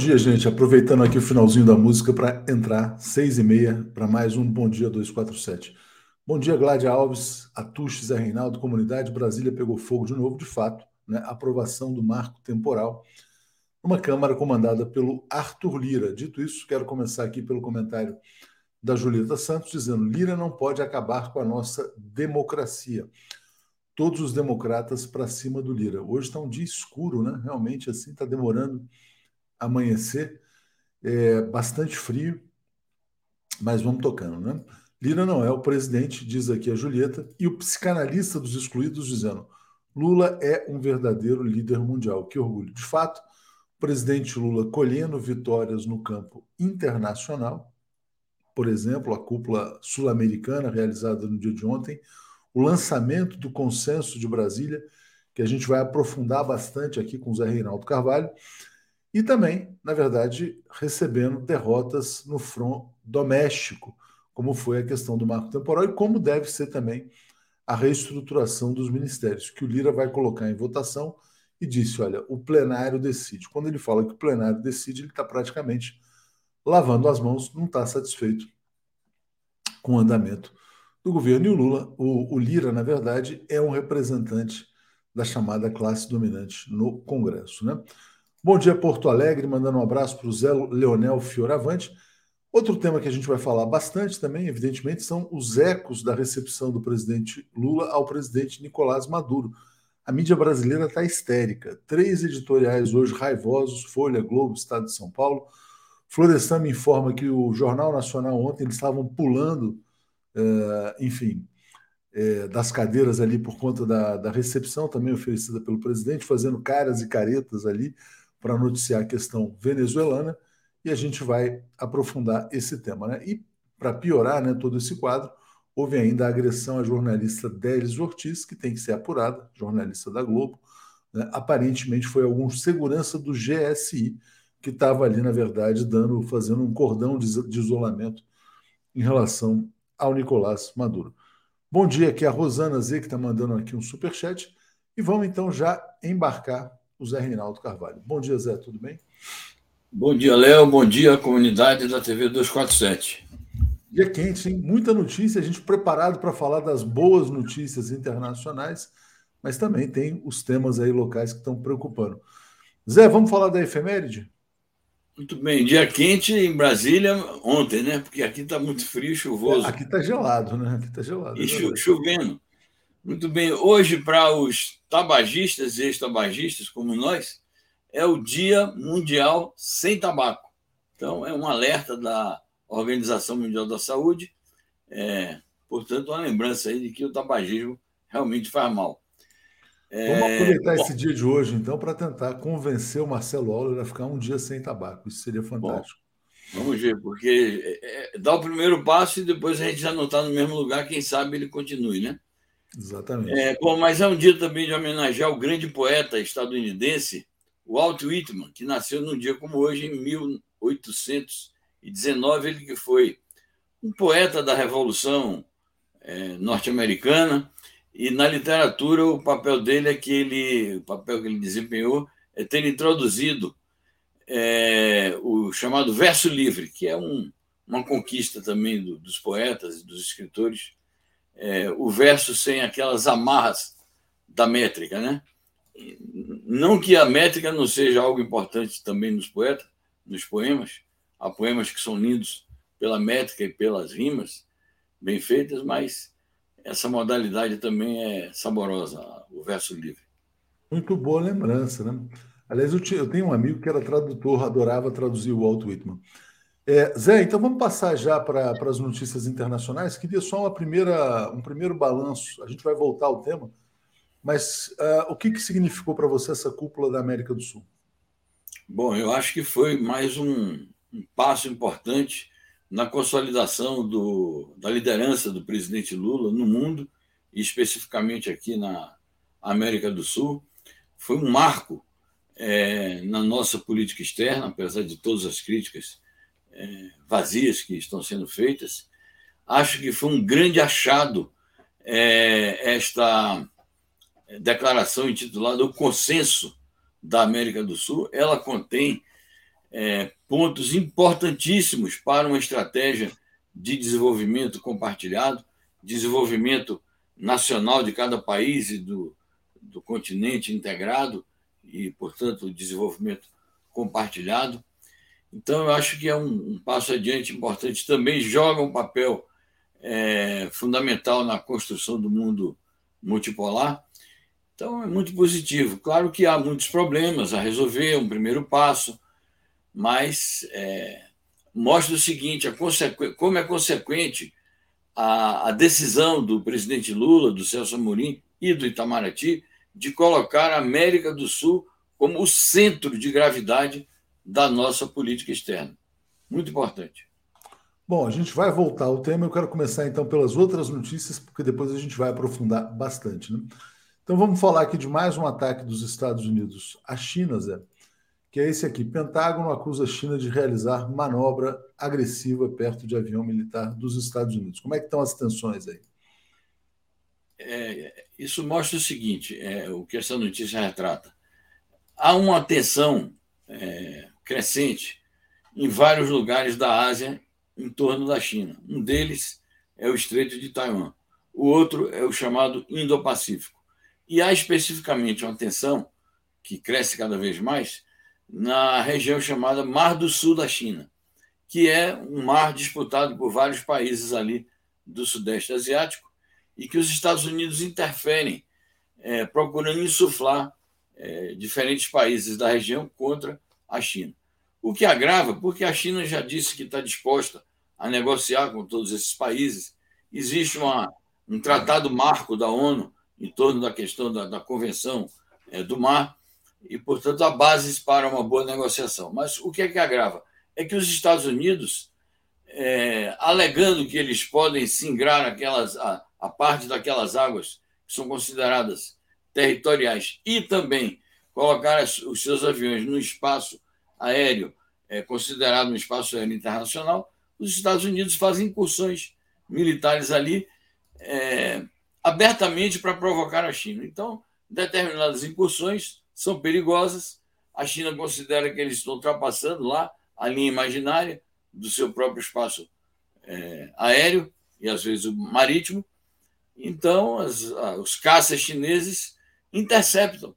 Dia, gente. Aproveitando aqui o finalzinho da música para entrar, seis e meia, para mais um Bom Dia 247. Bom dia, Gládia Alves, Atuches, Zé Reinaldo, Comunidade Brasília pegou fogo de novo, de fato, né? Aprovação do marco temporal. Uma Câmara comandada pelo Arthur Lira. Dito isso, quero começar aqui pelo comentário da Julieta Santos, dizendo: Lira não pode acabar com a nossa democracia. Todos os democratas para cima do Lira. Hoje está um dia escuro, né? Realmente, assim, está demorando amanhecer. É bastante frio, mas vamos tocando, né? Lira não é o presidente, diz aqui a Julieta, e o psicanalista dos excluídos dizendo: Lula é um verdadeiro líder mundial. Que orgulho. De fato, o presidente Lula colhendo vitórias no campo internacional, por exemplo, a cúpula sul-americana realizada no dia de ontem, o lançamento do consenso de Brasília, que a gente vai aprofundar bastante aqui com o Zé Reinaldo Carvalho, e também, na verdade, recebendo derrotas no front doméstico como foi a questão do marco temporal e como deve ser também a reestruturação dos ministérios, que o Lira vai colocar em votação e disse: olha, o plenário decide. Quando ele fala que o plenário decide, ele está praticamente lavando as mãos, não está satisfeito com o andamento do governo. E o Lula, o, o Lira, na verdade, é um representante da chamada classe dominante no Congresso. Né? Bom dia, Porto Alegre, mandando um abraço para o Zé Leonel Fioravante. Outro tema que a gente vai falar bastante também, evidentemente, são os ecos da recepção do presidente Lula ao presidente Nicolás Maduro. A mídia brasileira está histérica. Três editoriais hoje raivosos: Folha, Globo, Estado de São Paulo. Florestan me informa que o Jornal Nacional ontem eles estavam pulando, uh, enfim, uh, das cadeiras ali por conta da, da recepção também oferecida pelo presidente, fazendo caras e caretas ali para noticiar a questão venezuelana e a gente vai aprofundar esse tema. Né? E, para piorar né, todo esse quadro, houve ainda a agressão à jornalista Délis Ortiz, que tem que ser apurada, jornalista da Globo. Né? Aparentemente foi algum segurança do GSI que estava ali, na verdade, dando, fazendo um cordão de, de isolamento em relação ao Nicolás Maduro. Bom dia, aqui é a Rosana Z, que está mandando aqui um superchat. E vamos então já embarcar o Zé Reinaldo Carvalho. Bom dia, Zé, tudo bem? Bom dia, Léo. Bom dia, comunidade da TV 247. Dia quente, hein? Muita notícia, a gente preparado para falar das boas notícias internacionais, mas também tem os temas aí locais que estão preocupando. Zé, vamos falar da efeméride? Muito bem, dia quente em Brasília ontem, né? Porque aqui está muito frio, chuvoso. É, aqui está gelado, né? Aqui está gelado. E é chovendo. Muito bem, hoje para os tabagistas e ex-tabagistas como nós, é o Dia Mundial Sem Tabaco. Então, é um alerta da Organização Mundial da Saúde, é, portanto, uma lembrança aí de que o tabagismo realmente faz mal. É, Vamos aproveitar bom, esse dia de hoje, então, para tentar convencer o Marcelo Auler a ficar um dia sem tabaco. Isso seria fantástico. Bom, vamos ver, porque é, é, dá o primeiro passo e depois a gente já não está no mesmo lugar, quem sabe ele continue, né? Exatamente. É, bom, mas é um dia também de homenagear o grande poeta estadunidense Walt Whitman, que nasceu num dia como hoje, em 1819, ele que foi um poeta da Revolução é, norte-americana, e na literatura o papel dele é que ele, o papel que ele desempenhou é ter introduzido é, o chamado verso livre, que é um, uma conquista também do, dos poetas e dos escritores, é, o verso sem aquelas amarras da métrica, né? Não que a métrica não seja algo importante também nos poetas, nos poemas. Há poemas que são lindos pela métrica e pelas rimas bem feitas, mas essa modalidade também é saborosa, o verso livre. Muito boa lembrança, né? Aliás, eu, tenho um amigo que era tradutor, adorava traduzir o Walt Whitman. É, Zé, então vamos passar já para as notícias internacionais. Queria só uma primeira, um primeiro balanço. A gente vai voltar ao tema, mas uh, o que, que significou para você essa cúpula da América do Sul? Bom, eu acho que foi mais um, um passo importante na consolidação do, da liderança do presidente Lula no mundo, e especificamente aqui na América do Sul. Foi um marco é, na nossa política externa, apesar de todas as críticas é, vazias que estão sendo feitas. Acho que foi um grande achado é, esta declaração intitulada O Consenso da América do Sul, ela contém é, pontos importantíssimos para uma estratégia de desenvolvimento compartilhado, desenvolvimento nacional de cada país e do, do continente integrado e, portanto, desenvolvimento compartilhado. Então, eu acho que é um, um passo adiante importante. Também joga um papel é, fundamental na construção do mundo multipolar. Então, é muito positivo. Claro que há muitos problemas a resolver, um primeiro passo, mas é, mostra o seguinte: a como é consequente a, a, decisão do presidente Lula, do Celso Amorim e do Itamaraty de colocar a América do Sul como o centro de gravidade da nossa política externa. Muito importante. Bom, a gente vai voltar ao tema. Eu quero começar então pelas outras notícias, porque depois a gente vai aprofundar bastante. Né? Então vamos falar aqui de mais um ataque dos Estados Unidos à China, Zé, que é esse aqui. Pentágono acusa a China de realizar manobra agressiva perto de avião militar dos Estados Unidos. Como é que estão as tensões aí? É, isso mostra o seguinte, é, o que essa notícia retrata. Há uma tensão é, crescente em vários lugares da Ásia em torno da China. Um deles é o Estreito de Taiwan. O outro é o chamado Indo-Pacífico. E há especificamente uma tensão que cresce cada vez mais na região chamada Mar do Sul da China, que é um mar disputado por vários países ali do Sudeste Asiático e que os Estados Unidos interferem, é, procurando insuflar é, diferentes países da região contra a China. O que agrava, porque a China já disse que está disposta a negociar com todos esses países. Existe uma, um tratado marco da ONU em torno da questão da, da Convenção é, do Mar, e, portanto, há bases para uma boa negociação. Mas o que é que agrava? É que os Estados Unidos, é, alegando que eles podem singrar aquelas, a, a parte daquelas águas que são consideradas territoriais e também colocar os seus aviões no espaço aéreo é, considerado um espaço aéreo internacional, os Estados Unidos fazem incursões militares ali é, abertamente para provocar a China. Então, determinadas incursões são perigosas. A China considera que eles estão ultrapassando lá a linha imaginária do seu próprio espaço é, aéreo e às vezes o marítimo. Então, as, os caças chineses interceptam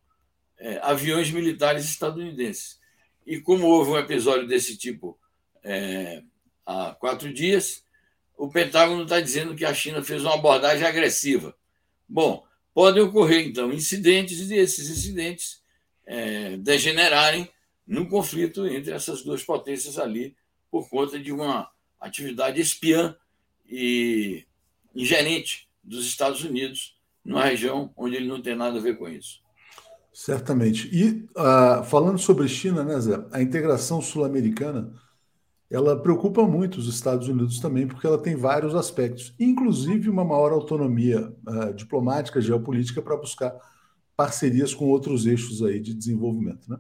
é, aviões militares estadunidenses. E como houve um episódio desse tipo é, há quatro dias, o Pentágono está dizendo que a China fez uma abordagem agressiva. Bom, podem ocorrer, então, incidentes e esses incidentes é, degenerarem num conflito entre essas duas potências ali por conta de uma atividade espiã e ingerente dos Estados Unidos numa região onde ele não tem nada a ver com isso. Certamente. E uh, falando sobre China, né, Zé, a integração sul-americana ela preocupa muito os Estados Unidos também, porque ela tem vários aspectos, inclusive uma maior autonomia uh, diplomática, geopolítica, para buscar parcerias com outros eixos aí de desenvolvimento. Né?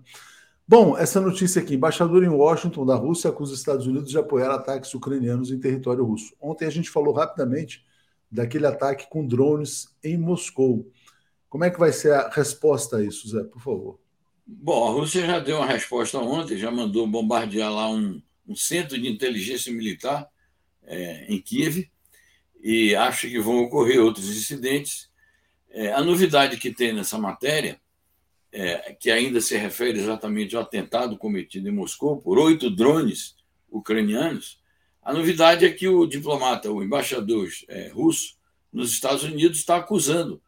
Bom, essa notícia aqui: embaixador em Washington da Rússia acusa os Estados Unidos de apoiar ataques ucranianos em território russo. Ontem a gente falou rapidamente daquele ataque com drones em Moscou. Como é que vai ser a resposta a isso, Zé, por favor? Bom, a Rússia já deu uma resposta ontem, já mandou bombardear lá um, um centro de inteligência militar é, em Kiev e acho que vão ocorrer outros incidentes. É, a novidade que tem nessa matéria, é, que ainda se refere exatamente ao atentado cometido em Moscou por oito drones ucranianos, a novidade é que o diplomata, o embaixador é, russo nos Estados Unidos, está acusando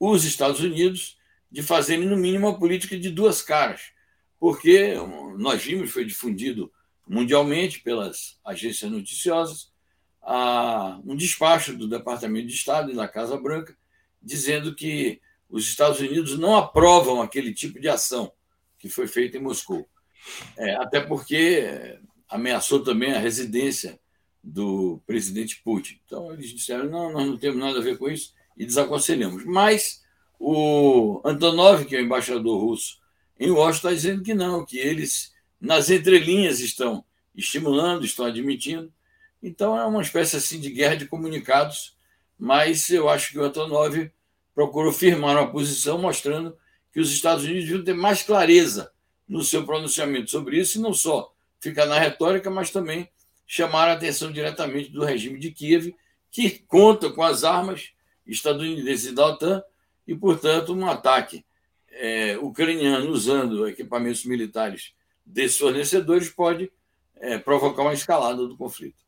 os Estados Unidos de fazerem, no mínimo, uma política de duas caras, porque nós vimos, foi difundido mundialmente pelas agências noticiosas, um despacho do Departamento de Estado e da Casa Branca dizendo que os Estados Unidos não aprovam aquele tipo de ação que foi feita em Moscou. É, até porque ameaçou também a residência do presidente Putin. Então, eles disseram: não, nós não temos nada a ver com isso e desaconselhamos. Mas o Antonov, que é o embaixador russo em Washington, está dizendo que não, que eles, nas entrelinhas, estão estimulando, estão admitindo. Então, é uma espécie assim de guerra de comunicados, mas eu acho que o Antonov procurou firmar uma posição mostrando que os Estados Unidos deviam ter mais clareza no seu pronunciamento sobre isso, e não só ficar na retórica, mas também chamar a atenção diretamente do regime de Kiev, que conta com as armas estadunidenses da OTAN e, portanto, um ataque é, ucraniano usando equipamentos militares desses fornecedores pode é, provocar uma escalada do conflito.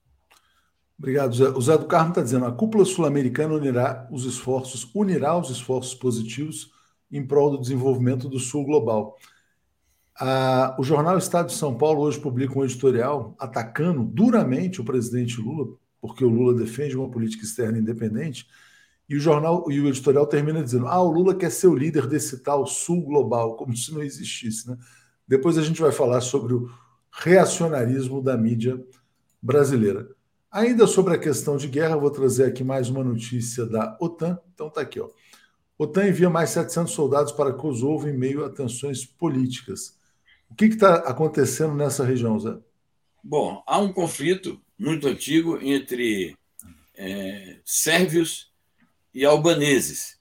Obrigado, Zé. O Zé do Carmo está dizendo: a cúpula sul-americana unirá os esforços, unirá os esforços positivos em prol do desenvolvimento do Sul global. Ah, o jornal Estado de São Paulo hoje publica um editorial atacando duramente o presidente Lula, porque o Lula defende uma política externa independente, e o jornal e o editorial termina dizendo: ah, o Lula quer ser o líder desse tal Sul global, como se não existisse. Né? Depois a gente vai falar sobre o reacionarismo da mídia brasileira. Ainda sobre a questão de guerra, vou trazer aqui mais uma notícia da OTAN. Então tá aqui, ó. OTAN envia mais 700 soldados para Kosovo em meio a tensões políticas. O que está acontecendo nessa região, Zé? Bom, há um conflito muito antigo entre é, sérvios e albaneses.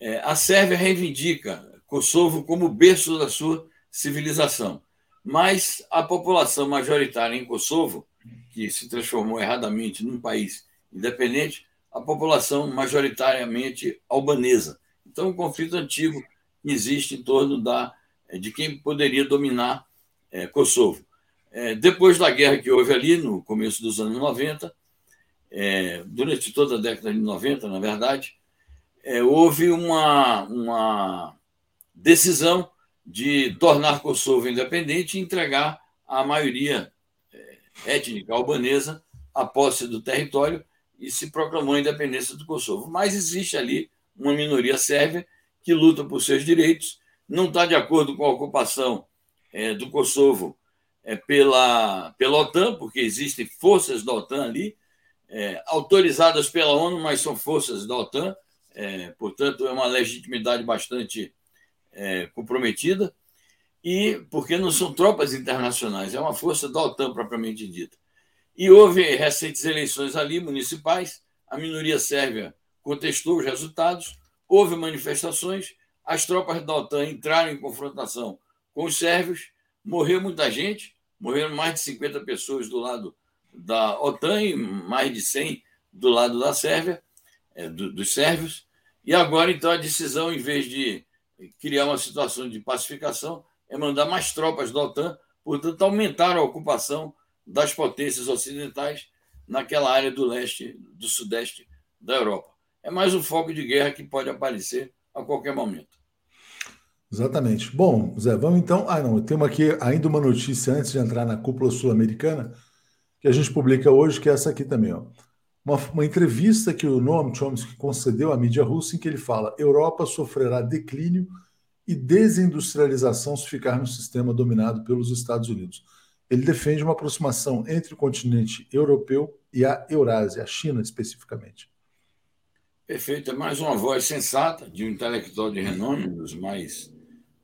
É, a Sérvia reivindica Kosovo como berço da sua civilização, mas a população majoritária em Kosovo que se transformou erradamente num país independente, a população majoritariamente albanesa. Então, um conflito antigo existe em torno da, eh, de quem poderia dominar é, Kosovo. É, depois da guerra que houve ali, no começo dos anos 90, é, durante toda a década de 90, na verdade, houve uma, uma decisão de tornar Kosovo independente e entregar a maioria étnica albanesa a posse do território e se proclamou a independência do Kosovo. Mas existe ali uma minoria sérvia que luta por seus direitos, não está de acordo com a ocupação é, do Kosovo é, pela, pela OTAN, porque existem forças da OTAN ali, é, autorizadas pela ONU, mas são forças da OTAN, é, portanto, é uma legitimidade bastante é, comprometida e porque não são tropas internacionais, é uma força da OTAN propriamente dita. E houve recentes eleições ali, municipais, a minoria sérvia contestou os resultados, houve manifestações, as tropas da OTAN entraram em confrontação com os sérvios, morreu muita gente, morreram mais de 50 pessoas do lado da OTAN e mais de 100 do lado da Sérvia, é, do, dos sérvios, e agora, então, a decisão, em vez de criar uma situação de pacificação, é mandar mais tropas da OTAN, portanto, aumentar a ocupação das potências ocidentais naquela área do leste, do sudeste da Europa. É mais um foco de guerra que pode aparecer a qualquer momento. Exatamente. Bom, Zé, vamos então. Ah, não, temos aqui ainda uma notícia antes de entrar na cúpula sul-americana, que a gente publica hoje, que é essa aqui também. Ó. Uma, uma entrevista que o Noam Chomsky concedeu à mídia russa, em que ele fala: Europa sofrerá declínio e desindustrialização se ficar no sistema dominado pelos Estados Unidos. Ele defende uma aproximação entre o continente europeu e a Eurásia, a China especificamente. Perfeito. É mais uma voz sensata de um intelectual de renome, um dos mais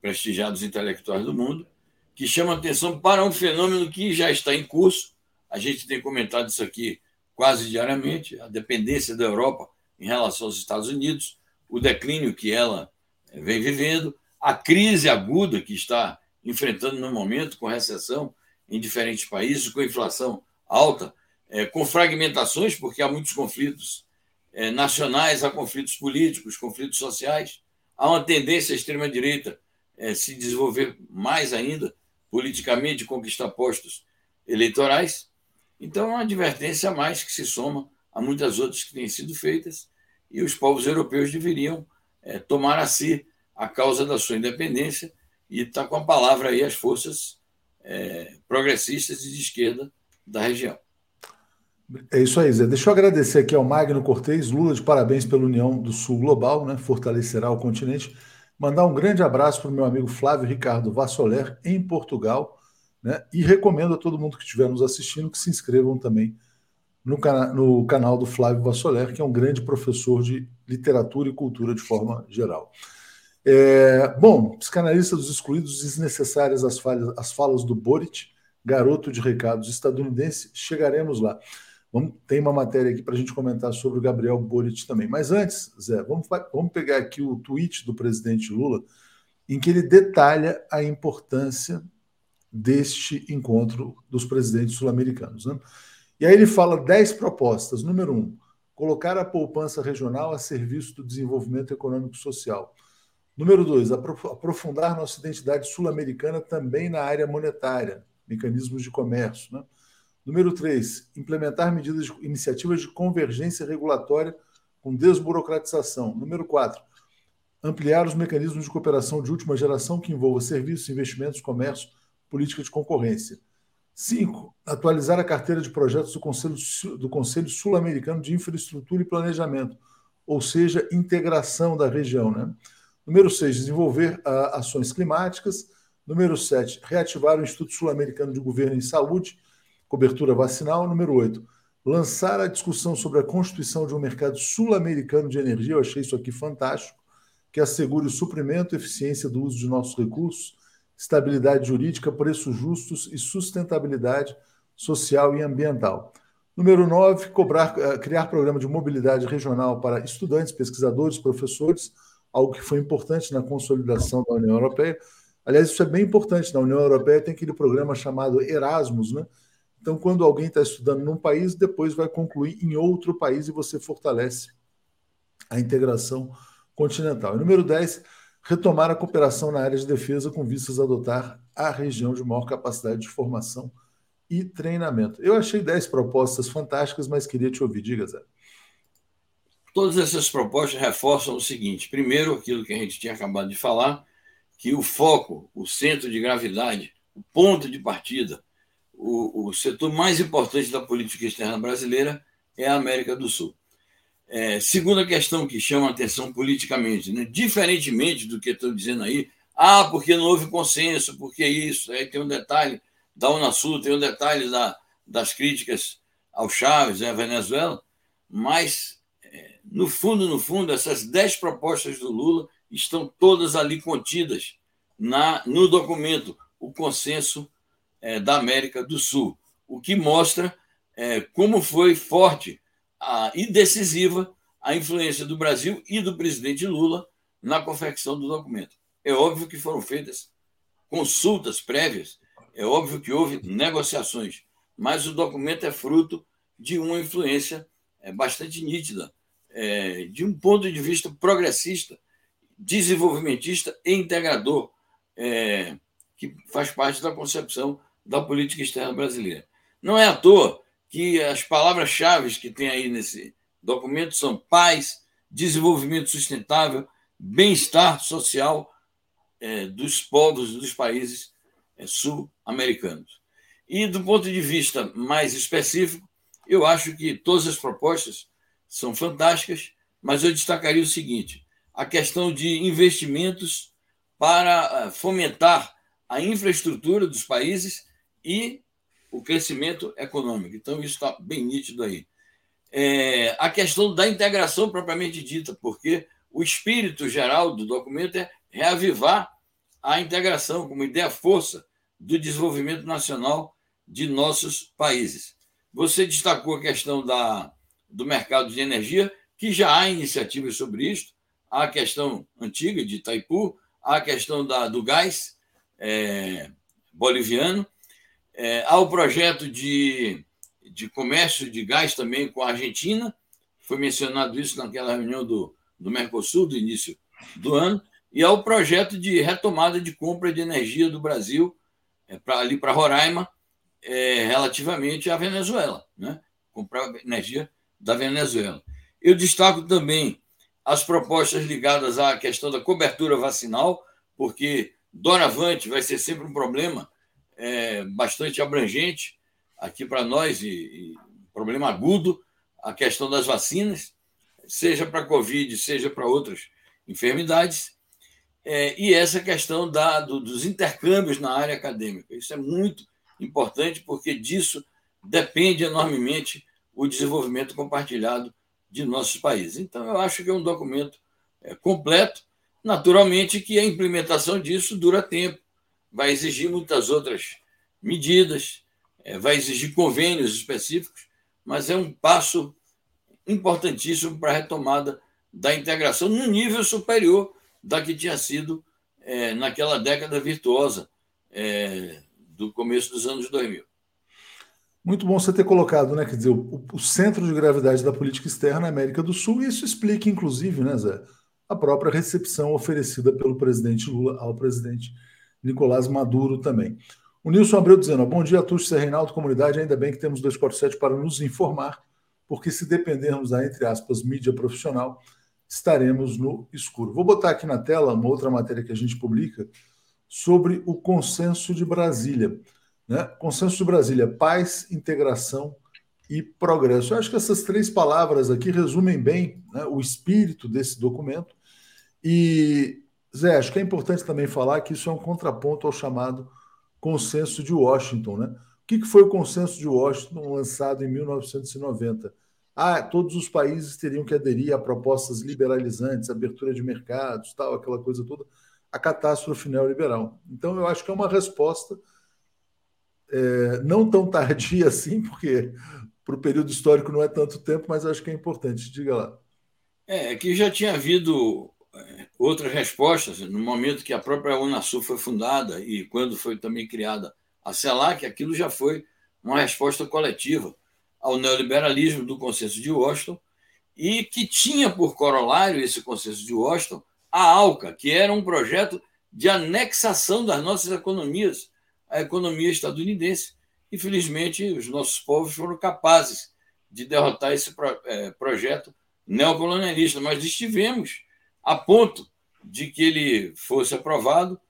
prestigiados intelectuais do mundo, que chama atenção para um fenômeno que já está em curso. A gente tem comentado isso aqui quase diariamente: a dependência da Europa em relação aos Estados Unidos, o declínio que ela vem vivendo, a crise aguda que está enfrentando no momento, com recessão em diferentes países, com inflação alta, é, com fragmentações, porque há muitos conflitos é, nacionais, há conflitos políticos, conflitos sociais, há uma tendência à extrema-direita se desenvolver mais ainda politicamente, conquistar postos eleitorais. Então, é uma advertência a mais que se soma a muitas outras que têm sido feitas, e os povos europeus deveriam é, tomar a si a causa da sua independência e está com a palavra aí as forças é, progressistas e de esquerda da região. É isso aí, Zé. Deixa eu agradecer aqui ao Magno Cortez, Lula de parabéns pela União do Sul Global, né? fortalecerá o continente. Mandar um grande abraço para o meu amigo Flávio Ricardo Vassoler, em Portugal, né? e recomendo a todo mundo que estiver nos assistindo que se inscrevam também no, cana no canal do Flávio Vassoler, que é um grande professor de literatura e cultura de forma geral. É, bom, psicanalista dos excluídos, desnecessárias as, falhas, as falas do Boric, garoto de recados estadunidense, chegaremos lá. Vamos, tem uma matéria aqui para a gente comentar sobre o Gabriel Boric também. Mas antes, Zé, vamos, vamos pegar aqui o tweet do presidente Lula, em que ele detalha a importância deste encontro dos presidentes sul-americanos. Né? E aí ele fala dez propostas. Número um, colocar a poupança regional a serviço do desenvolvimento econômico e social. Número dois, aprofundar nossa identidade sul-americana também na área monetária, mecanismos de comércio. Né? Número três, implementar medidas, de, iniciativas de convergência regulatória com desburocratização. Número quatro, ampliar os mecanismos de cooperação de última geração que envolva serviços, investimentos, comércio, política de concorrência. Cinco, atualizar a carteira de projetos do Conselho, do Conselho Sul-Americano de Infraestrutura e Planejamento, ou seja, integração da região. Né? Número 6, desenvolver uh, ações climáticas. Número 7, reativar o Instituto Sul-Americano de Governo em Saúde, cobertura vacinal. Número 8, lançar a discussão sobre a constituição de um mercado sul-americano de energia. Eu achei isso aqui fantástico, que assegure o suprimento e eficiência do uso de nossos recursos, estabilidade jurídica, preços justos e sustentabilidade social e ambiental. Número 9, cobrar, uh, criar programa de mobilidade regional para estudantes, pesquisadores, professores algo que foi importante na consolidação da União Europeia. Aliás, isso é bem importante. Na União Europeia tem aquele programa chamado Erasmus, né? Então, quando alguém está estudando num país, depois vai concluir em outro país e você fortalece a integração continental. E número 10, retomar a cooperação na área de defesa com vistas a adotar a região de maior capacidade de formação e treinamento. Eu achei 10 propostas fantásticas, mas queria te ouvir. Diga, Zé. Todas essas propostas reforçam o seguinte: primeiro, aquilo que a gente tinha acabado de falar, que o foco, o centro de gravidade, o ponto de partida, o, o setor mais importante da política externa brasileira é a América do Sul. É, segunda questão que chama atenção politicamente, né? diferentemente do que estou dizendo aí, ah, porque não houve consenso, porque isso, aí tem um detalhe da Unasul, tem um detalhe da, das críticas ao Chaves, à Venezuela, mas no fundo, no fundo, essas dez propostas do Lula estão todas ali contidas na, no documento, o consenso é, da América do Sul, o que mostra é, como foi forte a, e decisiva a influência do Brasil e do presidente Lula na confecção do documento. É óbvio que foram feitas consultas prévias, é óbvio que houve negociações, mas o documento é fruto de uma influência é, bastante nítida é, de um ponto de vista progressista, desenvolvimentista e integrador, é, que faz parte da concepção da política externa brasileira. Não é à toa que as palavras-chave que tem aí nesse documento são paz, desenvolvimento sustentável, bem-estar social é, dos povos dos países é, sul-americanos. E do ponto de vista mais específico, eu acho que todas as propostas são fantásticas, mas eu destacaria o seguinte: a questão de investimentos para eh, fomentar a infraestrutura dos países e o crescimento econômico. Então, isso está bem nítido aí. É, a questão da integração propriamente dita, porque o espírito geral do documento é reavivar a integração como ideia-força do desenvolvimento nacional de nossos países. Você destacou a questão da do mercado de energia, que já há iniciativas sobre isso. Há a questão antiga de Itaipu, há a questão da, do gás é, boliviano, é, há o projeto de, de comércio de gás também com a Argentina, foi mencionado isso naquela reunião do, do Mercosul, do início do ano, e há o projeto de retomada de compra de energia do Brasil é, pra, ali para Roraima, é, relativamente à Venezuela, né? comprar energia da Venezuela. Eu destaco também as propostas ligadas à questão da cobertura vacinal, porque doravante vai ser sempre um problema é, bastante abrangente aqui para nós, e, e problema agudo, a questão das vacinas, seja para a Covid, seja para outras enfermidades, é, e essa questão da, do, dos intercâmbios na área acadêmica. Isso é muito importante, porque disso depende enormemente o desenvolvimento compartilhado de nossos países. Então, eu acho que é um documento é, completo. Naturalmente que a implementação disso dura tempo, vai exigir muitas outras medidas, é, vai exigir convênios específicos, mas é um passo importantíssimo para a retomada da integração num nível superior da que tinha sido é, naquela década virtuosa do começo dos anos 2000. Muito bom você ter colocado, né? Quer dizer, o, o, centro de gravidade da política externa é América do Sul, e isso explica, inclusive, né, Zé, a própria recepção oferecida pelo presidente Lula ao presidente Nicolás Maduro também. O Nilson Abreu dizendo: bom dia, Tuxo Reinaldo, comunidade. Ainda bem que temos 247 para nos informar, porque se dependermos da, entre aspas, mídia profissional, estaremos no escuro. Vou botar aqui na tela uma outra matéria que a gente publica sobre o consenso de Brasília. Né? Consenso de Brasília, paz, integração e progresso. Eu acho que essas três palavras aqui resumem bem né, o espírito desse documento. E, Zé, acho que é importante também falar que isso é um contraponto ao chamado Consenso de Washington. Né? O que foi o Consenso de Washington lançado em 1990? Ah, todos os países teriam que aderir a propostas liberalizantes, abertura de mercados, tal, aquela coisa toda, a catástrofe neoliberal. Então, eu acho que é uma resposta é, não tão tardia assim, porque para o período histórico não é tanto tempo, mas acho que é importante. Diga lá. É, que já tinha havido é, outras respostas no momento que a própria Unasul foi fundada e quando foi também criada a CELAC, aquilo já foi uma resposta coletiva ao neoliberalismo do consenso de Washington e que tinha por corolário esse consenso de Washington a ALCA, que era um projeto de anexação das nossas economias a economia estadunidense. Infelizmente, os nossos povos foram capazes de derrotar esse é, projeto neocolonialista, mas estivemos a ponto de que ele fosse aprovado.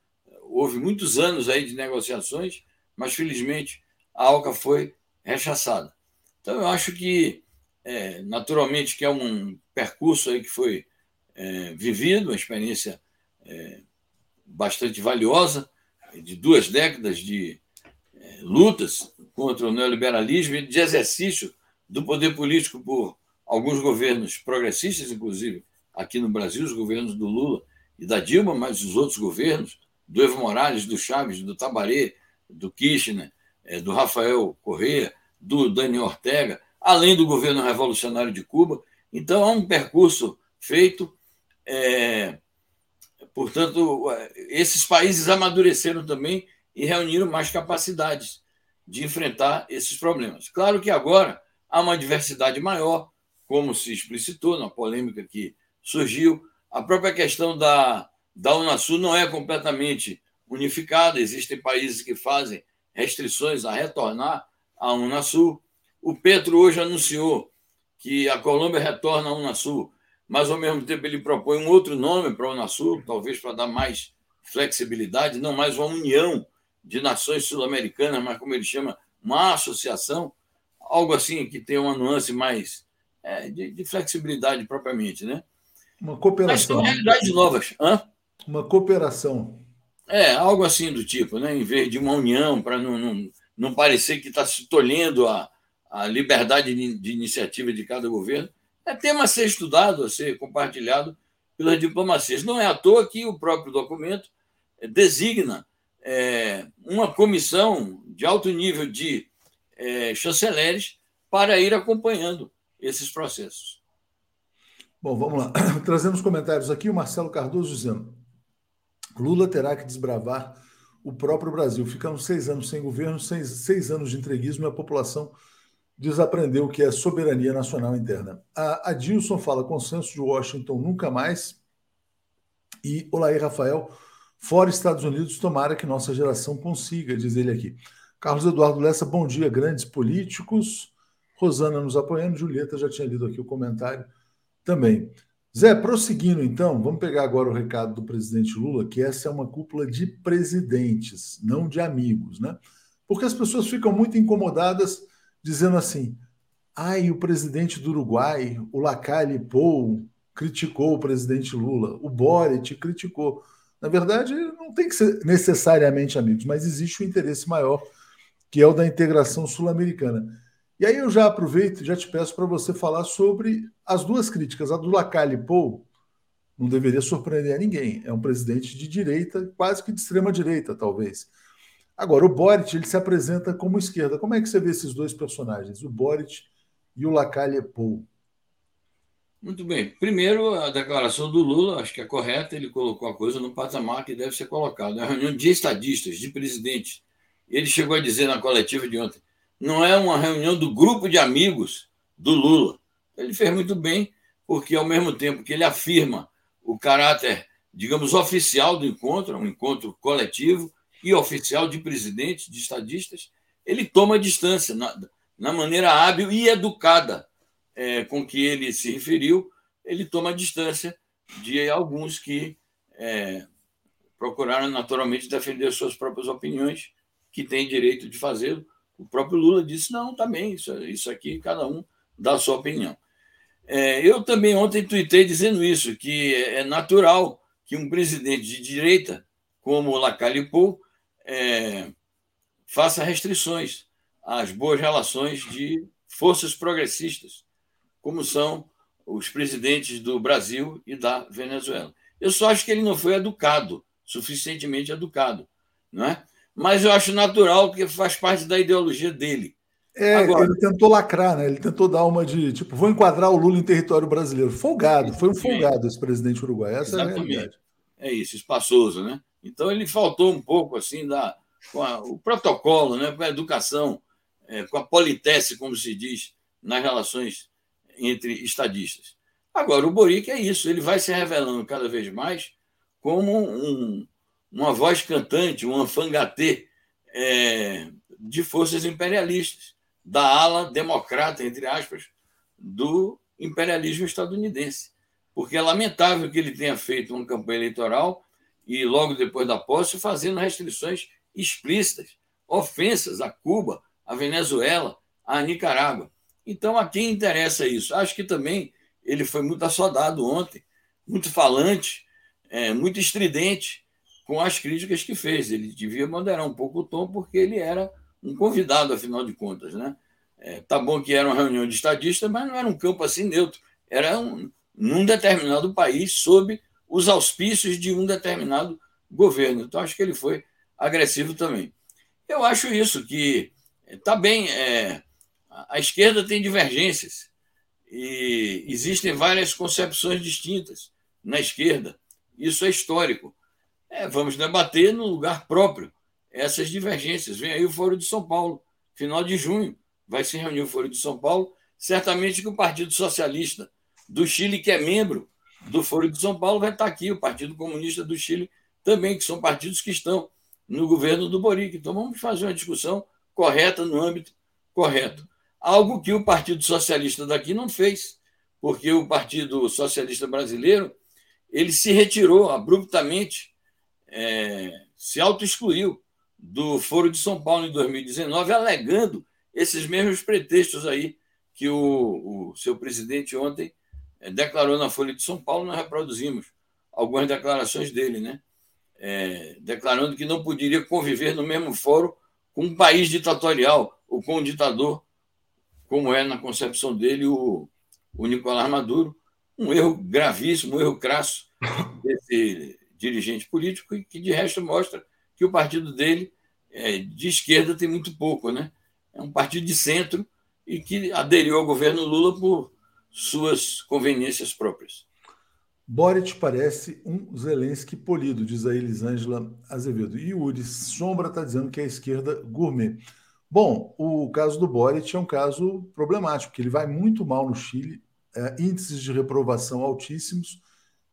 Houve muitos anos aí de negociações, mas felizmente a ALCA foi rechaçada. Então, eu acho que, é, naturalmente, que é um percurso aí que foi é, vivido, uma experiência é, bastante valiosa, de duas décadas de é, lutas contra o neoliberalismo e de exercício do poder político por alguns governos progressistas, inclusive aqui no Brasil, os governos do Lula e da Dilma, mas os outros governos, do Evo Morales, do Chaves, do Tabaré, do Kirchner, é, do Rafael Correa, do Daniel Ortega, além do governo revolucionário de Cuba. Então, há um percurso feito é, Portanto, esses países amadureceram também e reuniram mais capacidades de enfrentar esses problemas. Claro que agora há uma diversidade maior, como se explicitou na polêmica que surgiu. A própria questão da, da Unasul não é completamente unificada, existem países que fazem restrições a retornar à Unasul. O Petro hoje anunciou que a Colômbia retorna à Unasul mas ao mesmo tempo ele propõe um outro nome para a Unasul, talvez para dar mais flexibilidade, não mais uma união de nações sul-americanas, mas como ele chama, uma associação, algo assim que tenha uma nuance mais é, de, de, flexibilidade propriamente, né? Uma cooperação. Mas são realidades novas. Hã? Uma cooperação. É, algo assim do tipo, né? em vez de uma união, para não, não, não parecer que está se tolhendo a, a liberdade de, de iniciativa de cada governo, é tema a ser estudado, a ser compartilhado pelas diplomacias. Não é à toa que o próprio documento eh, designa é, uma comissão de alto nível de é, chanceleres para ir acompanhando esses processos. Bom, vamos lá. Trazemos comentários aqui. O Marcelo Cardoso dizendo: Lula terá que desbravar o próprio Brasil. Ficamos seis anos sem governo, seis, seis anos de entreguismo e a população desaprendeu o que é soberania nacional interna. A Adilson fala consenso de Washington nunca mais. E Olaí Rafael, fora Estados Unidos, tomara que nossa geração consiga, diz ele aqui. Carlos Eduardo Lessa, bom dia, grandes políticos. Rosana nos apoiando, Julieta já tinha lido aqui o comentário também. Zé, prosseguindo então, vamos pegar agora o recado do presidente Lula, que essa é uma cúpula de presidentes, não de amigos, né? Porque as pessoas ficam muito incomodadas dizendo assim: ai, o presidente do Uruguai, o Lacalle Pou, criticou o presidente Lula, o Boric criticou. Na verdade, não tem que ser necessariamente amigos, mas existe um interesse maior, que é o da integração sul-americana. E aí eu já aproveito e já te peço para você falar sobre as duas críticas. A do Lacalle Pou não deveria surpreender a ninguém. É um presidente de direita, quase que de extrema direita, talvez. Agora, o Boric ele se apresenta como esquerda. Como é que você vê esses dois personagens, o Boric e o Lacalle Pou? Muito bem. Primeiro, a declaração do Lula, acho que é correta, ele colocou a coisa no patamar que deve ser colocado. É uma reunião de estadistas, de presidentes Ele chegou a dizer na coletiva de ontem: não é uma reunião do grupo de amigos do Lula. Ele fez muito bem, porque ao mesmo tempo que ele afirma o caráter, digamos, oficial do encontro, um encontro coletivo e oficial de presidentes, de estadistas, ele toma distância na, na maneira hábil e educada é, com que ele se referiu, ele toma distância de alguns que é, procuraram naturalmente defender suas próprias opiniões, que têm direito de fazê-lo. O próprio Lula disse: não, também, isso, isso aqui, cada um dá a sua opinião. É, eu também ontem tuitei dizendo isso, que é natural que um presidente de direita, como Lacalipou, é, faça restrições às boas relações de forças progressistas, como são os presidentes do Brasil e da Venezuela. Eu só acho que ele não foi educado, suficientemente educado, não é? Mas eu acho natural que faz parte da ideologia dele. É, Agora, ele tentou lacrar, né? Ele tentou dar uma de tipo, vou enquadrar o Lula em território brasileiro. Folgado, foi um folgado esse presidente uruguaio. Essa exatamente. é a realidade. É isso, espaçoso, né? Então ele faltou um pouco assim da com a, o protocolo, né, com a educação, é, com a politesse, como se diz, nas relações entre estadistas. Agora, o Boric é isso, ele vai se revelando cada vez mais como um, uma voz cantante, um anfangatê é, de forças imperialistas, da ala democrata, entre aspas, do imperialismo estadunidense. Porque é lamentável que ele tenha feito uma campanha eleitoral e, logo depois da posse, fazendo restrições explícitas, ofensas a Cuba, a Venezuela, a Nicarágua. Então, a quem interessa isso? Acho que também ele foi muito assodado ontem, muito falante, é, muito estridente com as críticas que fez. Ele devia moderar um pouco o tom, porque ele era um convidado, afinal de contas. Né? É, tá bom que era uma reunião de estadistas, mas não era um campo assim neutro. Era um, num determinado país, sob os auspícios de um determinado governo. Então, acho que ele foi agressivo também. Eu acho isso, que está bem. É, a esquerda tem divergências e existem várias concepções distintas na esquerda. Isso é histórico. É, vamos debater no lugar próprio essas divergências. Vem aí o Foro de São Paulo, final de junho, vai se reunir o Foro de São Paulo. Certamente que o Partido Socialista do Chile, que é membro do Foro de São Paulo, vai estar aqui, o Partido Comunista do Chile também, que são partidos que estão no governo do Boric. Então vamos fazer uma discussão correta no âmbito correto. Algo que o Partido Socialista daqui não fez, porque o Partido Socialista Brasileiro ele se retirou abruptamente, é, se auto-excluiu do Foro de São Paulo em 2019, alegando esses mesmos pretextos aí que o, o seu presidente ontem é, declarou na Folha de São Paulo, nós reproduzimos algumas declarações dele, né? é, declarando que não poderia conviver no mesmo fórum com um país ditatorial ou com um ditador, como é na concepção dele o, o Nicolás Maduro. Um erro gravíssimo, um erro crasso desse dirigente político e que, de resto, mostra que o partido dele, é, de esquerda, tem muito pouco. Né? É um partido de centro e que aderiu ao governo Lula por suas conveniências próprias. Boric parece um Zelensky polido, diz a Elisângela Azevedo. E Yuri Sombra está dizendo que é a esquerda gourmet. Bom, o caso do Boric é um caso problemático, porque ele vai muito mal no Chile, é, índices de reprovação altíssimos,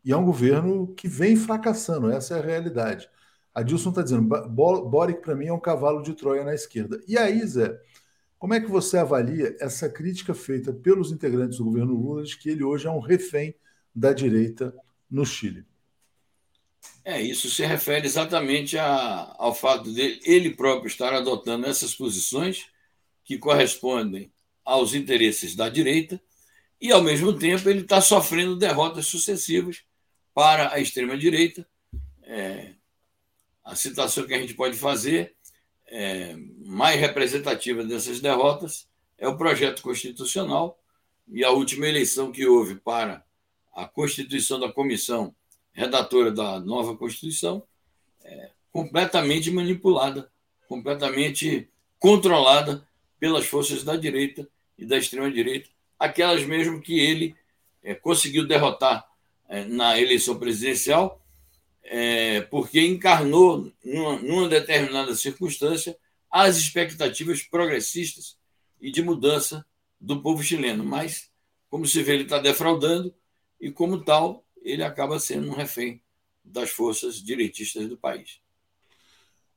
e é um governo que vem fracassando, essa é a realidade. A Dilson está dizendo, Boric para mim é um cavalo de Troia na esquerda. E aí, Zé, como é que você avalia essa crítica feita pelos integrantes do governo Lula de que ele hoje é um refém da direita no Chile. É, isso se refere exatamente a, ao fato de ele próprio estar adotando essas posições que correspondem aos interesses da direita e, ao mesmo tempo, ele está sofrendo derrotas sucessivas para a extrema-direita. É, a citação que a gente pode fazer é, mais representativa dessas derrotas é o projeto constitucional e a última eleição que houve para a constituição da comissão redatora da nova Constituição é completamente manipulada, completamente controlada pelas forças da direita e da extrema-direita, aquelas mesmo que ele é, conseguiu derrotar na eleição presidencial, é, porque encarnou, numa, numa determinada circunstância, às expectativas progressistas e de mudança do povo chileno. Mas, como se vê, ele está defraudando e, como tal, ele acaba sendo um refém das forças direitistas do país.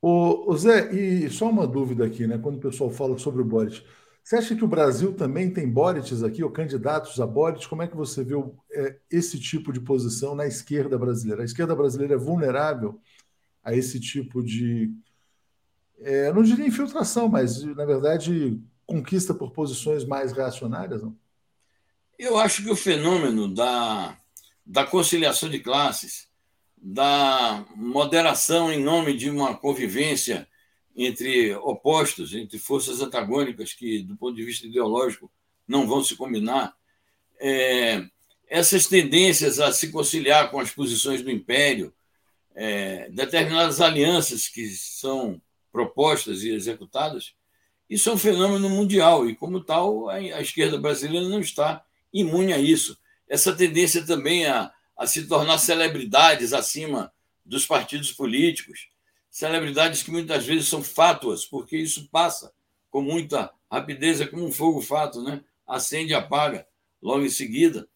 Ô, Zé, e só uma dúvida aqui, né? Quando o pessoal fala sobre o Boric, você acha que o Brasil também tem Borics aqui, ou candidatos a Boric? Como é que você vê é, esse tipo de posição na esquerda brasileira? A esquerda brasileira é vulnerável a esse tipo de. É, não diria infiltração, mas, na verdade, conquista por posições mais reacionárias? Não? Eu acho que o fenômeno da, da conciliação de classes da moderação em nome de uma convivência entre opostos, entre forças antagônicas que, do ponto de vista ideológico, não vão se combinar. É, essas tendências a se conciliar com as posições do império, é, determinadas alianças que são propostas e executadas, isso é um fenômeno mundial e, como tal, a, a esquerda brasileira não está imune a isso. Essa tendência também a a se tornar celebridades acima dos partidos políticos, celebridades que muitas vezes são fátuas, porque isso passa com muita rapidez, é como um fogo fato, né? acende e apaga logo em seguida.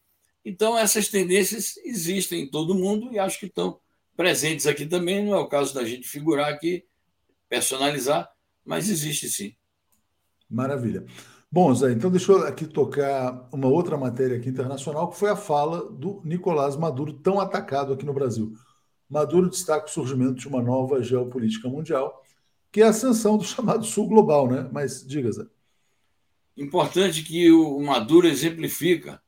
Então, essas tendências existem em todo mundo e acho que estão presentes aqui também. Não é o caso da gente figurar aqui, personalizar, mas existe sim. Maravilha. Bom, Zé, então deixa eu aqui tocar uma outra matéria aqui internacional, que foi a fala do Nicolás Maduro, tão atacado aqui no Brasil. Maduro destaca o surgimento de uma nova geopolítica mundial, que é a ascensão do chamado Sul Global, né? Mas diga, Zé. Importante que o Maduro exemplifica,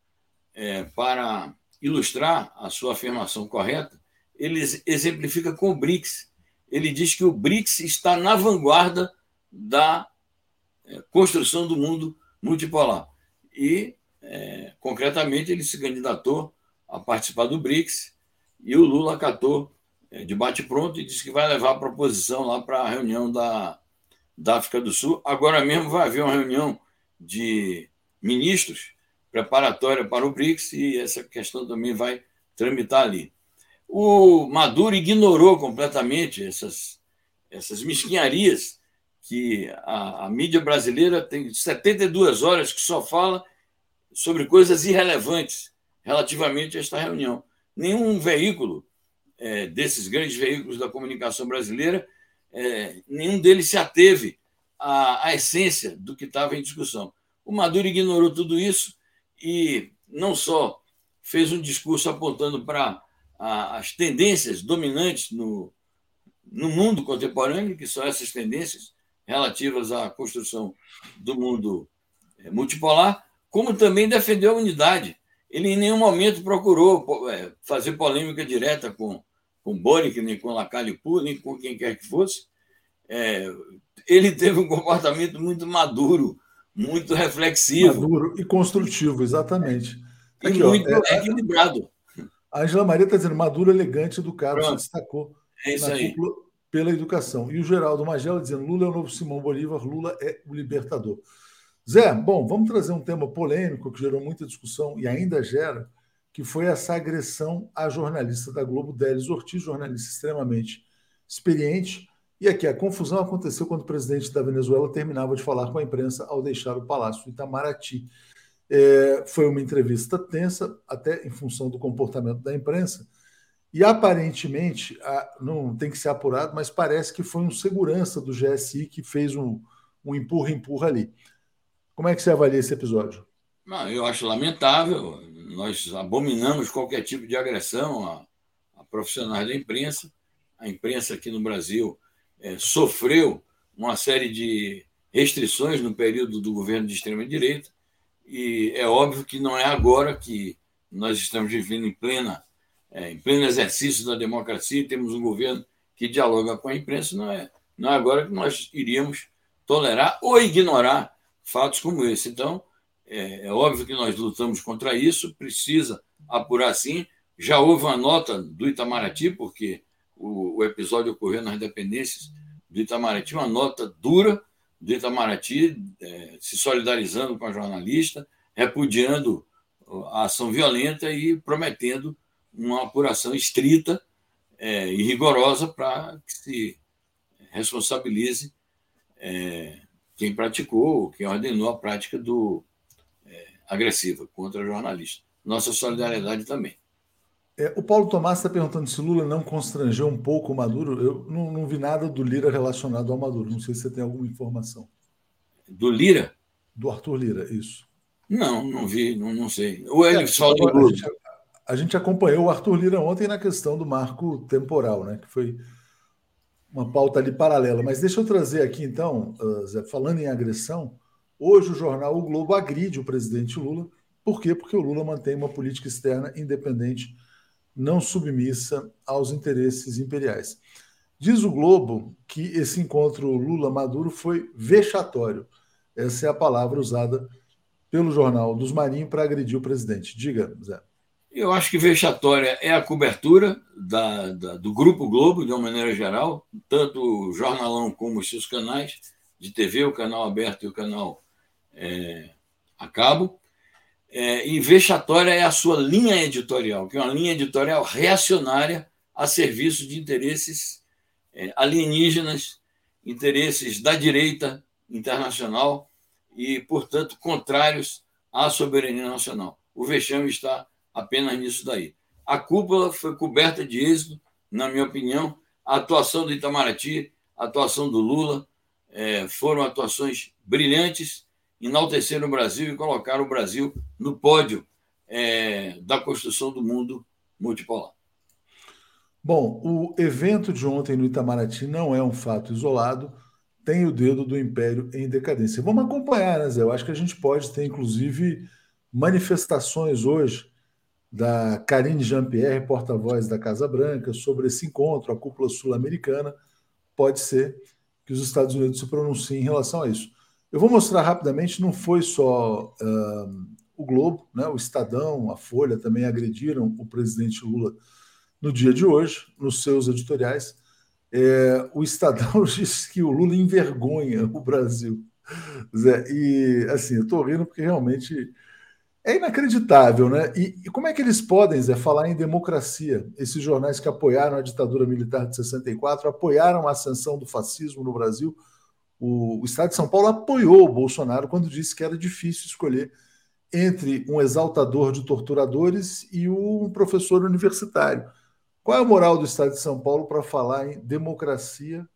é, para ilustrar a sua afirmação correta, ele exemplifica com o BRICS. Ele diz que o BRICS está na vanguarda da é, construção do mundo multipolar. E, é, concretamente, ele se candidatou a participar do BRICS e o Lula acatou é, de bate-pronto e disse que vai levar a proposição lá para a reunião da, da África do Sul. Agora mesmo vai haver uma reunião de ministros preparatória para o BRICS e essa questão também vai tramitar ali. O Maduro ignorou completamente essas, essas mesquinharias que a, a, mídia brasileira tem 72 horas que só fala sobre coisas irrelevantes relativamente a esta reunião. Nenhum veículo é, desses grandes veículos da comunicação brasileira, é, nenhum deles se ateve à, à essência do que estava em discussão. O Maduro ignorou tudo isso e não só fez um discurso apontando para as tendências dominantes no, no mundo contemporâneo, que são essas tendências, relativas à construção do mundo é, multipolar, como também defendeu a unidade. Ele em nenhum momento procurou é, fazer polêmica direta com, com Boric, nem com Lacalipu, nem com quem quer que fosse. É, ele teve um comportamento muito maduro, muito reflexivo. Maduro e construtivo, exatamente. E Aqui, muito ó, é, equilibrado. A Angela Maria está dizendo, maduro, elegante, educado, Pronto. se destacou. É isso aí. Pela educação. E o Geraldo Magela dizendo: Lula é o novo Simão Bolívar, Lula é o libertador. Zé, bom, vamos trazer um tema polêmico que gerou muita discussão e ainda gera, que foi essa agressão à jornalista da Globo, Délis Ortiz, jornalista extremamente experiente. E aqui a confusão aconteceu quando o presidente da Venezuela terminava de falar com a imprensa ao deixar o Palácio Itamaraty. É, foi uma entrevista tensa, até em função do comportamento da imprensa, e aparentemente, não tem que ser apurado, mas parece que foi um segurança do GSI que fez um, um empurra-empurra ali. Como é que você avalia esse episódio? Não, eu acho lamentável. Nós abominamos qualquer tipo de agressão a, a profissionais da imprensa. A imprensa aqui no Brasil é, sofreu uma série de restrições no período do governo de extrema-direita, e é óbvio que não é agora que nós estamos vivendo em plena é, em pleno exercício da democracia, temos um governo que dialoga com a imprensa, não é, não é agora que nós iríamos tolerar ou ignorar fatos como esse. Então, é, é óbvio que nós lutamos contra isso, precisa apurar sim. Já houve uma nota do Itamaraty, porque o, o episódio ocorreu nas dependências do Itamaraty, uma nota dura do Itamaraty, é, se solidarizando com a jornalista, repudiando a ação violenta e prometendo uma apuração estrita é, e rigorosa para que se responsabilize é, quem praticou, quem ordenou a prática do é, agressiva contra jornalista. Nossa solidariedade também. É, o Paulo Tomás está perguntando se Lula não constrangeu um pouco o Maduro. Eu não, não, vi nada do Lira relacionado ao Maduro. Não sei se você tem alguma informação. Do Lira? Do Arthur Lira, isso. Não, não vi, não, não sei. O ele é, a, gente, a gente acompanhou o Arthur Lira ontem na questão do marco temporal, né? Que foi uma pauta ali paralela. Mas deixa eu trazer aqui, então, uh, Zé, falando em agressão, hoje o jornal O Globo agride o presidente Lula. Por quê? Porque o Lula mantém uma política externa independente não submissa aos interesses imperiais. Diz o Globo que esse encontro Lula-Maduro foi vexatório. Essa é a palavra usada pelo jornal dos Marinhos para agredir o presidente. Diga, Zé. Eu acho que vexatória é a cobertura da, da, do Grupo Globo, de uma maneira geral, tanto o jornalão como os seus canais de TV, o canal aberto e o canal é, a cabo. É, e vexatória é a sua linha editorial, que é uma linha editorial reacionária a serviço de interesses é, alienígenas, interesses da direita internacional e, portanto, contrários à soberania nacional. O vexame está apenas nisso daí. A cúpula foi coberta de êxito, na minha opinião. A atuação do Itamaraty, a atuação do Lula, é, foram atuações brilhantes enaltecer o Brasil e colocar o Brasil no pódio é, da construção do mundo multipolar. Bom, o evento de ontem no Itamaraty não é um fato isolado, tem o dedo do Império em decadência. Vamos acompanhar, né, Zé? Eu acho que a gente pode ter, inclusive, manifestações hoje da Karine Jean-Pierre, porta-voz da Casa Branca, sobre esse encontro, a cúpula sul-americana. Pode ser que os Estados Unidos se pronunciem em relação a isso. Eu vou mostrar rapidamente, não foi só uh, o Globo, né, o Estadão, a Folha também agrediram o presidente Lula no dia de hoje, nos seus editoriais. É, o Estadão disse que o Lula envergonha o Brasil. E assim, eu estou rindo porque realmente é inacreditável, né? E, e, como é que eles podem, Zé, falar em democracia? Esses jornais que apoiaram a ditadura militar de 64, apoiaram a ascensão do fascismo no Brasil, o, o Estado de São Paulo apoiou o Bolsonaro quando disse que era difícil escolher entre um exaltador de torturadores e um professor universitário. Qual é a moral do Estado de São Paulo para falar em democracia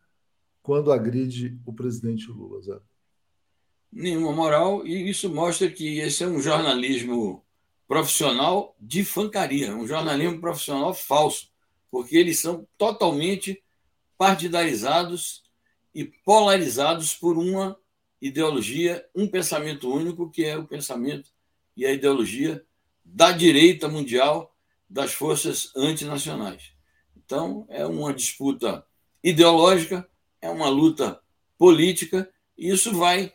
quando agride o presidente Lula? Zé? Nenhuma moral, e isso mostra que esse é um jornalismo profissional de fancaria, um jornalismo profissional falso, porque eles são totalmente partidarizados e polarizados por uma ideologia, um pensamento único, que é o pensamento e a ideologia da direita mundial das forças antinacionais. Então, é uma disputa ideológica, é uma luta política, e isso vai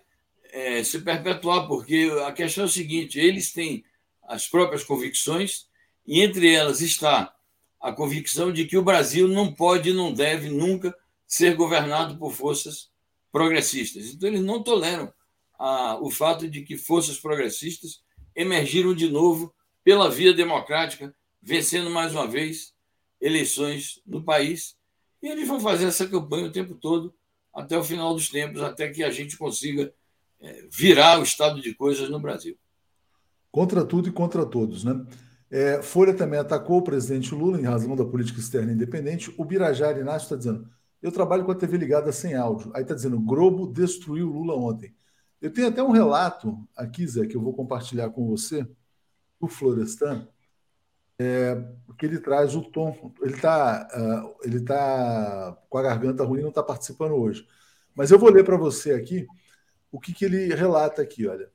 é, se perpetuar, porque a questão é o seguinte: eles têm as próprias convicções, e entre elas está a convicção de que o Brasil não pode não deve nunca ser governado por forças progressistas. Então, eles não toleram a, o fato de que forças progressistas emergiram de novo pela via democrática, vencendo mais uma vez eleições no país. E eles vão fazer essa campanha o tempo todo, até o final dos tempos, até que a gente consiga virar o estado de coisas no Brasil. Contra tudo e contra todos, né? É, Folha também atacou o presidente Lula em razão da política externa independente. O Birajara Inácio está dizendo: eu trabalho com a TV ligada sem áudio. Aí está dizendo: Globo destruiu Lula ontem. Eu tenho até um relato aqui, Zé, que eu vou compartilhar com você, do Florestan, é, que ele traz o tom. Ele está uh, ele tá com a garganta ruim, não está participando hoje. Mas eu vou ler para você aqui o que, que ele relata aqui, olha.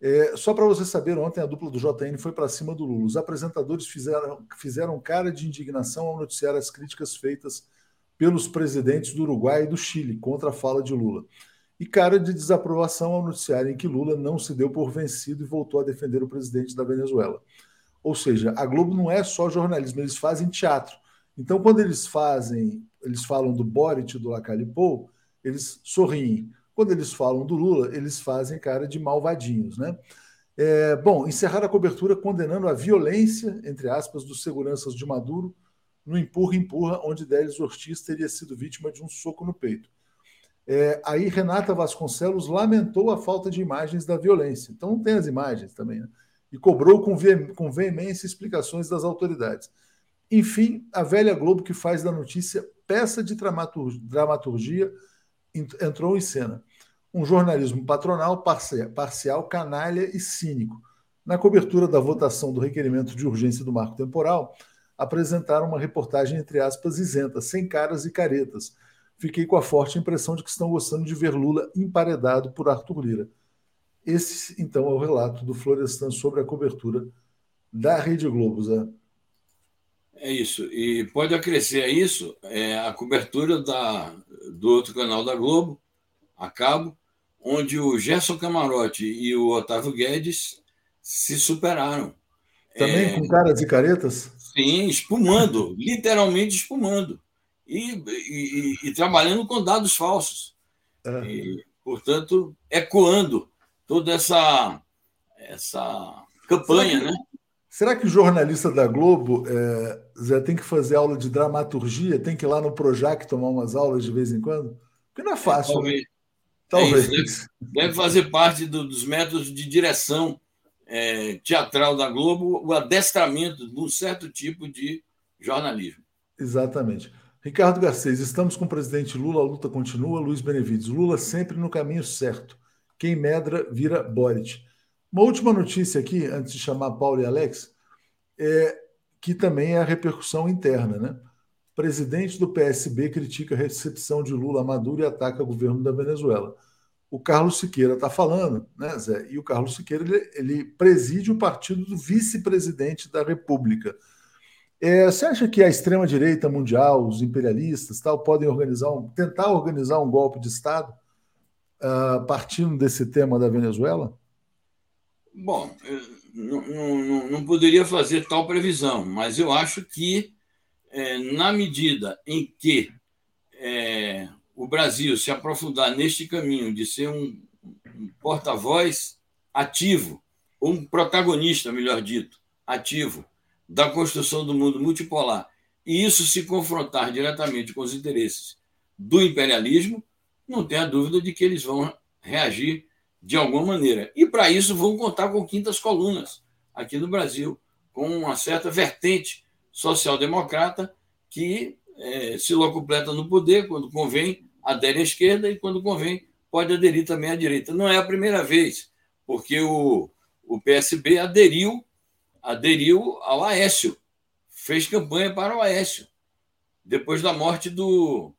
É, só para você saber, ontem a dupla do JN foi para cima do Lula. Os apresentadores fizeram, fizeram cara de indignação ao noticiar as críticas feitas pelos presidentes do Uruguai e do Chile contra a fala de Lula. E cara de desaprovação ao noticiarem que Lula não se deu por vencido e voltou a defender o presidente da Venezuela. Ou seja, a Globo não é só jornalismo, eles fazem teatro. Então, quando eles fazem, eles falam do Boric do Lacalipou, eles sorriem. Quando eles falam do Lula, eles fazem cara de malvadinhos, né? É, bom, encerrar a cobertura condenando a violência, entre aspas, dos seguranças de Maduro no empurra-empurra, onde Délis Ortiz teria sido vítima de um soco no peito. É, aí Renata Vasconcelos lamentou a falta de imagens da violência. Então não tem as imagens também, né? E cobrou com, ve com veemência explicações das autoridades. Enfim, a velha Globo que faz da notícia peça de dramaturgia entrou em cena. Um jornalismo patronal, parcial, canalha e cínico. Na cobertura da votação do requerimento de urgência do marco temporal, apresentaram uma reportagem, entre aspas, isenta, sem caras e caretas. Fiquei com a forte impressão de que estão gostando de ver Lula emparedado por Arthur Lira. Esse, então, é o relato do Florestan sobre a cobertura da Rede Globo, Zé. É isso. E pode acrescer a isso é, a cobertura da, do outro canal da Globo, a cabo, onde o Gerson Camarote e o Otávio Guedes se superaram. Também é, com caras e caretas? Sim, espumando, literalmente espumando. E, e, e, trabalhando com dados falsos. É. E, portanto, ecoando toda essa, essa campanha, né? Será que o jornalista da Globo é, Zé, tem que fazer aula de dramaturgia? Tem que ir lá no Projac tomar umas aulas de vez em quando? Porque não é fácil. Né? talvez. talvez. É deve, deve, fazer parte do, dos métodos de direção é, teatral da Globo o adestramento de um certo tipo de jornalismo. Exatamente. Ricardo Garcês, estamos com o presidente Lula, a luta continua. Luiz Benevides, Lula sempre no caminho certo. Quem medra vira Boric. Uma última notícia aqui, antes de chamar Paulo e Alex, é que também é a repercussão interna. Né? O presidente do PSB critica a recepção de Lula a Maduro e ataca o governo da Venezuela o Carlos Siqueira está falando, né, Zé? E o Carlos Siqueira ele, ele preside o partido do vice-presidente da República. É, você acha que a extrema-direita mundial, os imperialistas, tal, podem organizar um, tentar organizar um golpe de Estado uh, partindo desse tema da Venezuela? Bom, não, não, não, poderia fazer tal previsão, mas eu acho que, é, na medida em que é, o Brasil se aprofundar neste caminho de ser um, um porta-voz ativo, ou um protagonista, melhor dito, ativo, da construção do mundo multipolar, e isso se confrontar diretamente com os interesses do imperialismo, não tenha dúvida de que eles vão reagir de alguma maneira. E para isso vão contar com quintas colunas aqui no Brasil, com uma certa vertente social-democrata que é, se locupleta no poder, quando convém, adere à esquerda e, quando convém, pode aderir também à direita. Não é a primeira vez, porque o, o PSB aderiu, aderiu ao Aécio, fez campanha para o Aécio, depois da morte do,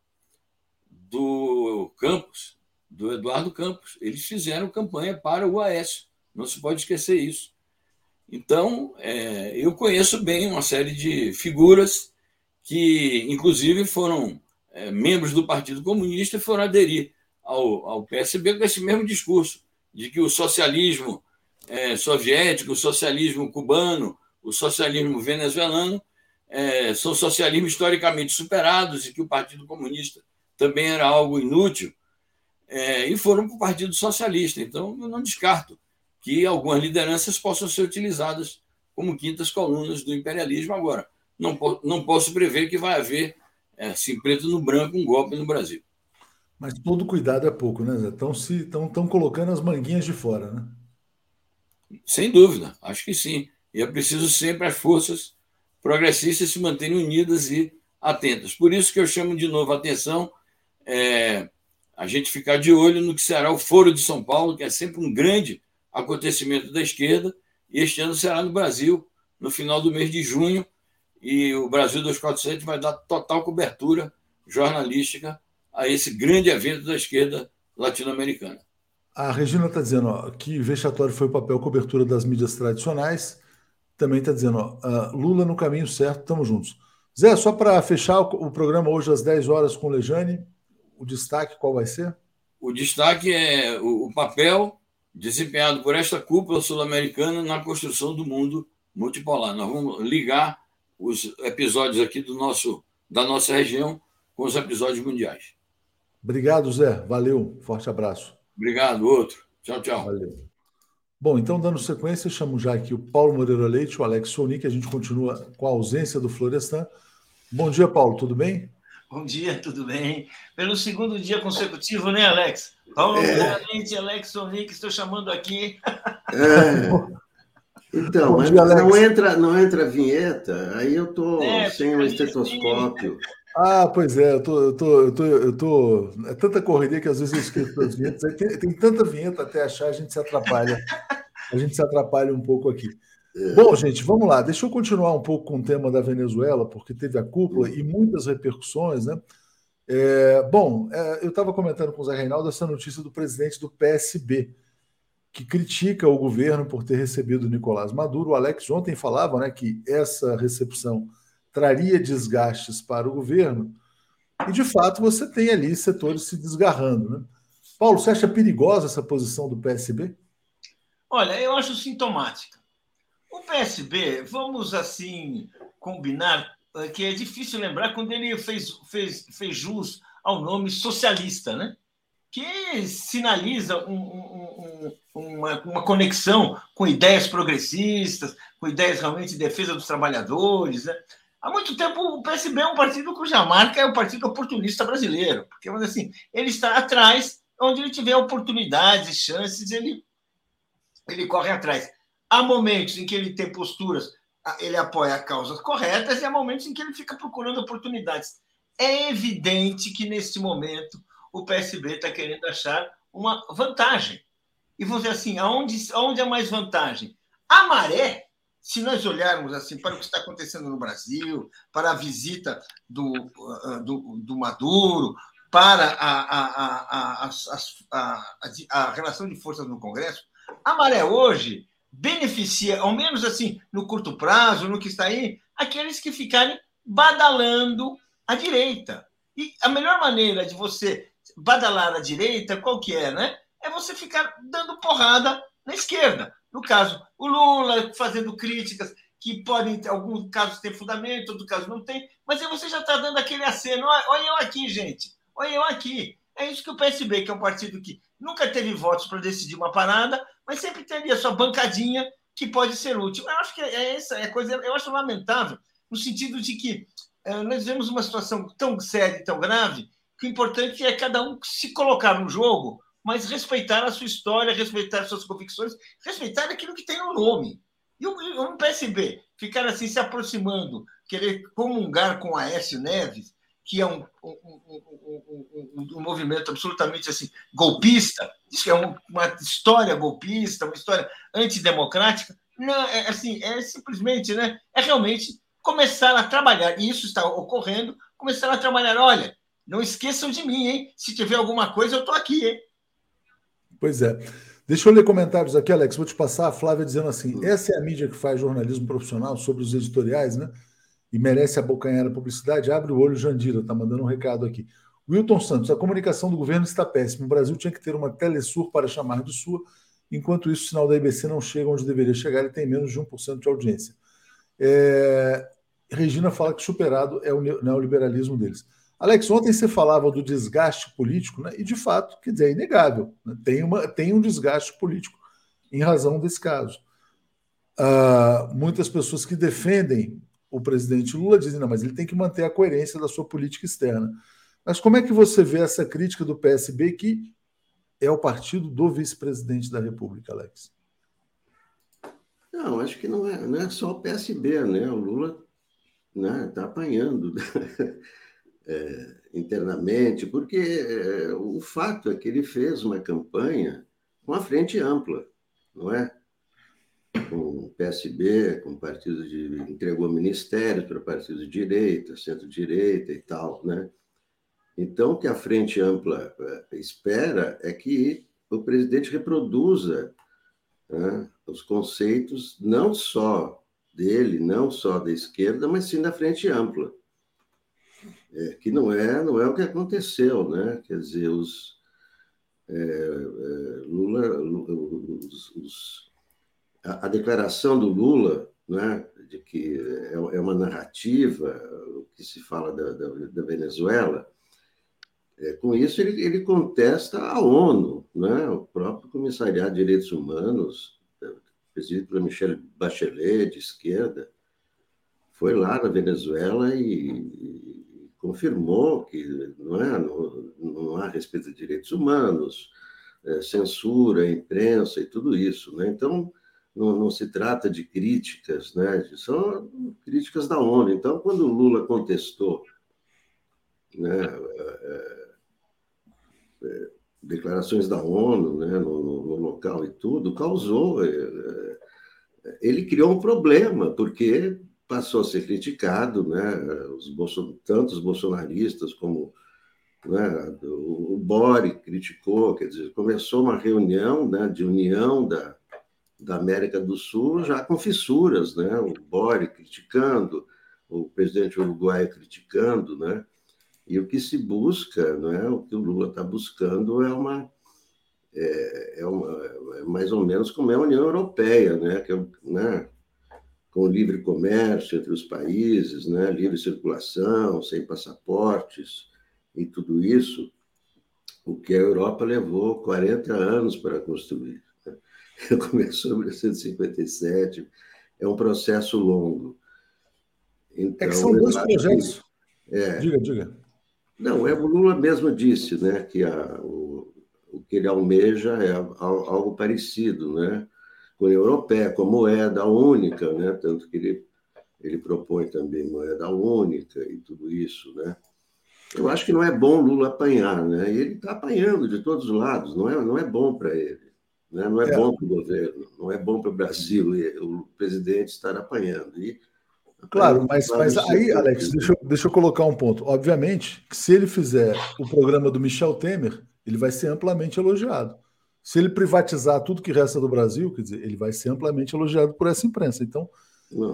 do Campos, do Eduardo Campos. Eles fizeram campanha para o Aécio, não se pode esquecer isso. Então, é, eu conheço bem uma série de figuras que, inclusive, foram é, membros do Partido Comunista foram aderir ao, ao PSB com esse mesmo discurso, de que o socialismo é, soviético, o socialismo cubano, o socialismo venezuelano é, são socialismos historicamente superados e que o Partido Comunista também era algo inútil, é, e foram para o Partido Socialista. Então, eu não descarto que algumas lideranças possam ser utilizadas como quintas colunas do imperialismo agora não, não posso prever que vai haver, é, assim, preto no branco, um golpe no Brasil. Mas todo cuidado é pouco, né, Zé? Estão se, estão, estão colocando as manguinhas de fora, né? Sem dúvida, acho que sim. E é preciso sempre as forças progressistas se manterem unidas e atentas. Por isso que eu chamo de novo a atenção é, a gente ficar de olho no que será o Foro de São Paulo, que é sempre um grande acontecimento da esquerda, e este ano será no Brasil, no final do mês de junho, e o Brasil 247 vai dar total cobertura jornalística a esse grande evento da esquerda latino-americana. A Regina está dizendo ó, que vexatório foi o papel cobertura das mídias tradicionais. Também está dizendo, ó, uh, Lula no caminho certo, estamos juntos. Zé, só para fechar o, programa hoje às 10 horas com o Lejane, o destaque qual vai ser? O destaque é o, o papel desempenhado por esta cúpula sul-americana na construção do mundo multipolar. Nós vamos ligar os episódios aqui do nosso, da nossa região com os episódios mundiais. Obrigado, Zé. Valeu. Forte abraço. Obrigado, outro. Tchau, tchau. Valeu. Bom, então, dando sequência, chamo já aqui o Paulo Moreira Leite, o Alex Sonic, a gente continua com a ausência do Florestan. Bom dia, Paulo, tudo bem? Bom dia, tudo bem? Pelo segundo dia consecutivo, né, Alex? Paulo é. Alex Sonic, estou chamando aqui. É. Então, dia, não, entra, não entra vinheta, aí eu estou é, sem o estetoscópio. Ah, pois é, eu tô, eu tô, eu tô, eu tô. É tanta correria que às vezes eu esqueço das vinhetas. Tem, tem tanta vinheta até achar, a gente se atrapalha. A gente se atrapalha um pouco aqui. Bom, gente, vamos lá. Deixa eu continuar um pouco com o tema da Venezuela, porque teve a cúpula e muitas repercussões, né? É, bom, é, eu estava comentando com o Zé Reinaldo essa notícia do presidente do PSB, que critica o governo por ter recebido Nicolás Maduro. O Alex ontem falava né, que essa recepção traria desgastes para o governo, e de fato você tem ali setores se desgarrando. Né? Paulo, você acha perigosa essa posição do PSB? Olha, eu acho sintomática. PSB, vamos assim combinar eh, que é difícil lembrar quando ele fez, fez, fez jus ao nome socialista, né? que sinaliza um, um, um, uma, uma, conexão com ideias progressistas, com ideias realmente de defesa dos trabalhadores. Né? Há muito tempo o PSB é um partido cuja marca é o Partido Oportunista Brasileiro, porque assim, ele está atrás, onde ele tiver oportunidades, chances, ele, ele corre atrás. Há momentos em que ele tem posturas, ele apoia causas corretas, e há momentos em que ele fica procurando oportunidades. É evidente que, neste momento, o PSB está querendo achar uma vantagem. E dizer assim, aonde, aonde é mais vantagem? A maré se nós olharmos assim para o que está acontecendo no Brasil, para a visita do, ah, do, do Maduro, para a, a, a, a, relação de forças no Congresso, a maré hoje beneficia, ao menos assim, no curto prazo, no que está aí, aqueles que ficarem badalando a direita. E a melhor maneira de você badalar a direita, qual que é, né? É você ficar dando porrada na esquerda. No caso, o Lula fazendo críticas que podem, em alguns casos, ter fundamento, outros casos não tem, mas aí você já está dando aquele aceno. Olha eu aqui, gente. Olha eu aqui. É isso que o PSB, que é um partido que nunca teve votos para decidir uma parada, mas sempre tem ali a sua bancadinha que pode ser útil. Eu acho que é essa é coisa, eu acho lamentável, no sentido de que é, nós vemos uma situação tão séria e tão grave que o importante é cada um se colocar no jogo mas respeitar a sua história, respeitar as suas convicções, respeitar aquilo que tem no nome. E o, PSB ficar assim se aproximando, querer comungar com Aécio Neves, que é um, um, um, um movimento absolutamente assim golpista, isso que é uma história golpista, uma história antidemocrática, não, é, assim, é simplesmente, né, é realmente começar a trabalhar, e isso está ocorrendo, começar a trabalhar, olha, não esqueçam de mim, hein? Se tiver alguma coisa, eu estou aqui, hein? Pois é. Deixa eu ler comentários aqui, Alex. Vou te passar a Flávia dizendo assim: essa é a mídia que faz jornalismo profissional sobre os editoriais, né? E merece abocanhar a publicidade. Abre o olho, Jandira, tá mandando um recado aqui. Wilton Santos, a comunicação do governo está péssima. O Brasil tinha que ter uma telesur para chamar de sua. Enquanto isso, o sinal da IBC não chega onde deveria chegar e tem menos de 1% de audiência. É... Regina fala que superado é o neoliberalismo deles. Alex, ontem você falava do desgaste político, né? e de fato, quer dizer, é inegável. Né? Tem, uma, tem um desgaste político em razão desse caso. Uh, muitas pessoas que defendem o presidente Lula dizem, não, mas ele tem que manter a coerência da sua política externa. Mas como é que você vê essa crítica do PSB, que é o partido do vice-presidente da República, Alex? Não, acho que não é, não é só o PSB, né? O Lula está né, tá apanhando. é, internamente, porque é, o fato é que ele fez uma campanha com a frente ampla, não é? Com o PSB, com partidos de. entregou ministérios para partidos de direita, centro-direita e tal, né? Então, o que a frente ampla é, espera é que o presidente reproduza né, os conceitos não só dele, não só da esquerda, mas sim da frente ampla é, que não é, não é o que aconteceu, né? Quer dizer, os é, é Lula, os, os, a, declaração do Lula, né, de que é, é uma narrativa, o que se fala da, da, da Venezuela, é, com isso ele, ele, contesta a ONU, né, o próprio Comissariado de Direitos Humanos, presidido pela Michelle Bachelet, de esquerda, foi lá na Venezuela e, confirmou que não, é, não, não há respeito de direitos humanos, é, censura, imprensa e tudo isso. Né? Então, não, não, se trata de críticas, né? são críticas da ONU. Então, quando o Lula contestou né, é, é, declarações da ONU né, no, no, local e tudo, causou. É, é, ele criou um problema, porque passou a ser criticado, né, os Bolson, tanto os bolsonaristas como né, o, o Bori criticou, quer dizer, começou uma reunião né, de união da, da América do Sul já com fissuras, né, o Bori criticando, o presidente uruguaio criticando, né, e o que se busca, não é? O que o Lula está buscando é uma é, é, uma, é mais ou menos como é a União Europeia, né? Que é, né? Com livre comércio entre os países, né? Livre circulação, sem passaportes e tudo isso, o que a Europa levou 40 anos para construir. Começou em 1957, é um processo longo. Então, é que são dois projetos. É, diga, diga. Não, é, o Lula mesmo disse né, que a, o, o que ele almeja é algo parecido né, com a europeia, com a moeda única, né, tanto que ele, ele propõe também moeda única e tudo isso. Né. Eu acho que não é bom Lula apanhar, né? E ele está apanhando de todos os lados, não é, não é bom para ele. Né? Não é, é. bom para o governo, não é bom para o Brasil o presidente estar apanhando. E Claro, mas, mas aí, Alex, deixa eu, deixa eu colocar um ponto. Obviamente que se ele fizer o programa do Michel Temer, ele vai ser amplamente elogiado. Se ele privatizar tudo que resta do Brasil, quer dizer, ele vai ser amplamente elogiado por essa imprensa. Então,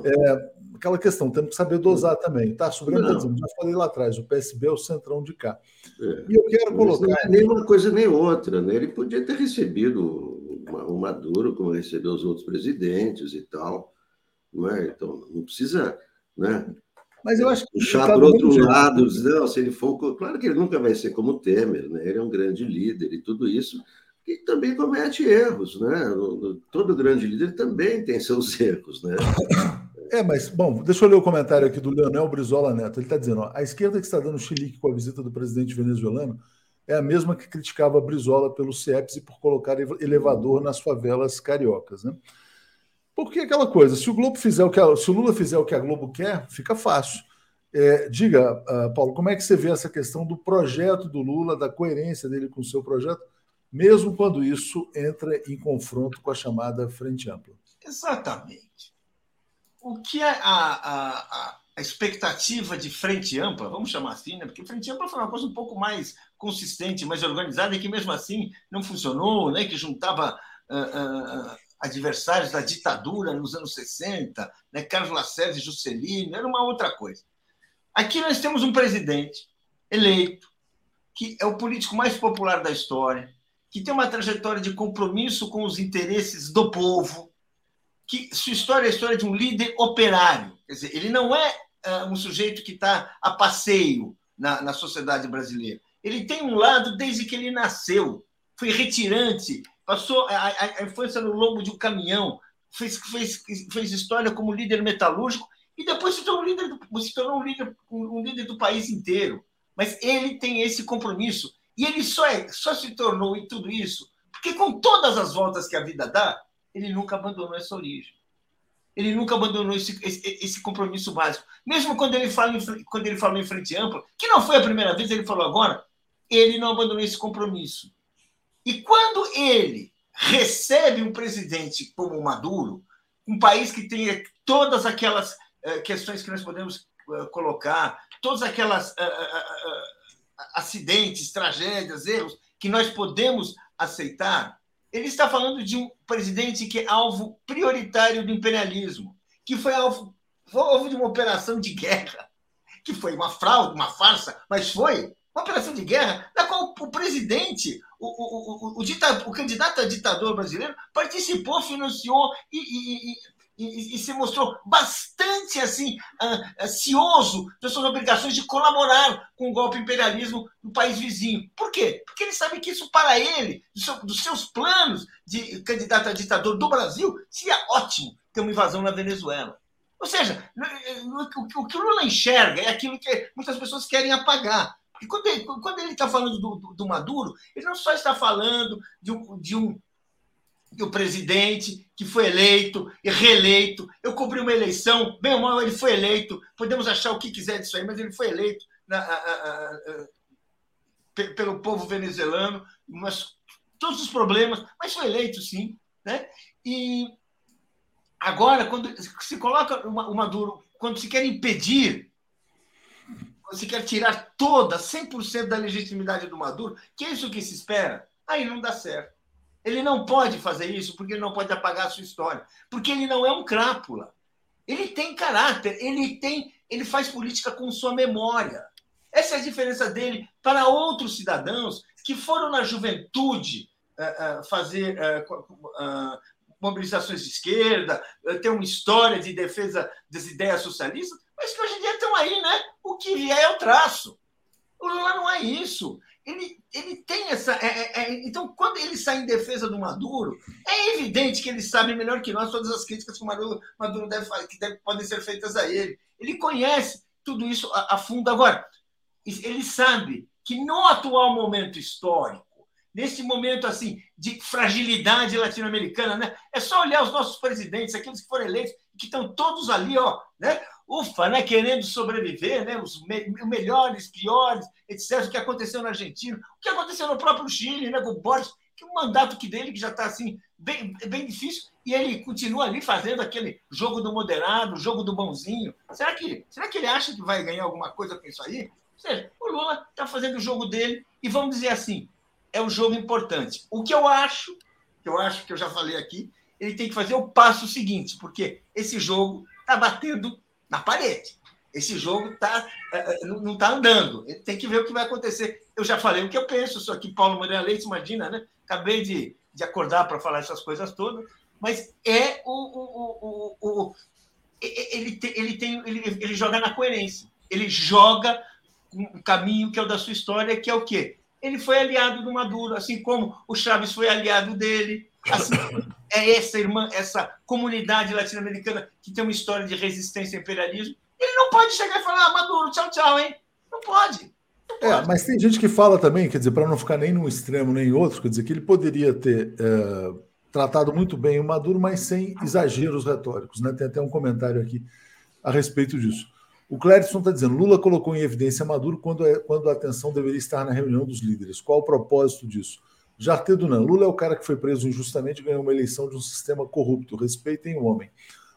é, aquela questão, temos que saber dosar também. Tá, Sobrando está dizendo, já falei lá atrás, o PSB é o centrão de cá. É. E eu quero colocar. Não é nem uma coisa nem outra, né? Ele podia ter recebido o Maduro, como recebeu os outros presidentes e tal não é? Então, não precisa, né? Mas eu acho que puxar para outro lado, não, se ele for, claro que ele nunca vai ser como Temer, né? Ele é um grande líder e tudo isso, e também comete erros, né? Todo grande líder também tem seus erros, né? É, mas, bom, deixa eu ler o comentário aqui do Leonel Brizola Neto. Ele está dizendo: ó, a esquerda que está dando chilique com a visita do presidente venezuelano é a mesma que criticava Brizola pelo CIEPS e por colocar elevador nas favelas cariocas. Né? Porque aquela coisa, se o Globo fizer o que a, se o Lula fizer o que a Globo quer, fica fácil. É, diga, uh, Paulo, como é que você vê essa questão do projeto do Lula, da coerência dele com o seu projeto, mesmo quando isso entra em confronto com a chamada frente ampla? Exatamente. O que é a, a, a expectativa de frente ampla, vamos chamar assim, né? porque frente ampla foi uma coisa um pouco mais consistente, mais organizada, e que mesmo assim não funcionou, né? que juntava uh, uh, adversários da ditadura nos anos 60, né? Carlos Lacerda e Juscelino, era uma outra coisa. Aqui nós temos um presidente eleito, que é o político mais popular da história, que tem uma trajetória de compromisso com os interesses do povo, que sua história é a história de um líder operário. Quer dizer, ele não é uh, um sujeito que está a passeio na, na sociedade brasileira. Ele tem um lado desde que ele nasceu. Foi retirante, passou a, a, a infância no lombo de um caminhão, fez, fez, fez história como líder metalúrgico e depois se tornou, líder do, se tornou um, líder, um líder do país inteiro. Mas ele tem esse compromisso. E ele só, é, só se tornou em tudo isso porque, com todas as voltas que a vida dá, ele nunca abandonou essa origem. Ele nunca abandonou esse, esse, esse compromisso básico. Mesmo quando ele, fala em, quando ele falou em frente ampla, que não foi a primeira vez, ele falou agora, ele não abandonou esse compromisso. E quando ele recebe um presidente como Maduro, um país que tem todas aquelas uh, questões que nós podemos uh, colocar, todas aquelas uh, acidentes, tragédias, erros que nós podemos aceitar, ele está falando de um presidente que é alvo prioritário do imperialismo, que foi alvo, foi alvo de uma operação de guerra, que foi uma fraude, uma farsa, mas foi uma operação de guerra na qual o presidente, o, o, o, o, o candidato a ditador brasileiro participou, financiou e, e, e, e se mostrou bastante assim ansioso das suas obrigações de colaborar com o golpe imperialismo no país vizinho. Por quê? Porque ele sabe que isso para ele, dos seus planos de candidato a ditador do Brasil, seria ótimo ter uma invasão na Venezuela. Ou seja, o que o Lula enxerga é aquilo que muitas pessoas querem apagar. E quando ele, quando ele está falando do, do, do, Maduro, ele não só está falando de um, de um, um presidente que foi eleito e reeleito. Eu cobri uma eleição, bem ou mal, ele foi eleito. Podemos achar o que quiser disso aí, mas ele foi eleito na, a, a, a, pelo povo venezuelano, mas todos os problemas, mas foi eleito sim. Né? E agora, quando se coloca o Maduro, quando se quer impedir você quer tirar toda, 100% da legitimidade do Maduro, que é isso que se espera, aí não dá certo. Ele não pode fazer isso porque ele não pode apagar a sua história, porque ele não é um crápula. Ele tem caráter, ele tem, ele faz política com sua memória. Essa é a diferença dele para outros cidadãos que foram na juventude uh, uh, fazer uh, mobilizações de esquerda, ter uma história de defesa das ideias socialistas, mas que hoje em dia estão aí, né? O que vier é o traço. O Lula não é isso. Ele, ele tem essa. É, é, é, então, quando ele sai em defesa do Maduro, é evidente que ele sabe melhor que nós todas as críticas que o Maduro, Maduro deve, que deve, podem ser feitas a ele. Ele conhece tudo isso a, a fundo. Agora, ele sabe que no atual momento histórico, nesse momento assim de fragilidade latino-americana, né? É só olhar os nossos presidentes, aqueles que foram eleitos, que estão todos ali, ó, né? Ufa, né, querendo sobreviver, né, os me melhores, piores, etc. O que aconteceu na Argentina, o que aconteceu no próprio Chile, né, com o Boris, que o mandato que dele que já está assim bem, bem difícil e ele continua ali fazendo aquele jogo do moderado, jogo do bonzinho. Será que, será que ele acha que vai ganhar alguma coisa com isso aí? Ou seja, o Lula está fazendo o jogo dele e vamos dizer assim, é um jogo importante. O que eu acho, que eu acho que eu já falei aqui, ele tem que fazer o passo seguinte, porque esse jogo está batendo na parede. Esse jogo tá, é, é, não está andando. Tem que ver o que vai acontecer. Eu já falei o que eu penso, sou aqui Paulo Moreira Leite, imagina, né? Acabei de, de acordar para falar essas coisas todas, mas é o. o, o, o ele, tem, ele, tem, ele, ele joga na coerência. Ele joga um caminho que é o da sua história, que é o quê? Ele foi aliado do Maduro, assim como o Chaves foi aliado dele, assim é essa irmã, essa comunidade latino-americana que tem uma história de resistência ao imperialismo. Ele não pode chegar e falar, ah, Maduro, tchau, tchau, hein? Não pode. É, mas tem gente que fala também, quer dizer, para não ficar nem num extremo nem em outro, quer dizer, que ele poderia ter é, tratado muito bem o Maduro, mas sem exageros retóricos. Né? Tem até um comentário aqui a respeito disso. O Clérison está dizendo: Lula colocou em evidência Maduro quando, é, quando a atenção deveria estar na reunião dos líderes. Qual o propósito disso? Jarte Dunan, Lula é o cara que foi preso injustamente e ganhou uma eleição de um sistema corrupto. Respeitem o homem.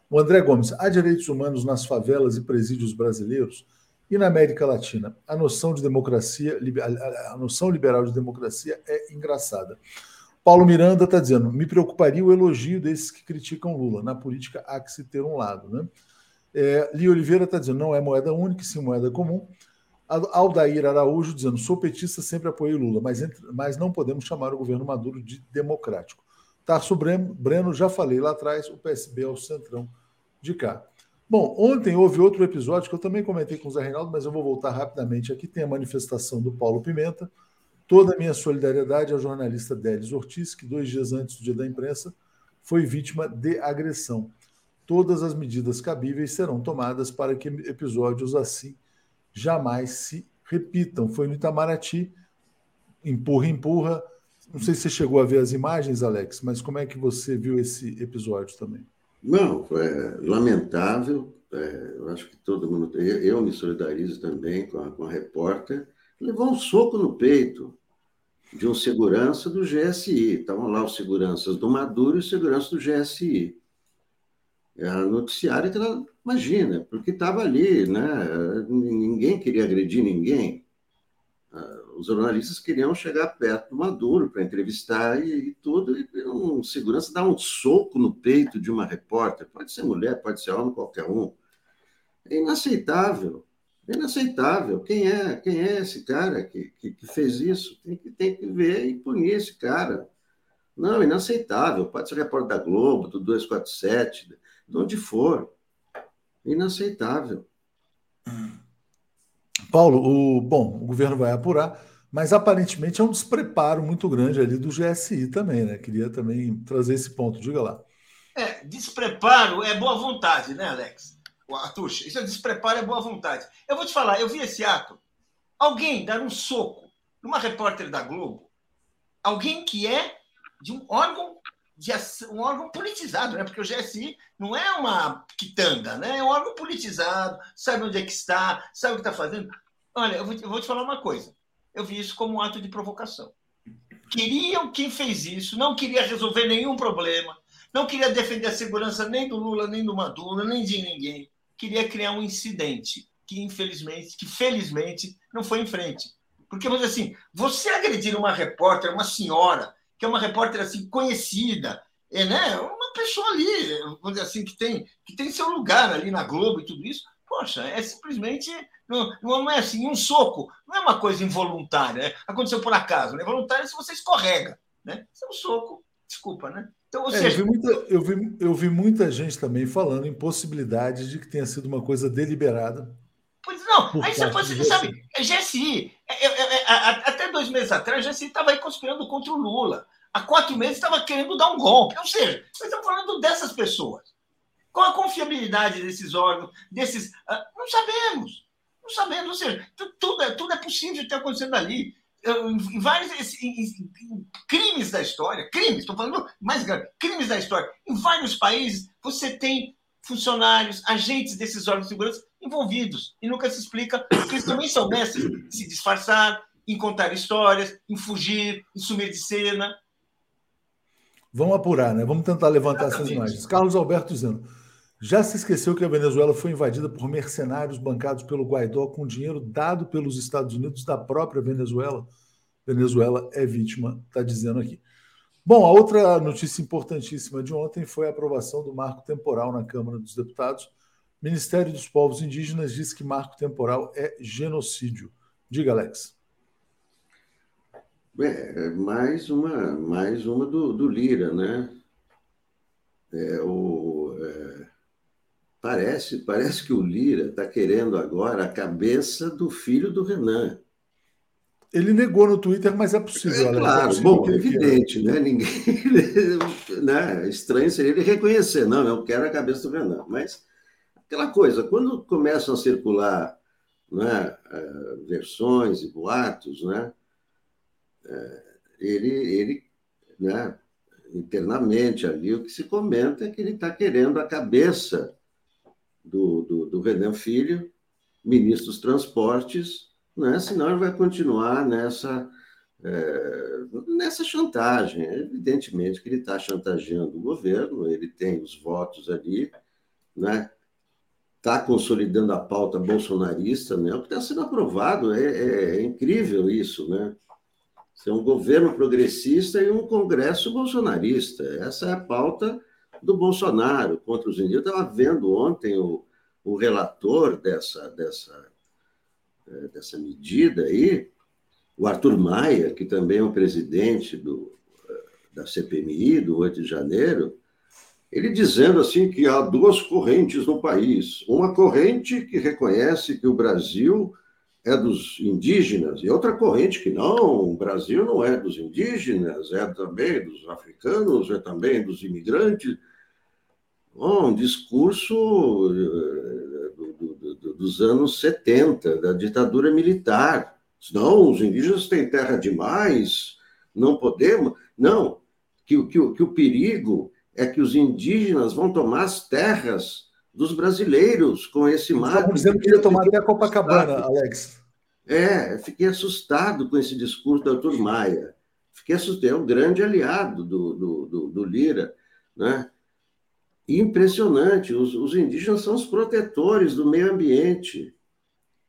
O André Gomes, há direitos humanos nas favelas e presídios brasileiros e na América Latina. A noção de democracia, a noção liberal de democracia é engraçada. Paulo Miranda está dizendo: me preocuparia o elogio desses que criticam Lula. Na política há que se ter um lado. Né? É, Li Oliveira está dizendo: não é moeda única, sim moeda comum. Aldair Araújo dizendo: sou petista, sempre apoiei Lula, mas, entre, mas não podemos chamar o governo Maduro de democrático. Tarso Breno, já falei lá atrás, o PSB é o centrão de cá. Bom, ontem houve outro episódio que eu também comentei com o Zé Reinaldo, mas eu vou voltar rapidamente aqui. Tem a manifestação do Paulo Pimenta. Toda a minha solidariedade ao jornalista Délis Ortiz, que dois dias antes do dia da imprensa foi vítima de agressão. Todas as medidas cabíveis serão tomadas para que episódios assim jamais se repitam. Foi no Itamaraty, empurra, empurra. Não sei se você chegou a ver as imagens, Alex, mas como é que você viu esse episódio também? Não, é lamentável. É, eu acho que todo mundo. Eu, eu me solidarizo também com a, com a repórter. Levou um soco no peito de um segurança do GSI. Estavam lá os seguranças do Maduro e os seguranças do GSI. É noticiária que ela imagina, porque estava ali, né? Ninguém queria agredir ninguém. Ah, os jornalistas queriam chegar perto do Maduro para entrevistar e, e, tudo, e um segurança dá um soco no peito de uma repórter, pode ser mulher, pode ser homem, qualquer um. É inaceitável. É inaceitável. Quem é, quem é esse cara que, que, que fez isso? Tem que, tem que ver e punir esse cara. Não, inaceitável. Pode ser repórter da Globo, do 247, de onde for. Inaceitável. Paulo, o, bom, o governo vai apurar, mas aparentemente é um despreparo muito grande ali do GSI também, né? Queria também trazer esse ponto, diga lá. É, despreparo é boa vontade, né, Alex? Atuxa, isso é despreparo e boa vontade. Eu vou te falar, eu vi esse ato. Alguém dar um soco numa repórter da Globo, alguém que é de um órgão um órgão politizado, né? Porque o GSI não é uma quitanda, né? É um órgão politizado, sabe onde é que está, sabe o que está fazendo. Olha, eu vou, eu vou te falar uma coisa. Eu vi isso como um ato de provocação. Queriam quem fez isso, não queria resolver nenhum problema, não queria defender a segurança nem do Lula, nem do Maduro, nem de ninguém. Queria criar um incidente que, infelizmente, que felizmente não foi em frente. Porque, vamos dizer assim, você agredir uma repórter, uma senhora, que é uma repórter assim conhecida, é, né? Uma pessoa ali, vamos dizer assim, que tem, que tem seu lugar ali na Globo e tudo isso. Poxa, é simplesmente não, não é assim, um soco não é uma coisa involuntária, né? aconteceu por acaso, né? Voluntário é se você escorrega, né? Isso é um soco, desculpa, né? Então, é, eu, vi muita, eu, vi, eu vi muita gente também falando em possibilidade de que tenha sido uma coisa deliberada. Pois não, aí você, você sabe, é GSI, é, é, é, até dois meses atrás, a GSI estava conspirando contra o Lula. Há quatro meses estava querendo dar um golpe. Ou seja, nós estamos falando dessas pessoas. Qual a confiabilidade desses órgãos, desses. Uh, não sabemos. Não sabemos. Ou seja, tudo é, tudo é possível ter acontecendo ali. Em vários em, em, crimes da história, crimes, estou falando mais grave, crimes da história. Em vários países, você tem funcionários, agentes desses órgãos de segurança envolvidos. E nunca se explica, porque eles também são mestres em se disfarçar, em contar histórias, em fugir, em sumir de cena. Vamos apurar, né? Vamos tentar levantar Exatamente. essas imagens. Carlos Alberto dizendo: já se esqueceu que a Venezuela foi invadida por mercenários bancados pelo Guaidó com dinheiro dado pelos Estados Unidos da própria Venezuela? Venezuela é vítima, está dizendo aqui. Bom, a outra notícia importantíssima de ontem foi a aprovação do marco temporal na Câmara dos Deputados Ministério dos Povos Indígenas diz que marco temporal é genocídio. Diga, Alex. É, mais uma, mais uma do, do Lira, né? É, o, é, parece, parece que o Lira está querendo agora a cabeça do filho do Renan. Ele negou no Twitter, mas é possível. É, claro, é possível bom, é evidente, né? Ninguém, né? Estranho seria ele reconhecer, não, eu quero a cabeça do Renan, mas aquela coisa, quando começam a circular né, é, versões e boatos, né, é, ele, ele né, internamente ali, o que se comenta é que ele está querendo a cabeça do, do, do Renan Filho, ministro dos Transportes, né, senão ele vai continuar nessa, é, nessa chantagem. Evidentemente que ele está chantageando o governo, ele tem os votos ali, né? está consolidando a pauta bolsonarista, né? O que está sendo aprovado é, é, é, incrível isso, né? Ser um governo progressista e um Congresso bolsonarista. Essa é a pauta do Bolsonaro contra os indígenas. Eu estava vendo ontem o, o relator dessa, dessa, é, dessa medida aí, o Arthur Maia, que também é um presidente do, da CPMI, do 8 de janeiro, ele dizendo assim que há duas correntes no país. Uma corrente que reconhece que o Brasil é dos indígenas, e outra corrente que não, o Brasil não é dos indígenas, é também dos africanos, é também dos imigrantes. Bom, um discurso eh, do, do, do, dos anos 70, da ditadura militar. Não, os indígenas têm terra demais, não podemos. Não, que, que, que o perigo é que os indígenas vão tomar as terras dos brasileiros com esse mar. Estão dizendo que ia tomar até a Copacabana, Alex. É, fiquei assustado com esse discurso do Arthur Maia. Fiquei assustado, é um grande aliado do, do, do, do Lira. Né? Impressionante, os, os indígenas são os protetores do meio ambiente,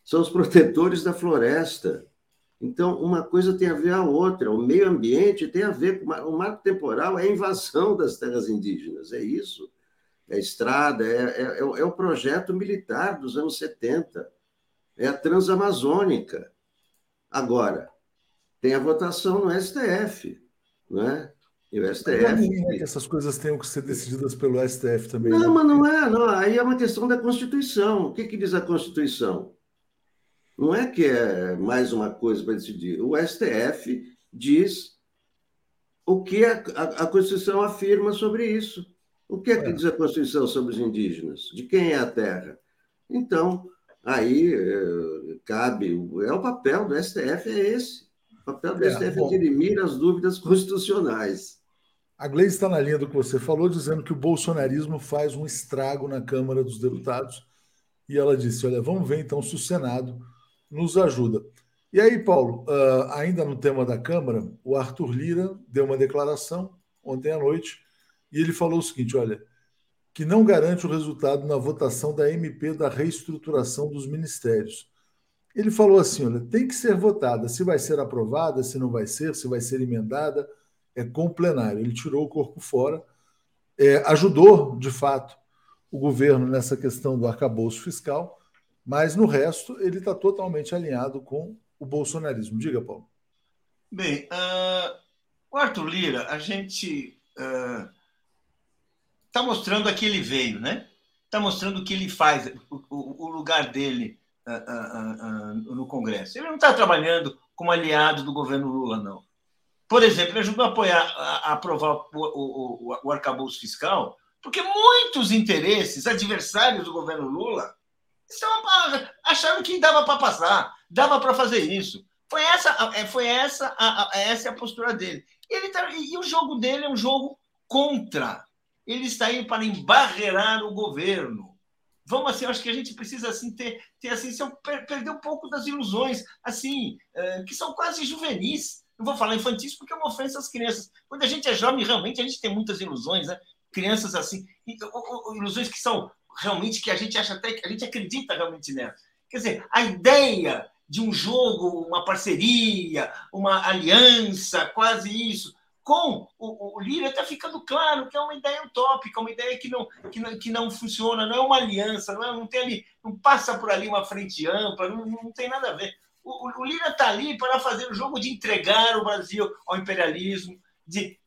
são os protetores da floresta. Então, uma coisa tem a ver a outra. O meio ambiente tem a ver com o marco temporal, é a invasão das terras indígenas, é isso. É a estrada, é, é, é, é o projeto militar dos anos 70, é a transamazônica. Agora, tem a votação no STF, não é? E o STF. É que essas coisas tenham que ser decididas pelo STF também. Não, né? mas não é, não. Aí é uma questão da Constituição. O que, que diz a Constituição? Não é que é mais uma coisa para decidir. O STF diz o que a, a, a Constituição afirma sobre isso. O que é que é. diz a Constituição sobre os indígenas? De quem é a terra? Então, aí é, cabe, é o papel do STF, é esse. O papel do é, STF bom. é dirimir as dúvidas constitucionais. A Gleice está na linha do que você falou, dizendo que o bolsonarismo faz um estrago na Câmara dos Deputados. E ela disse: Olha, vamos ver então se o Senado nos ajuda. E aí, Paulo, uh, ainda no tema da Câmara, o Arthur Lira deu uma declaração ontem à noite e ele falou o seguinte: olha, que não garante o resultado na votação da MP da reestruturação dos ministérios. Ele falou assim: olha, tem que ser votada, se vai ser aprovada, se não vai ser, se vai ser emendada é, com o plenário. Ele tirou o corpo fora, é, ajudou, de fato, o governo nessa questão do arcabouço fiscal, mas no resto ele está totalmente alinhado com o bolsonarismo. Diga, Paulo. Bem, uh, o Arthur Lira, a gente está uh, mostrando a que ele veio, né? Está mostrando o que ele faz, o, o, lugar dele uh, no Congresso. Ele não está trabalhando como aliado do governo Lula, não. Por exemplo, ele ajudou a apoiar, a, aprovar o, o, o, o arcabouço fiscal, porque muitos interesses adversários do governo Lula acharam que dava para passar, dava para fazer isso. Foi essa, é, foi essa, a, a, essa é a postura dele. E, ele tá, e o jogo dele é um jogo contra. Ele está indo para embarrear o governo. Vamos assim, acho que a gente precisa assim ter, ter assim, perder um pouco das ilusões, assim, é, que são quase juvenis não vou falar infantis porque é uma ofensa às crianças. Quando a gente é jovem, realmente a gente tem muitas ilusões, né? Crianças assim, ilusões que são realmente que a gente acha até que a gente acredita realmente nelas. Quer dizer, a ideia de um jogo, uma parceria, uma aliança, quase isso, com o, o Lira está ficando claro que é uma ideia utópica, uma ideia que não, que não, que não funciona, não é uma aliança, não, é, não tem ali, não passa por ali uma frente ampla, não, não tem nada a ver. O, o Lira está ali para fazer o jogo de entregar o Brasil ao imperialismo, de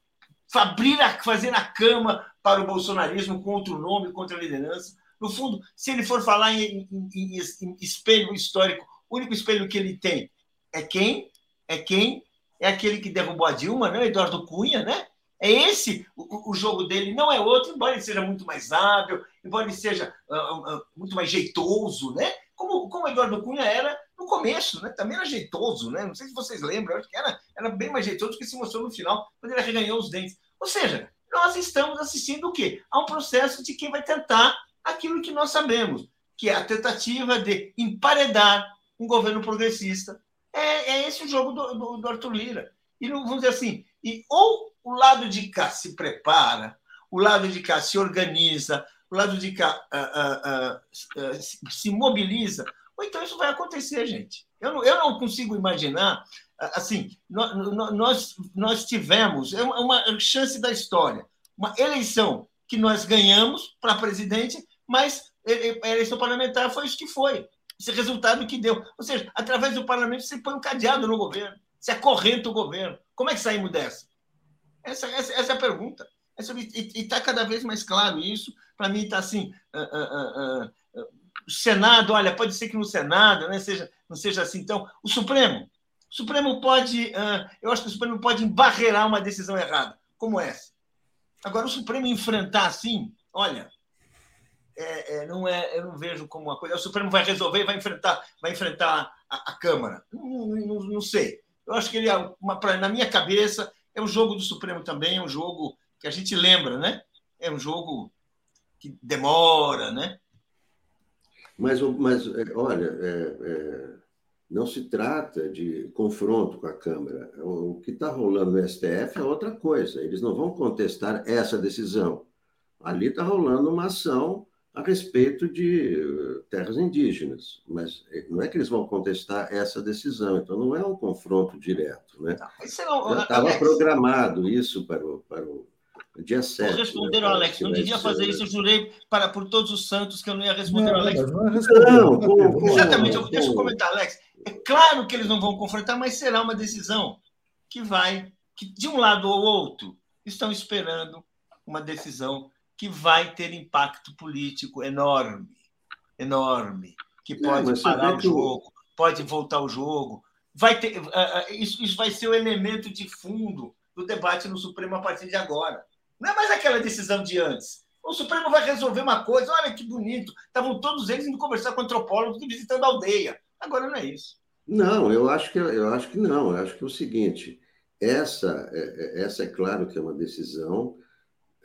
abrir fazer a cama para o bolsonarismo contra o nome, contra a liderança. No fundo, se ele for falar em, em, em, em espelho histórico, o único espelho que ele tem é quem? É quem? É aquele que derrubou a Dilma, né? Eduardo Cunha, né? É esse o, o, jogo dele, não é outro, embora ele seja muito mais hábil, embora ele seja uh, uh, muito mais jeitoso, né? Como, como Eduardo Cunha era no começo, né? Também era jeitoso, né? Não sei se vocês lembram, acho que era, era bem mais jeitoso do que se mostrou no final, quando ele reganhou os dentes. Ou seja, nós estamos assistindo o quê? A um processo de quem vai tentar aquilo que nós sabemos, que é a tentativa de emparedar um governo progressista. É, é esse o jogo do, do, do Arthur Lira. E vamos dizer assim, e ou o lado de cá se prepara, o lado de cá se organiza, o lado de cá uh, uh, uh, se mobiliza ou então isso vai acontecer, gente. Eu não, eu não consigo imaginar. Assim, nós, nós tivemos é uma chance da história, uma eleição que nós ganhamos para presidente, mas a eleição parlamentar foi isso que foi. Esse resultado que deu. Ou seja, através do parlamento você põe um cadeado no governo, você acorrenta o governo. Como é que saímos dessa? Essa, essa, essa é a pergunta. e está cada vez mais claro isso. Para mim, está assim: uh, uh, uh, o Senado, olha, pode ser que no Senado né, seja, não seja assim. Então, o Supremo, o Supremo pode, eu acho que o Supremo pode embarrear uma decisão errada, como essa. Agora, o Supremo enfrentar assim, olha, é, é, não é, eu não vejo como uma coisa. O Supremo vai resolver, vai enfrentar, vai enfrentar a, a Câmara. Não, não, não, sei. Eu acho que ele, é uma, pra, na minha cabeça, é um jogo do Supremo também, é um jogo que a gente lembra, né? É um jogo que demora, né? Mas, mas é, olha, é, é, não se trata de confronto com a Câmara. O que está rolando no STF é outra coisa. Eles não vão contestar essa decisão. Ali está rolando uma ação a respeito de eh, terras indígenas, mas eh, não é que eles vão contestar essa decisão, então não é um confronto direto. Né? Não, Já estava programado isso para o, para o Dia 7. Vou responder né, Alex. Não devia fazer isso. Eu jurei para, por todos os santos que eu não ia responder ao Alex. Não, não, não, Exatamente. Eu, deixa eu comentar, Alex. É claro que eles não vão confrontar, mas será uma decisão que vai, que de um lado ou outro, estão esperando uma decisão que vai ter impacto político enorme. Enorme. Que pode parar o jogo, pode voltar o jogo. Vai ter, uh, uh, isso, isso vai ser o elemento de fundo do debate no Supremo a partir de agora. Não é mais aquela decisão de antes. O Supremo vai resolver uma coisa, olha que bonito. Estavam todos eles indo conversar com antropólogos e visitando a aldeia. Agora não é isso. Não, eu acho que eu acho que não. Eu acho que é o seguinte: essa, é, é, essa é claro que é uma decisão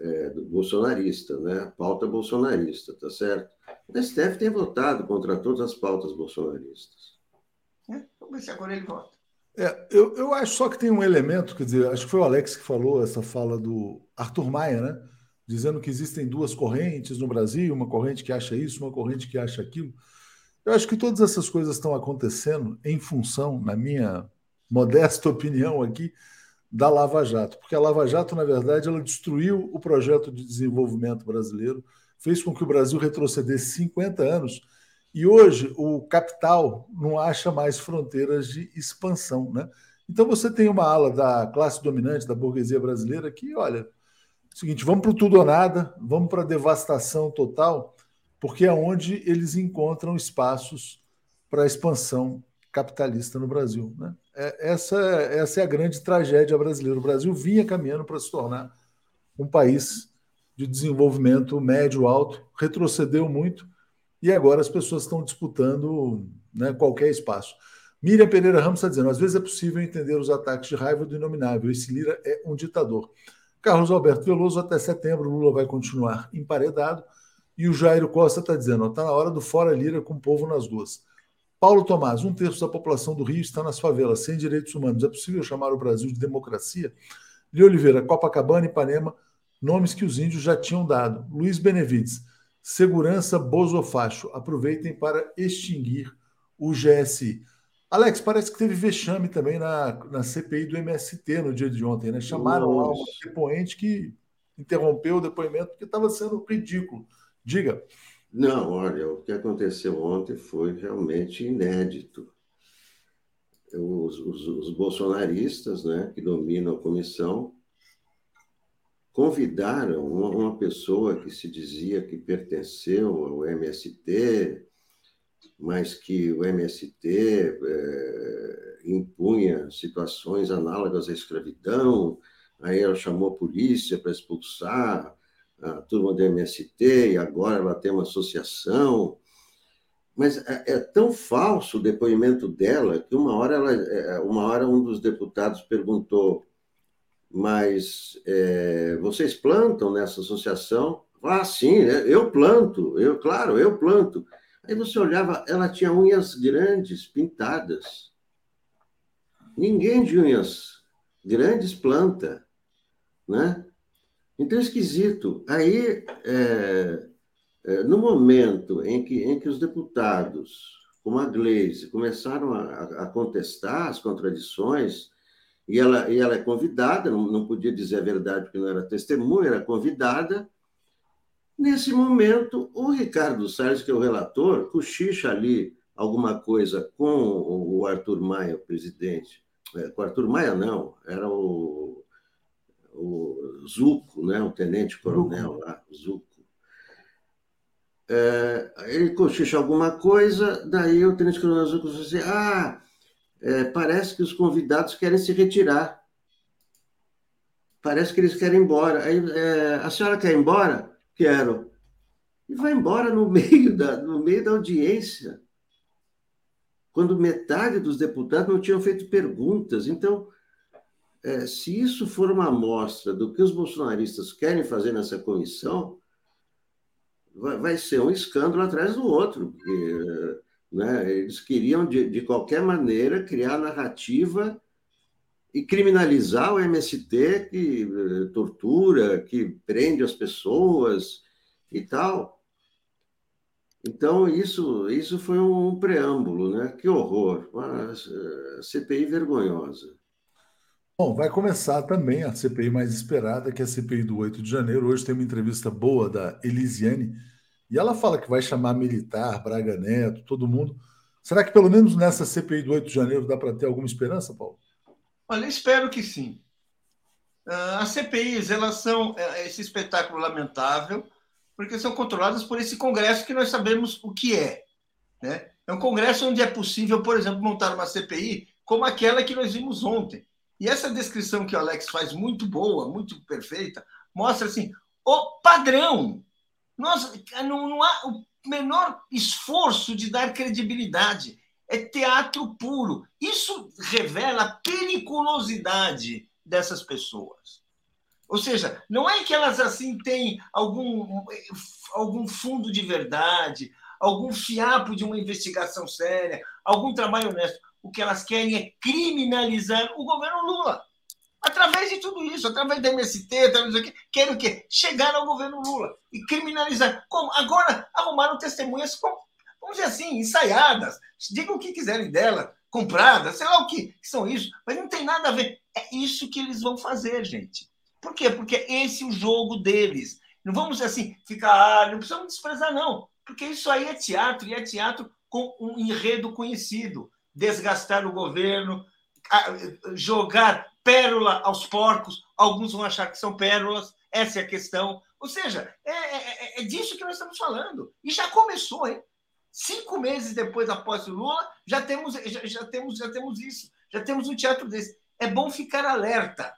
é, do bolsonarista, né? Pauta bolsonarista, tá certo? O STF tem votado contra todas as pautas bolsonaristas. É, vamos ver se agora ele vota. É, eu, eu acho só que tem um elemento, quer dizer, acho que foi o Alex que falou essa fala do Arthur Maia, né? Dizendo que existem duas correntes no Brasil, uma corrente que acha isso, uma corrente que acha aquilo. Eu acho que todas essas coisas estão acontecendo em função, na minha modesta opinião aqui, da Lava Jato. Porque a Lava Jato, na verdade, ela destruiu o projeto de desenvolvimento brasileiro, fez com que o Brasil retrocedesse 50 anos e hoje o capital não acha mais fronteiras de expansão. Né? Então você tem uma ala da classe dominante, da burguesia brasileira, que, olha, é seguinte, vamos para o tudo ou nada, vamos para a devastação total, porque é onde eles encontram espaços para a expansão capitalista no Brasil. Né? É, essa, essa é a grande tragédia brasileira. O Brasil vinha caminhando para se tornar um país de desenvolvimento médio-alto, retrocedeu muito e agora as pessoas estão disputando né, qualquer espaço. Miriam Pereira Ramos está dizendo: às vezes é possível entender os ataques de raiva do inominável. Esse Lira é um ditador. Carlos Alberto Veloso, até setembro, Lula vai continuar emparedado. E o Jairo Costa está dizendo: está na hora do fora Lira com o povo nas ruas. Paulo Tomás, um terço da população do Rio está nas favelas, sem direitos humanos. É possível chamar o Brasil de democracia? Li Oliveira, Copacabana e Ipanema, nomes que os índios já tinham dado. Luiz Benevides, Segurança Bozofacho. Aproveitem para extinguir o GSI. Alex, parece que teve vexame também na, na CPI do MST no dia de ontem, né? Chamaram lá um depoente que interrompeu o depoimento porque estava sendo ridículo. Diga. Não, olha, o que aconteceu ontem foi realmente inédito. Os, os, os bolsonaristas, né, que dominam a comissão, convidaram uma pessoa que se dizia que pertenceu ao MST, mas que o MST é, impunha situações análogas à escravidão. Aí ela chamou a polícia para expulsar a turma do MST e agora ela tem uma associação. Mas é, é tão falso o depoimento dela que uma hora, ela, é, uma hora um dos deputados perguntou mas é, vocês plantam nessa associação? Ah, sim, né? eu planto, eu, claro, eu planto. Aí você olhava, ela tinha unhas grandes, pintadas. Ninguém de unhas grandes planta, né? Então, esquisito. Aí, é, é, no momento em que, em que os deputados, como a Gleisi, começaram a, a contestar as contradições e ela, e ela é convidada, não, não podia dizer a verdade porque não era testemunha, era convidada. Nesse momento, o Ricardo Salles, que é o relator, cochicha ali alguma coisa com o Arthur Maia, o presidente. É, com o Arthur Maia, não, era o, o Zuco, né? o tenente-coronel lá, Zuco. É, ele cochicha alguma coisa, daí o tenente-coronel Zuco disse assim, ah, é, parece que os convidados querem se retirar. Parece que eles querem ir embora. Aí, é, a senhora quer ir embora? Quero. E vai embora no meio da, no meio da audiência, quando metade dos deputados não tinham feito perguntas. Então, é, se isso for uma amostra do que os bolsonaristas querem fazer nessa comissão, vai, vai ser um escândalo atrás do outro. Porque, né? Eles queriam, de, de qualquer maneira, criar narrativa e criminalizar o MST que eh, tortura, que prende as pessoas e tal. Então, isso, isso foi um preâmbulo, né? Que horror, uma eh, CPI vergonhosa. Bom, vai começar também a CPI mais esperada, que é a CPI do 8 de janeiro. Hoje tem uma entrevista boa da Elisiane, e ela fala que vai chamar militar, Braga Neto, todo mundo. Será que pelo menos nessa CPI do 8 de janeiro dá para ter alguma esperança, Paulo? Olha, espero que sim. Uh, as CPIs, elas são é, esse espetáculo lamentável, porque são controladas por esse Congresso que nós sabemos o que é. Né? É um Congresso onde é possível, por exemplo, montar uma CPI como aquela que nós vimos ontem. E essa descrição que o Alex faz, muito boa, muito perfeita, mostra assim, o padrão Nós, não, não há o menor esforço de dar credibilidade. É teatro puro. Isso revela a periculosidade dessas pessoas. Ou seja, não é que elas assim têm algum, algum fundo de verdade, algum fiapo de uma investigação séria, algum trabalho honesto. O que elas querem é criminalizar o governo Lula. Através de tudo isso, através da MST, através do querem o quê? Chegar ao governo Lula e criminalizar. Como? Agora arrumaram testemunhas, vamos dizer assim, ensaiadas. Digam o que quiserem dela, compradas, sei lá o que, que são isso, mas não tem nada a ver. É isso que eles vão fazer, gente. Por quê? Porque esse é o jogo deles. Não vamos assim ficar, ah, não precisamos desprezar, não. Porque isso aí é teatro, e é teatro com um enredo conhecido. Desgastar o governo, jogar pérola aos porcos, alguns vão achar que são pérolas, essa é a questão. Ou seja, é, é, é, é disso que nós estamos falando. E já começou, hein? Cinco meses depois da posse do Lula, já temos, já, já, temos, já temos isso, já temos um teatro desse. É bom ficar alerta.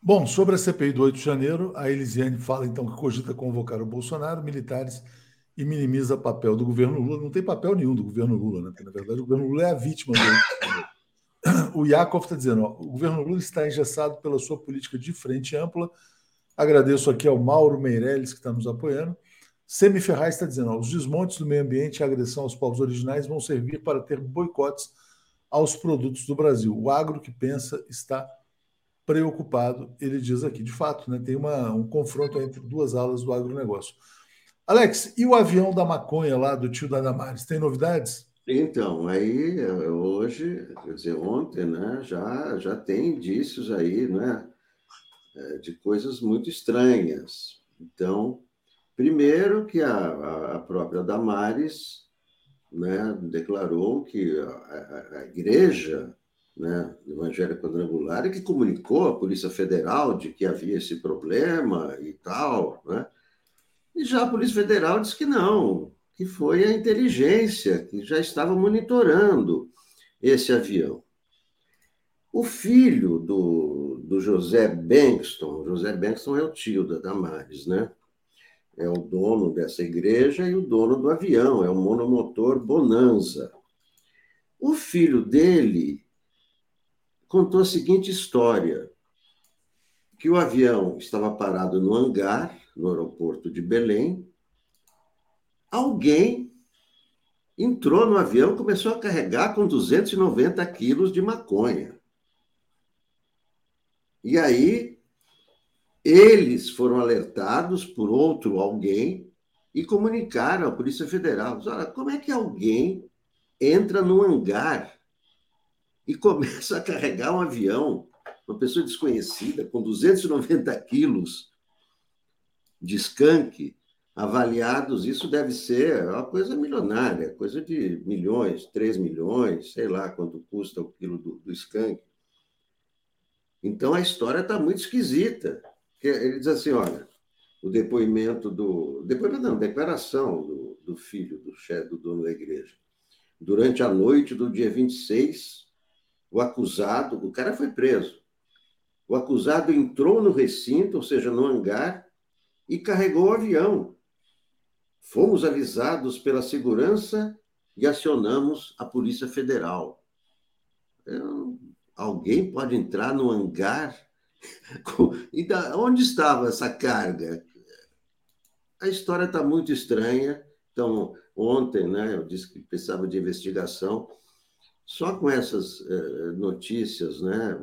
Bom, sobre a CPI do 8 de janeiro, a Elisiane fala então que cogita convocar o Bolsonaro, militares e minimiza o papel do governo Lula. Não tem papel nenhum do governo Lula, né? Porque, na verdade, o governo Lula é a vítima do o Yakov está dizendo: ó, o governo Lula está engessado pela sua política de frente ampla. Agradeço aqui ao Mauro Meirelles, que está nos apoiando. Semi Ferraz está dizendo: ó, os desmontes do meio ambiente e a agressão aos povos originais vão servir para ter boicotes aos produtos do Brasil. O agro que pensa está preocupado, ele diz aqui. De fato, né, tem uma, um confronto entre duas alas do agronegócio. Alex, e o avião da maconha lá do tio da Damares? Tem novidades? Então, aí hoje, quer dizer, ontem, né, já, já tem indícios aí, né, é, de coisas muito estranhas. Então, primeiro que a, a própria Damares né, declarou que a, a, a igreja né, evangélica quadrangular que comunicou à Polícia Federal de que havia esse problema e tal, né? E já a Polícia Federal disse que não, que foi a inteligência que já estava monitorando esse avião. O filho do, do José Bankston, José Bankston é o tio da Damares, né? É o dono dessa igreja e o dono do avião, é o monomotor Bonanza. O filho dele contou a seguinte história: que o avião estava parado no hangar, no aeroporto de Belém, alguém entrou no avião e começou a carregar com 290 quilos de maconha. E aí, eles foram alertados por outro alguém e comunicaram à Polícia Federal. Olha, como é que alguém entra no hangar e começa a carregar um avião, uma pessoa desconhecida, com 290 quilos de skunk, avaliados, isso deve ser uma coisa milionária, coisa de milhões, 3 milhões, sei lá quanto custa o quilo do, do skunk. Então a história está muito esquisita. Ele diz assim: olha, o depoimento do. Depoimento não, declaração do, do filho do chefe, do dono da igreja. Durante a noite do dia 26, o acusado, o cara foi preso. O acusado entrou no recinto, ou seja, no hangar, e carregou o avião Fomos avisados pela segurança e acionamos a Polícia Federal. Eu, alguém pode entrar no hangar? e da, onde estava essa carga? A história está muito estranha. Então, ontem, né, eu disse que precisava de investigação. Só com essas eh, notícias né,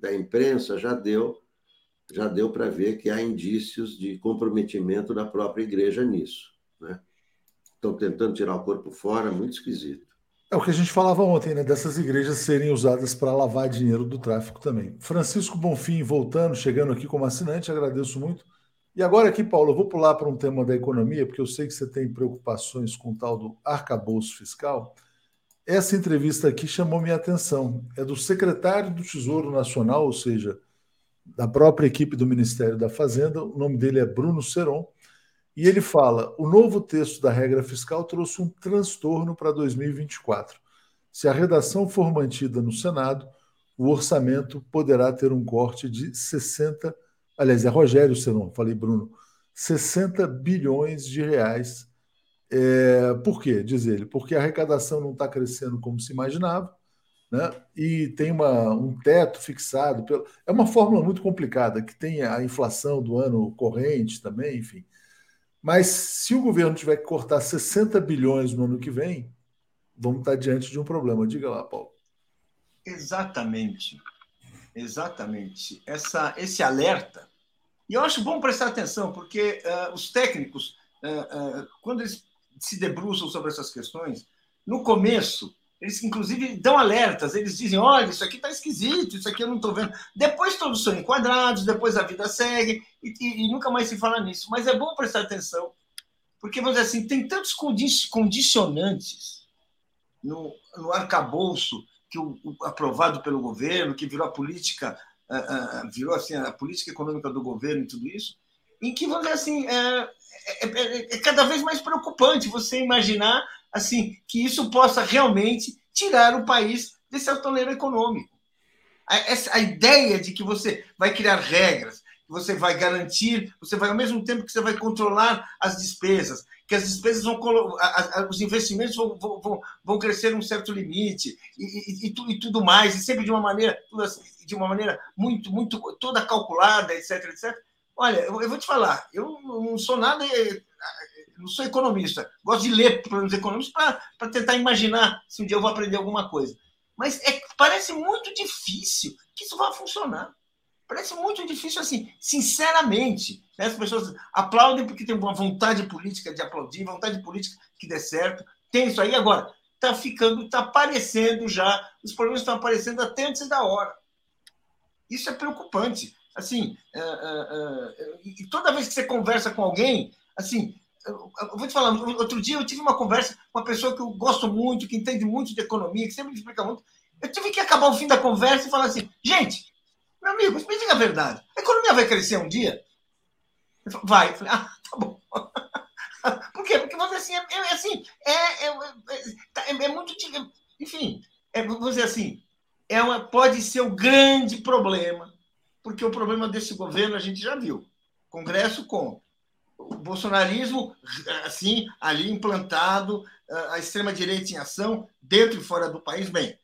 da imprensa já deu já deu para ver que há indícios de comprometimento da própria igreja nisso. Né? Estão tentando tirar o corpo fora, muito esquisito. É o que a gente falava ontem, né? Dessas igrejas serem usadas para lavar dinheiro do tráfico também. Francisco Bonfim voltando, chegando aqui como assinante, agradeço muito. E agora aqui, Paulo, eu vou pular para um tema da economia, porque eu sei que você tem preocupações com o tal do arcabouço fiscal. Essa entrevista aqui chamou minha atenção. É do secretário do Tesouro Nacional, ou seja, da própria equipe do Ministério da Fazenda. O nome dele é Bruno Seron. E ele fala: o novo texto da regra fiscal trouxe um transtorno para 2024. Se a redação for mantida no Senado, o orçamento poderá ter um corte de 60. Aliás, é Rogério Seron, falei Bruno. 60 bilhões de reais. É, por quê? Diz ele, porque a arrecadação não está crescendo como se imaginava, né? e tem uma, um teto fixado. Pelo, é uma fórmula muito complicada, que tem a inflação do ano corrente também, enfim. Mas se o governo tiver que cortar 60 bilhões no ano que vem, vamos estar diante de um problema. Diga lá, Paulo. Exatamente. Exatamente. Essa, esse alerta. E eu acho bom prestar atenção, porque uh, os técnicos, uh, uh, quando eles se debruçam sobre essas questões, no começo, eles inclusive dão alertas, eles dizem: olha, isso aqui está esquisito, isso aqui eu não estou vendo. Depois todos são enquadrados, depois a vida segue e, e, e, nunca mais se fala nisso. Mas é bom prestar atenção, porque, vamos dizer assim, tem tantos condicionantes no, no arcabouço que o, o, aprovado pelo governo, que virou a política, uh, uh, virou assim, a política econômica do governo e tudo isso, em que, vamos dizer assim, é, é, é, é cada vez mais preocupante você imaginar assim que isso possa realmente tirar o país desse atoleiro econômico. A, essa, a ideia de que você vai criar regras, que você vai garantir, você vai ao mesmo tempo que você vai controlar as despesas, que as despesas vão os investimentos vão, vão, vão crescer um certo limite e, e, e, e, tudo mais, e sempre de uma maneira, assim, de uma maneira muito, muito toda calculada, etc, etc. Olha, eu, eu vou te falar, eu não sou nada, não sou economista, gosto de ler problemas econômicos para tentar imaginar se um dia eu vou aprender alguma coisa. Mas é, parece muito difícil que isso vá funcionar. Parece muito difícil assim, sinceramente. Né? As pessoas aplaudem porque tem uma vontade política de aplaudir, vontade política que dê certo. Tem isso aí. Agora, está ficando, está aparecendo já, os problemas estão aparecendo até antes da hora. Isso é preocupante. Assim, uh, uh, uh, e toda vez que você conversa com alguém, assim, eu, vou te falar, outro dia eu tive uma conversa com uma pessoa que eu gosto muito, que entende muito de economia, que sempre me explica muito. Eu tive que acabar o fim da conversa e falar assim, gente, meu amigo, me diga a verdade. A economia vai crescer um dia? Vai. Eu falei, ah, tá bom. Por quê? Porque você assim, é, é assim, é, é, é, é muito. Enfim, é, vamos dizer assim, é uma, pode ser o um grande problema, porque o problema desse governo a gente já viu. Congresso com o bolsonarismo, assim, ali implantado, a extrema-direita em ação, dentro e fora do país. Bem,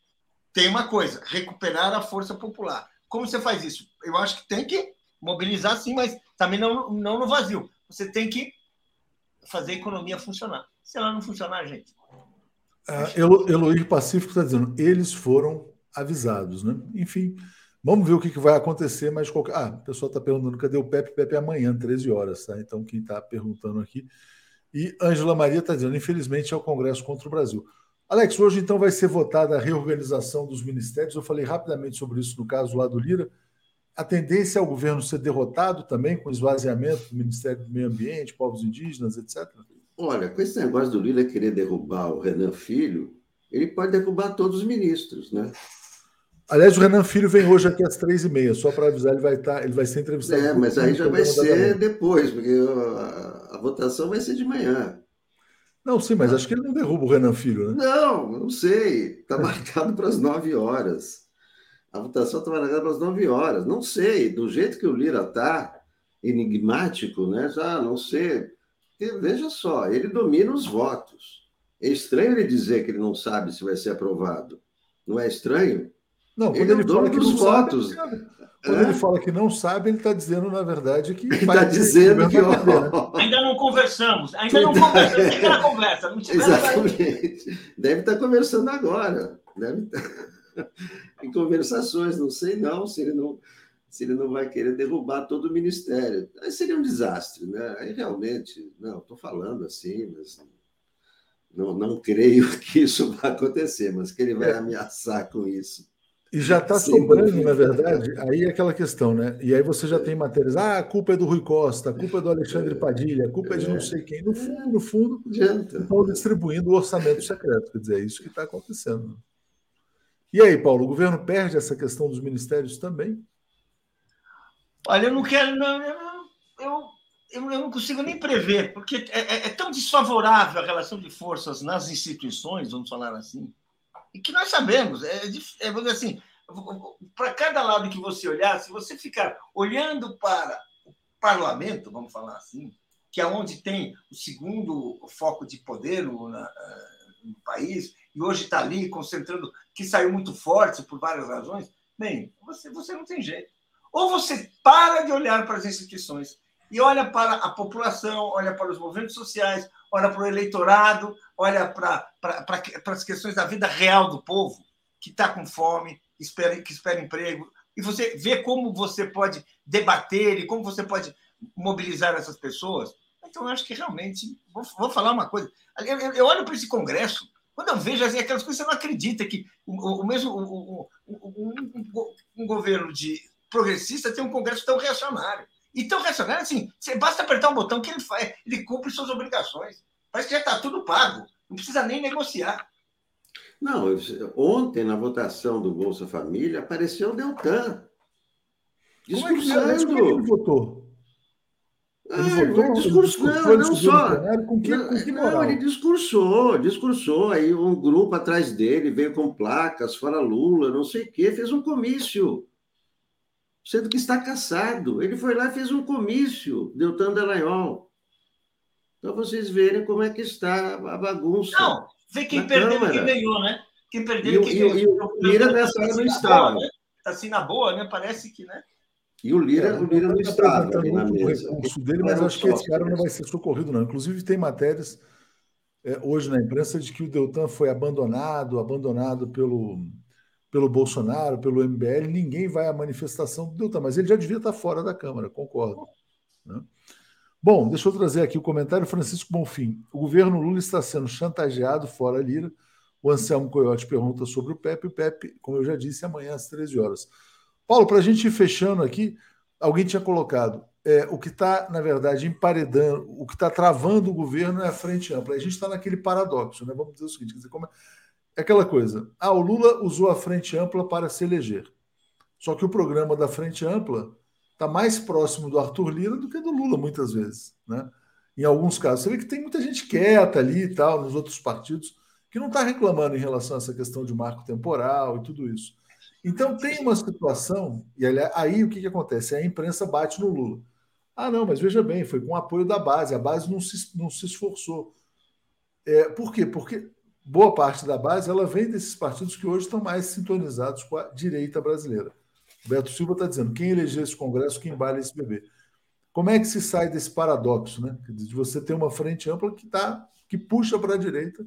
tem uma coisa: recuperar a força popular. Como você faz isso? Eu acho que tem que mobilizar sim, mas também não, não no vazio. Você tem que fazer a economia funcionar. Se ela não funcionar, gente. Uh, Eloir Pacífico está dizendo, eles foram avisados, né? Enfim, vamos ver o que, que vai acontecer, mas qualquer... Ah, o pessoal está perguntando cadê o Pepe? Pepe é amanhã, 13 horas, tá? Então, quem está perguntando aqui. E Ângela Maria está dizendo, infelizmente, é o Congresso contra o Brasil. Alex, hoje então vai ser votada a reorganização dos ministérios. Eu falei rapidamente sobre isso no caso lá do Lira. A tendência é o governo ser derrotado também com esvaziamento do Ministério do Meio Ambiente, povos indígenas, etc. Olha, com esse negócio do Lira querer derrubar o Renan Filho, ele pode derrubar todos os ministros, né? Aliás, o Renan Filho vem hoje aqui às três e meia, só para avisar, ele vai estar, tá, ele vai ser entrevistado. É, mas aí já vai ser depois, porque a, a votação vai ser de manhã. Não, sim, mas acho que ele não derruba o Renan Filho, né? Não, não sei. Está marcado para as nove horas. A votação está marcada para as nove horas. Não sei. Do jeito que o Lira está, enigmático, né? Já não sei. Veja só, ele domina os votos. É estranho ele dizer que ele não sabe se vai ser aprovado. Não é estranho? Não, quando ele, ele fala que dos votos. Sabe, quando é? ele fala que não sabe, ele está dizendo, na verdade, que. Ele está dizendo que. Ó... Né? Ainda não conversamos, ainda não conversamos. Na conversa, não Exatamente. Deve estar tá conversando agora. Deve estar tá em conversações, não sei não, se ele não, se ele não vai querer derrubar todo o ministério. Aí seria um desastre, né? Aí realmente, não, estou falando assim, mas não, não creio que isso vai acontecer, mas que ele vai é. ameaçar com isso. E já está sobrando, na verdade, aí é aquela questão, né? E aí você já tem matérias, ah, a culpa é do Rui Costa, a culpa é do Alexandre Padilha, a culpa é de não sei quem. No fundo, no fundo, estão distribuindo o orçamento secreto. Quer dizer, é isso que está acontecendo. E aí, Paulo, o governo perde essa questão dos ministérios também? Olha, eu não quero. Não, eu, eu, eu, não consigo nem prever, porque é, é, é tão desfavorável a relação de forças nas instituições, vamos falar assim e que nós sabemos, é, é assim, para cada lado que você olhar, se você ficar olhando para parlamento, vamos falar assim, que é onde tem o segundo foco de poder no, na, no país, e hoje está ali concentrando, que saiu muito forte por várias razões, bem, você, você não tem jeito. Ou você para de olhar para as instituições e olha para a população, olha para os movimentos sociais, olha para o eleitorado, olha para, para, para, para as questões da vida real do povo, que está com fome, espera, que espera emprego, e você vê como você pode debater e como você pode mobilizar essas pessoas. Então, eu acho que realmente. Vou, vou falar uma coisa. Eu, eu olho para esse Congresso, quando eu vejo assim, aquelas coisas, você não acredita que o, o mesmo o, o, um, um, governo de progressista tem um Congresso tão reacionário. E tão reacionário, assim, você basta apertar um botão que ele faz, ele cumpre suas obrigações. Parece que já está tudo pago, não precisa nem negociar. Não, ontem, na votação do Bolsa Família, apareceu o Deltan. Discursando. Como é que, é ele votou? Ele ah, votou, discursou, não, não só. Com que, com que não, ele discursou, discursou. Aí um grupo atrás dele veio com placas, fora Lula, não sei o quê, fez um comício. Sendo que está caçado. Ele foi lá e fez um comício, Deltan Dallagnol. Então vocês verem como é que está a bagunça. Não, vê quem perdeu e quem ganhou, né? Quem perdeu e quem ganhou. E, o Lira nessa hora não estava. Está assim na boa, né? Parece que, né? E o Lira, é, o Lira não mesa. O recurso dele, mas acho que esse cara não vai ser socorrido, não. Inclusive, tem matérias é, hoje na imprensa de que o Deltan foi abandonado, abandonado pelo, pelo Bolsonaro, pelo MBL. Ninguém vai à manifestação do Deltan, mas ele já devia estar fora da Câmara, concordo. Né? Bom, deixa eu trazer aqui o comentário Francisco Bonfim. O governo Lula está sendo chantageado fora Lira. O Anselmo Coyote pergunta sobre o Pepe. O Pepe, como eu já disse, amanhã às 13 horas. Paulo, para a gente ir fechando aqui, alguém tinha colocado é, o que está, na verdade, emparedando, o que está travando o governo é a frente ampla. A gente está naquele paradoxo, né? Vamos dizer o seguinte: dizer, como é... aquela coisa. Ah, o Lula usou a frente ampla para se eleger. Só que o programa da frente ampla está mais próximo do Arthur Lira do que do Lula, muitas vezes. Né? Em alguns casos. Você vê que tem muita gente quieta ali e tal, nos outros partidos, que não está reclamando em relação a essa questão de marco temporal e tudo isso. Então tem uma situação, e aí o que, que acontece? A imprensa bate no Lula. Ah, não, mas veja bem, foi com o apoio da base, a base não se, não se esforçou. É, por quê? Porque boa parte da base ela vem desses partidos que hoje estão mais sintonizados com a direita brasileira. O Beto Silva está dizendo: quem elegeu esse Congresso, quem embala esse bebê. Como é que se sai desse paradoxo, né? De você ter uma frente ampla que, tá, que puxa para a direita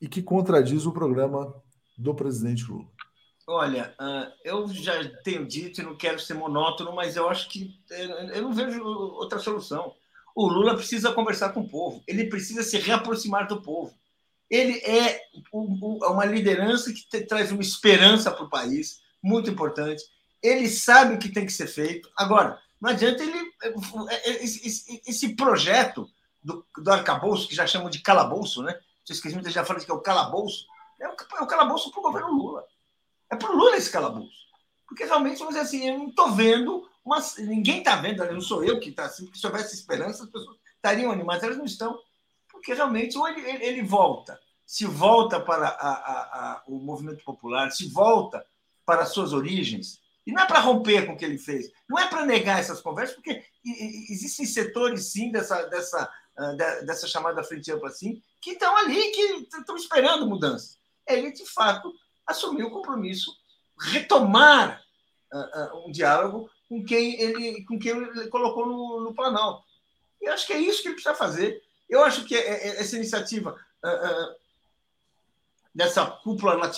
e que contradiz o programa do presidente Lula. Olha, uh, eu já tenho dito e não quero ser monótono, mas eu acho que eu não vejo outra solução. O Lula precisa conversar com o povo, ele precisa se reaproximar do povo. Ele é uma liderança que traz uma esperança para o país, muito importante. Ele sabe o que tem que ser feito. Agora, não adianta ele. Esse projeto do, do arcabouço, que já chamam de calabouço, né? Vocês que muita já falam que é o calabouço, é é o calabouço para o governo Lula. É para o Lula esse calabouço. Porque realmente, vamos dizer assim, eu não estou vendo, mas ninguém está vendo, não sou eu que está assim, porque se houvesse esperança, as pessoas estariam animadas, elas não estão. Porque realmente, ou ele, ele, ele volta, se volta para a, a, a, o movimento popular, se volta para as suas origens, e não é para romper com o que ele fez, não é para negar essas conversas, porque existem setores, sim, dessa, dessa, ah, dessa chamada frente ampla, assim, que estão ali, que estão esperando mudanças. Ele, de fato, assumir o compromisso, retomar uh, uh, um diálogo com quem ele, com quem ele colocou no, no Planalto. E acho que é isso que ele precisa fazer. Eu acho que é, é, essa iniciativa dessa cúpula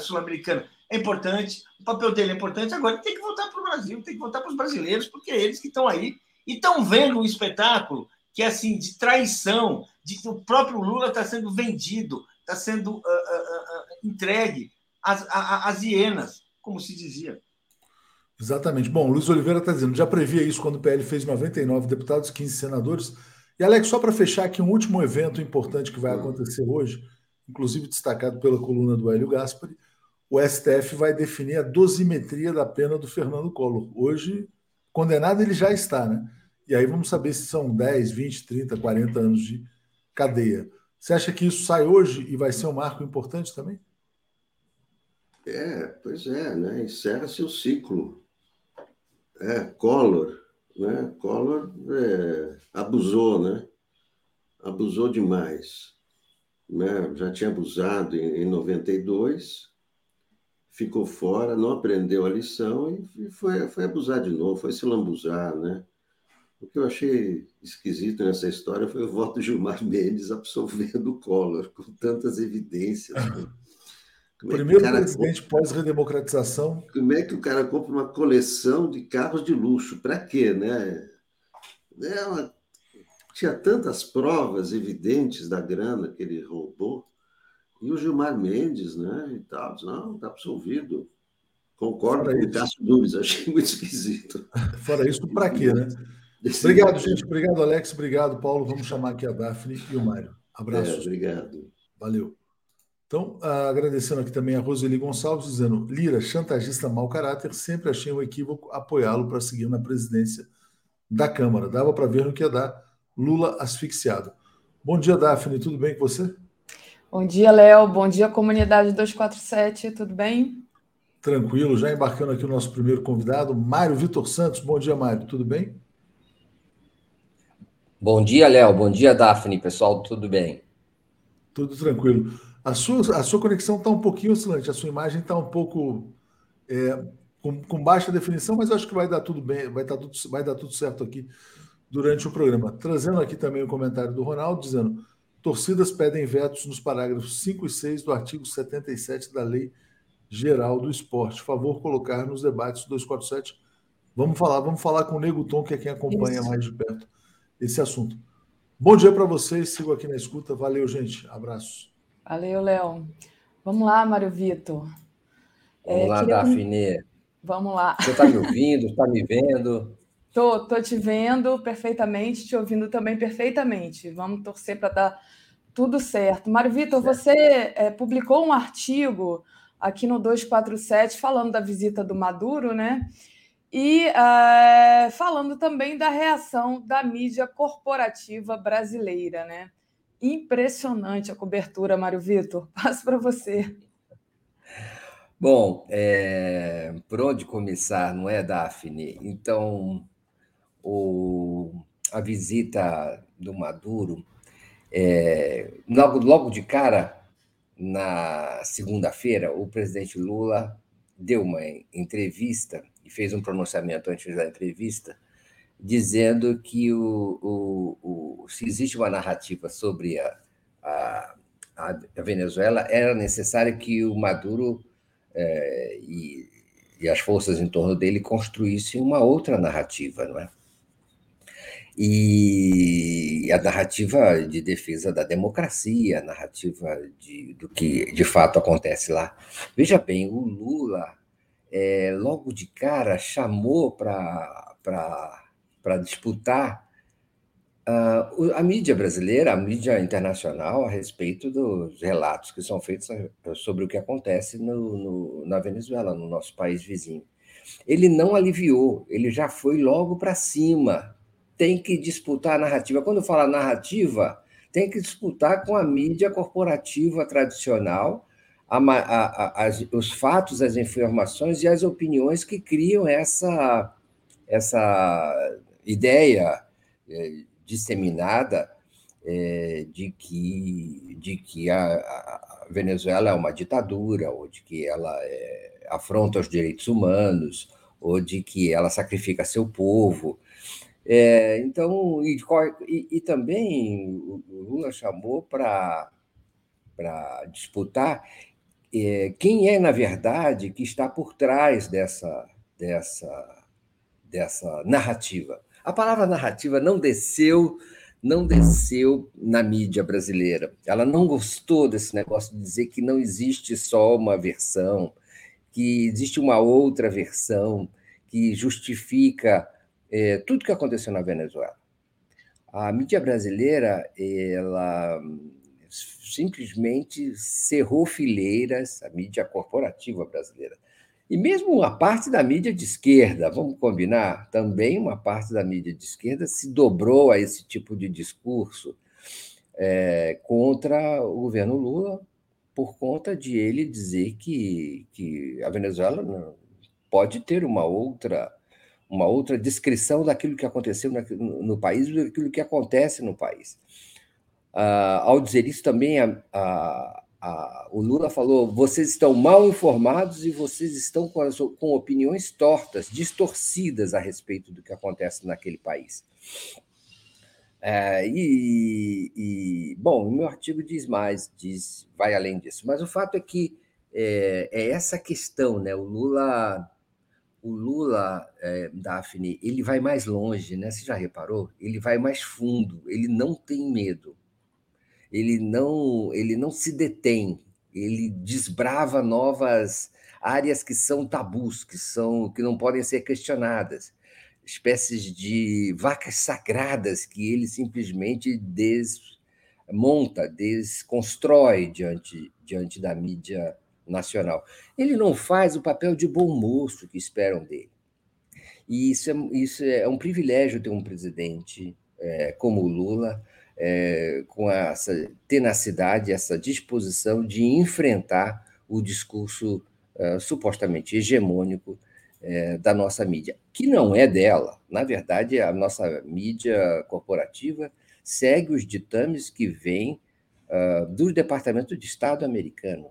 sul-americana é importante, o papel dele é importante. Agora tem que voltar para o Brasil, tem que voltar para os brasileiros, porque é eles que estão aí e estão vendo um espetáculo que é assim de traição, de que o próprio Lula está sendo vendido, está sendo uh, uh, uh, entregue as, as hienas, como se dizia. Exatamente. Bom, Luiz Oliveira está dizendo, já previa isso quando o PL fez 99 deputados, 15 senadores. E, Alex, só para fechar aqui, um último evento importante que vai acontecer hoje, inclusive destacado pela coluna do Hélio Gaspari, o STF vai definir a dosimetria da pena do Fernando Collor. Hoje, condenado ele já está, né? E aí vamos saber se são 10, 20, 30, 40 anos de cadeia. Você acha que isso sai hoje e vai ser um marco importante também? É, pois é, né? encerra-se o ciclo. É, Collor, Né? Collor é, abusou, né? Abusou demais. Né? Já tinha abusado em, em 92, ficou fora, não aprendeu a lição e foi, foi abusar de novo, foi se lambuzar, né? O que eu achei esquisito nessa história foi o voto de Gilmar Mendes absolvendo o Collor, com tantas evidências. Né? Como é Primeiro é presidente pós-redemocratização. Como é que o cara compra uma coleção de carros de luxo? Para quê, né? É uma... Tinha tantas provas evidentes da grana que ele roubou. E o Gilmar Mendes, né? E tal, não, está absolvido. Concordo Fora com o Cássio Dubes, achei muito esquisito. Fora isso, para quê, né? Obrigado, gente. Obrigado, Alex. Obrigado, Paulo. Vamos chamar aqui a Daphne e o Mário. Abraço. É, obrigado. Valeu. Então, agradecendo aqui também a Roseli Gonçalves, dizendo: Lira, chantagista mau caráter, sempre achei um equívoco apoiá-lo para seguir na presidência da Câmara. Dava para ver no que ia dar Lula asfixiado. Bom dia, Daphne, tudo bem com você? Bom dia, Léo. Bom dia, comunidade 247, tudo bem? Tranquilo, já embarcando aqui o nosso primeiro convidado, Mário Vitor Santos. Bom dia, Mário, tudo bem? Bom dia, Léo. Bom dia, Daphne. Pessoal, tudo bem? Tudo tranquilo. A sua, a sua conexão está um pouquinho oscilante, a sua imagem está um pouco é, com, com, baixa definição, mas acho que vai dar tudo bem, vai, tá tudo, vai dar tudo certo aqui durante o programa. Trazendo aqui também o comentário do Ronaldo, dizendo: torcidas pedem vetos nos parágrafos 5 e 6 do artigo 77 da Lei Geral do Esporte. Favor colocar nos debates 247. Vamos falar, vamos falar com o Nego Tom, que é quem acompanha Isso. mais de perto esse assunto. Bom dia para vocês, sigo aqui na escuta. Valeu, gente. Abraço. Valeu, Léo. Vamos lá, Mário Vitor. Vamos é, lá, queria... Daphne. Vamos lá. Você está me ouvindo? Está me vendo? Tô, tô te vendo perfeitamente, te ouvindo também perfeitamente. Vamos torcer para dar tudo certo. Mário Vitor, você é, publicou um artigo aqui no 247 falando da visita do Maduro, né? E é, falando também da reação da mídia corporativa brasileira, né? Impressionante a cobertura, Mário Vitor. Passo para você. Bom, é, por onde começar, não é, Daphne? Então, o, a visita do Maduro, é, logo, logo de cara, na segunda-feira, o presidente Lula deu uma entrevista e fez um pronunciamento antes da entrevista dizendo que o, o, o, se existe uma narrativa sobre a, a, a Venezuela, era necessário que o Maduro é, e, e, as forças em torno dele construíssem uma outra narrativa, não é? E a narrativa de defesa da democracia, a narrativa de, do que de fato acontece lá. Veja bem, o Lula, é, logo de cara, chamou para disputar uh, a mídia brasileira, a mídia internacional, a respeito dos relatos que são feitos sobre o que acontece no, no, na Venezuela, no nosso país vizinho. Ele não aliviou, ele já foi logo para cima. Tem que disputar a narrativa. Quando fala narrativa, tem que disputar com a mídia corporativa tradicional, a, a, a, os fatos, as informações e as opiniões que criam essa, essa ideia é, disseminada é, de que, de que a, a, Venezuela é uma ditadura, ou de que ela é, afronta os direitos humanos, ou de que ela sacrifica seu povo. É, então, e, e, e, também o Lula chamou para disputar é, quem é, na verdade, que está por trás dessa, dessa, dessa narrativa. A palavra narrativa não desceu, não desceu na mídia brasileira. Ela não gostou desse negócio de dizer que não existe só uma versão, que existe uma outra versão que justifica é, tudo que aconteceu na Venezuela. A mídia brasileira, ela simplesmente cerrou fileiras, a mídia corporativa brasileira e mesmo uma parte da mídia de esquerda, vamos combinar, também uma parte da mídia de esquerda se dobrou a esse tipo de discurso é, contra o governo Lula, por conta de ele dizer que, que a Venezuela pode ter uma outra, uma outra descrição daquilo que aconteceu no, país e daquilo que acontece no país. Uh, ao dizer isso também, a, a, a, o Lula falou: vocês estão mal informados e vocês estão com, as, com opiniões tortas, distorcidas a respeito do que acontece naquele país. É, e, e, bom, o meu artigo diz mais, diz, vai além disso, mas o fato é que é, é essa questão, né? O Lula, o Lula, é, Daphne, ele vai mais longe, né? Você já reparou? Ele vai mais fundo, ele não tem medo, ele não, ele não se detém, ele desbrava novas áreas que são tabus, que são que não podem ser questionadas espécies de vacas sagradas que ele simplesmente desmonta, desconstrói diante, diante da mídia nacional. Ele não faz o papel de bom moço que esperam dele. E isso é, isso é um privilégio ter um presidente é, como o Lula, é, com essa tenacidade, essa disposição de enfrentar o discurso é, supostamente hegemônico é, da nossa mídia, que não é dela. Na verdade, a nossa mídia corporativa segue os ditames que vêm uh, do Departamento de Estado americano.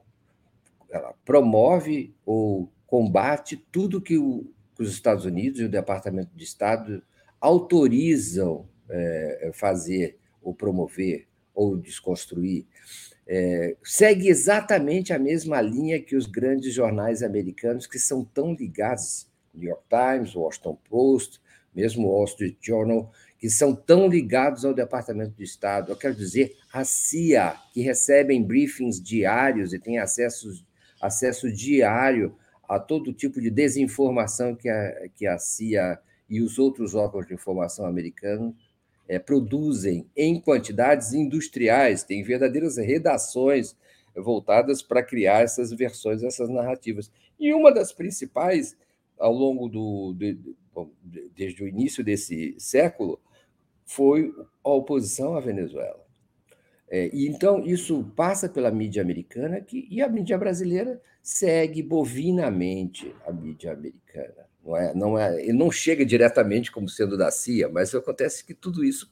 Ela promove ou combate tudo que, o, que os Estados Unidos e o Departamento de Estado autorizam é, fazer ou promover ou desconstruir. É, segue exatamente a mesma linha que os grandes jornais americanos que são tão ligados, New York Times, Washington Post, mesmo Wall Street Journal, que são tão ligados ao Departamento de Estado, eu quero dizer, a CIA, que recebem briefings diários e têm acesso, acesso diário a todo tipo de desinformação que a, que a CIA e os outros órgãos de informação americanos é, produzem em quantidades industriais, tem verdadeiras redações voltadas para criar essas versões, essas narrativas. E uma das principais, ao longo do. De, bom, desde o início desse século, foi a oposição à Venezuela. É, e então isso passa pela mídia americana que, e a mídia brasileira segue bovinamente a mídia americana. Não é, não é, não chega diretamente como sendo da CIA, mas acontece que tudo isso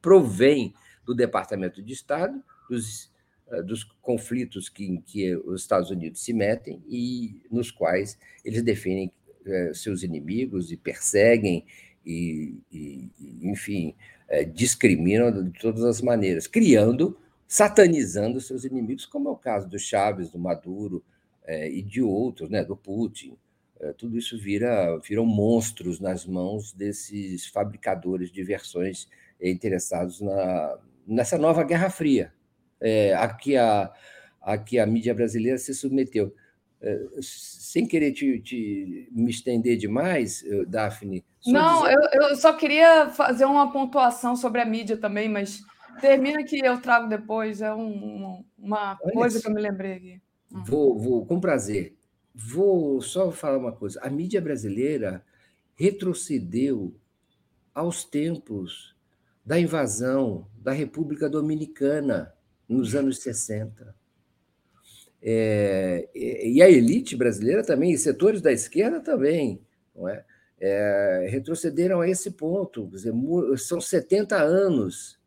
provém do Departamento de Estado, dos, eh, dos conflitos que, em que os Estados Unidos se metem e nos quais eles definem é, seus inimigos e perseguem e, e enfim, é, discriminam de todas as maneiras, criando, satanizando seus inimigos, como é o caso do Chaves, do Maduro é, e de outros, né, do Putin. É, tudo isso vira viram monstros nas mãos desses fabricadores de versões interessados na, nessa nova Guerra Fria, é, a, que a, a que a mídia brasileira se submeteu. É, sem querer te, te, me estender demais, Daphne. Não, dizer... eu, eu só queria fazer uma pontuação sobre a mídia também, mas termina que eu trago depois. É um, uma Olha coisa isso. que eu me lembrei aqui. Hum. Vou, vou, com prazer. Vou só falar uma coisa. A mídia brasileira retrocedeu aos tempos da invasão da República Dominicana nos anos 60. É, e a elite brasileira também, e setores da esquerda também, não é? É, retrocederam a esse ponto. Dizer, são 70 anos,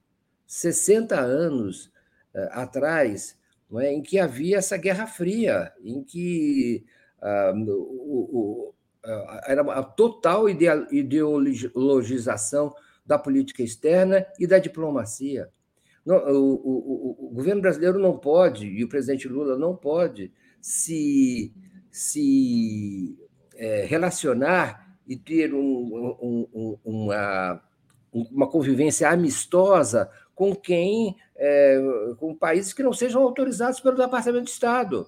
60 anos uh, atrás, é? em que havia essa Guerra Fria, em que uh, o, o, uh, era a total ideologização da política externa e da diplomacia. Não, o, o, o, governo brasileiro não pode, e o presidente Lula não pode, se, se é, relacionar e ter um, um, uma, uma convivência amistosa com quem, é, com países que não sejam autorizados pelo Departamento de Estado.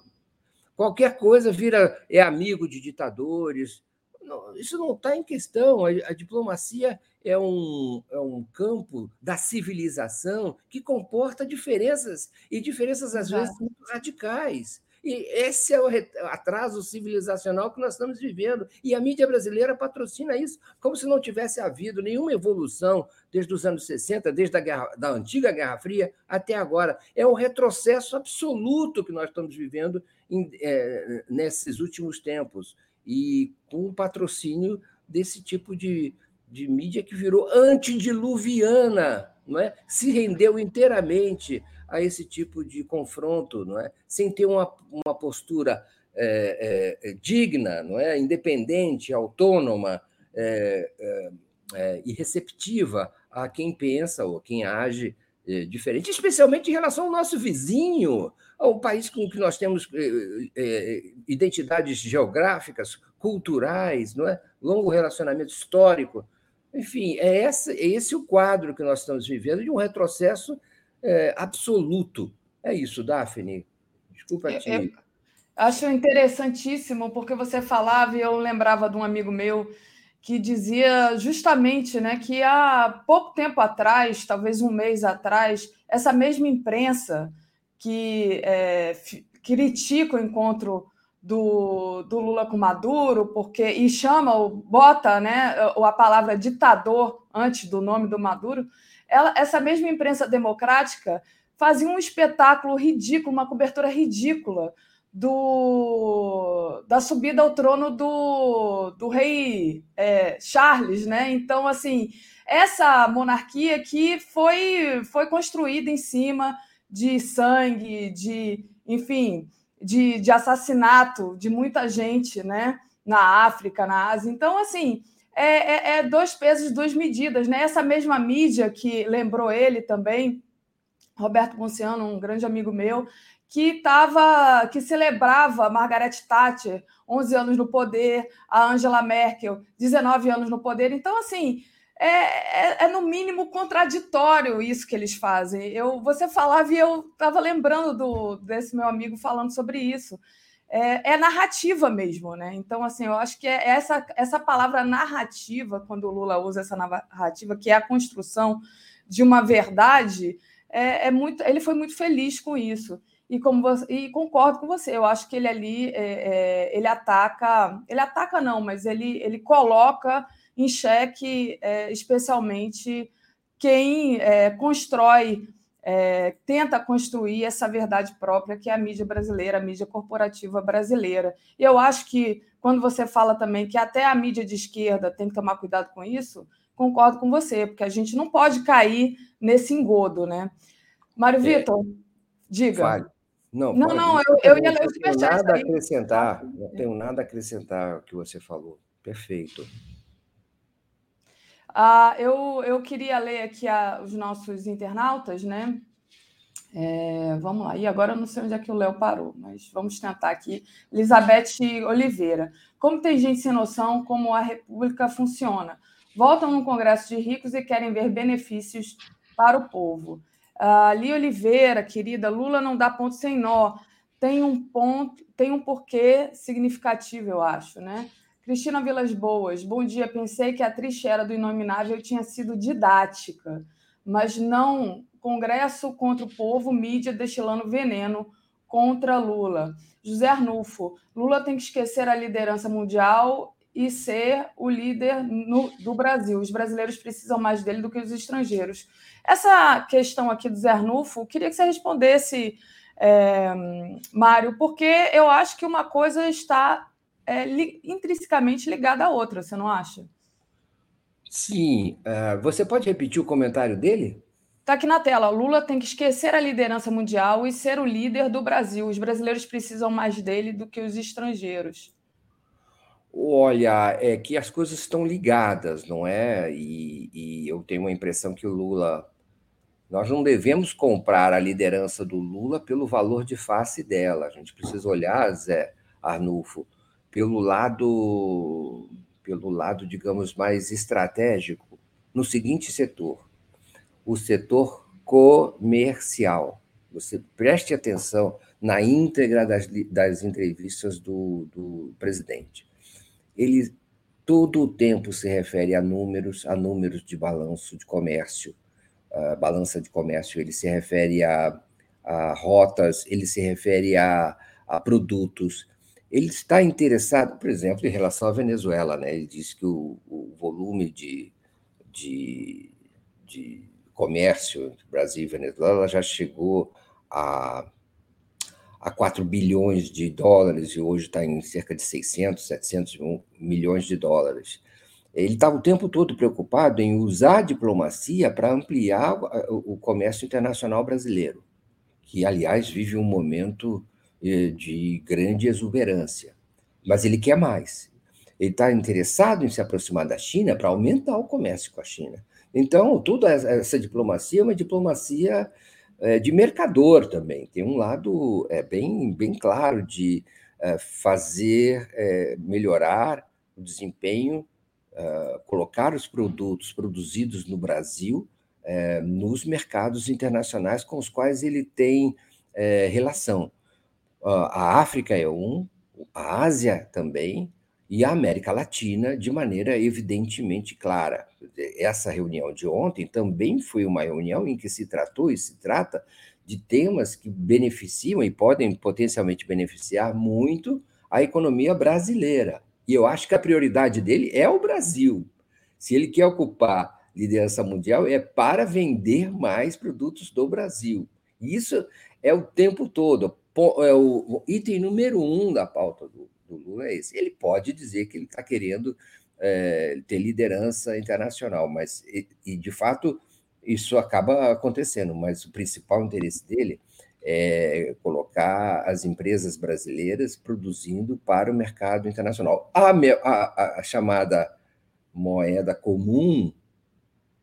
Qualquer coisa vira é amigo de ditadores. Não, isso não está em questão. A, a diplomacia é um, é um campo da civilização que comporta diferenças, e diferenças, às Exato. vezes, muito radicais. E esse é o atraso civilizacional que nós estamos vivendo. E a mídia brasileira patrocina isso, como se não tivesse havido nenhuma evolução desde os anos 60, desde a guerra, da antiga Guerra Fria até agora. É um retrocesso absoluto que nós estamos vivendo em, é, nesses últimos tempos. E com o patrocínio desse tipo de, de mídia que virou antediluviana, não é? se rendeu inteiramente a esse tipo de confronto, não é? sem ter uma, uma postura é, é, digna, não é? independente, autônoma é, é, é e receptiva a quem pensa ou quem age é, diferente, especialmente em relação ao nosso vizinho, ao país com que nós temos identidades geográficas, culturais, não é? longo relacionamento histórico. Enfim, é esse, é esse o quadro que nós estamos vivendo de um retrocesso é, absoluto. É isso, Daphne. Desculpa te. É, acho interessantíssimo, porque você falava, e eu lembrava de um amigo meu que dizia justamente né, que há pouco tempo atrás, talvez um mês atrás, essa mesma imprensa que é, critica o encontro do, do Lula com Maduro, porque e chama, bota né, a palavra ditador antes do nome do Maduro, ela, essa mesma imprensa democrática fazia um espetáculo ridículo, uma cobertura ridícula do, da subida ao trono do, do rei é, Charles, né? Então, assim, essa monarquia que foi, foi construída em cima de sangue, de, enfim, de, de assassinato de muita gente né, na África, na Ásia. Então, assim, é, é, é, dois pesos, duas medidas. Né? Essa mesma mídia que lembrou ele também, Roberto Ponciano, um grande amigo meu, que tava, que celebrava Margaret Thatcher, 11 anos no poder, a Angela Merkel, 19 anos no poder. Então, assim, é, é, é, no mínimo contraditório isso que eles fazem. Eu, você falava e eu estava lembrando do, desse meu amigo falando sobre isso. É, é, narrativa mesmo, né? Então, assim, eu acho que é essa, essa palavra narrativa, quando o Lula usa essa narrativa, que é a construção de uma verdade, é, é muito, ele foi muito feliz com isso. E, como você, e concordo com você, eu acho que ele ali é, é ele ataca, ele ataca não, mas ele, ele coloca em xeque, é, especialmente quem é, constrói, é, tenta construir essa verdade própria, que é a mídia brasileira, a mídia corporativa brasileira. E eu acho que, quando você fala também que até a mídia de esquerda tem que tomar cuidado com isso, concordo com você, porque a gente não pode cair nesse engodo, né? Mário é. Vitor, diga. Fale. Não, não, não, eu, eu ia ler o superchat. Não tenho nada a acrescentar, não tenho nada a acrescentar ao que você falou. Perfeito. Ah, eu, eu queria ler aqui a, os nossos internautas, né? É, vamos lá. E agora eu não sei onde é que o Léo parou, mas vamos tentar aqui. Elizabeth Oliveira. Como tem gente sem noção como a República funciona? Voltam no Congresso de Ricos e querem ver benefícios para o povo. Ah, Li Oliveira, querida, Lula não dá ponto sem nó. Tem um ponto, tem um porquê significativo, eu acho, né? Cristina Vilas Boas, bom dia. Pensei que a trincheira do Inominável tinha sido didática, mas não Congresso contra o povo, mídia destilando veneno contra Lula. José Arnulfo, Lula tem que esquecer a liderança mundial e ser o líder no, do Brasil. Os brasileiros precisam mais dele do que os estrangeiros. Essa questão aqui do Zé Arnulfo, queria que você respondesse, é, Mário, porque eu acho que uma coisa está é, li, intrinsecamente ligada à outra, você não acha? Sim. Uh, você pode repetir o comentário dele? Está aqui na tela. Lula tem que esquecer a liderança mundial e ser o líder do Brasil. Os brasileiros precisam mais dele do que os estrangeiros. Olha, é que as coisas estão ligadas, não é? E, e, eu tenho a impressão que o Lula. Nós não devemos comprar a liderança do Lula pelo valor de face dela. A gente precisa olhar, Zé Arnulfo, pelo lado, pelo lado, digamos, mais estratégico, no seguinte setor: o setor comercial. Você preste atenção na íntegra das, das entrevistas do, do presidente. Ele todo o tempo se refere a números, a números de balanço de comércio, a balança de comércio, ele se refere a, a rotas, ele se refere a, a produtos, ele está interessado, por exemplo, em relação à Venezuela. Né? Ele diz que o, o volume de, de, de comércio entre Brasil e Venezuela já chegou a, a 4 bilhões de dólares e hoje está em cerca de 600, 700 milhões de dólares. ele estava o tempo todo preocupado em usar a diplomacia para ampliar o comércio internacional brasileiro, que, aliás, vive um momento de grande exuberância. Mas ele quer mais. Ele está interessado em se aproximar da China para aumentar o comércio com a China. Então, toda essa diplomacia é uma diplomacia eh, de mercador também. Tem um lado é, bem, bem claro de eh, fazer melhorar o desempenho uh, colocar os produtos produzidos no Brasil nos mercados internacionais com os quais ele tem relação. A África é um, a Ásia também, e a América Latina de maneira evidentemente clara. Essa reunião de ontem também foi uma reunião em que se tratou e se trata de temas que beneficiam e podem potencialmente beneficiar muito a economia brasileira. E eu acho que a prioridade dele é o Brasil. Se ele quer ocupar liderança mundial, é para vender mais produtos do Brasil. Isso é o tempo todo. É o item número um da pauta do, do Lula é esse. Ele pode dizer que ele está querendo é, ter liderança internacional, mas e, e, de fato isso acaba acontecendo. Mas o principal interesse dele é, colocar as empresas brasileiras produzindo para o mercado internacional. A, a, a chamada moeda comum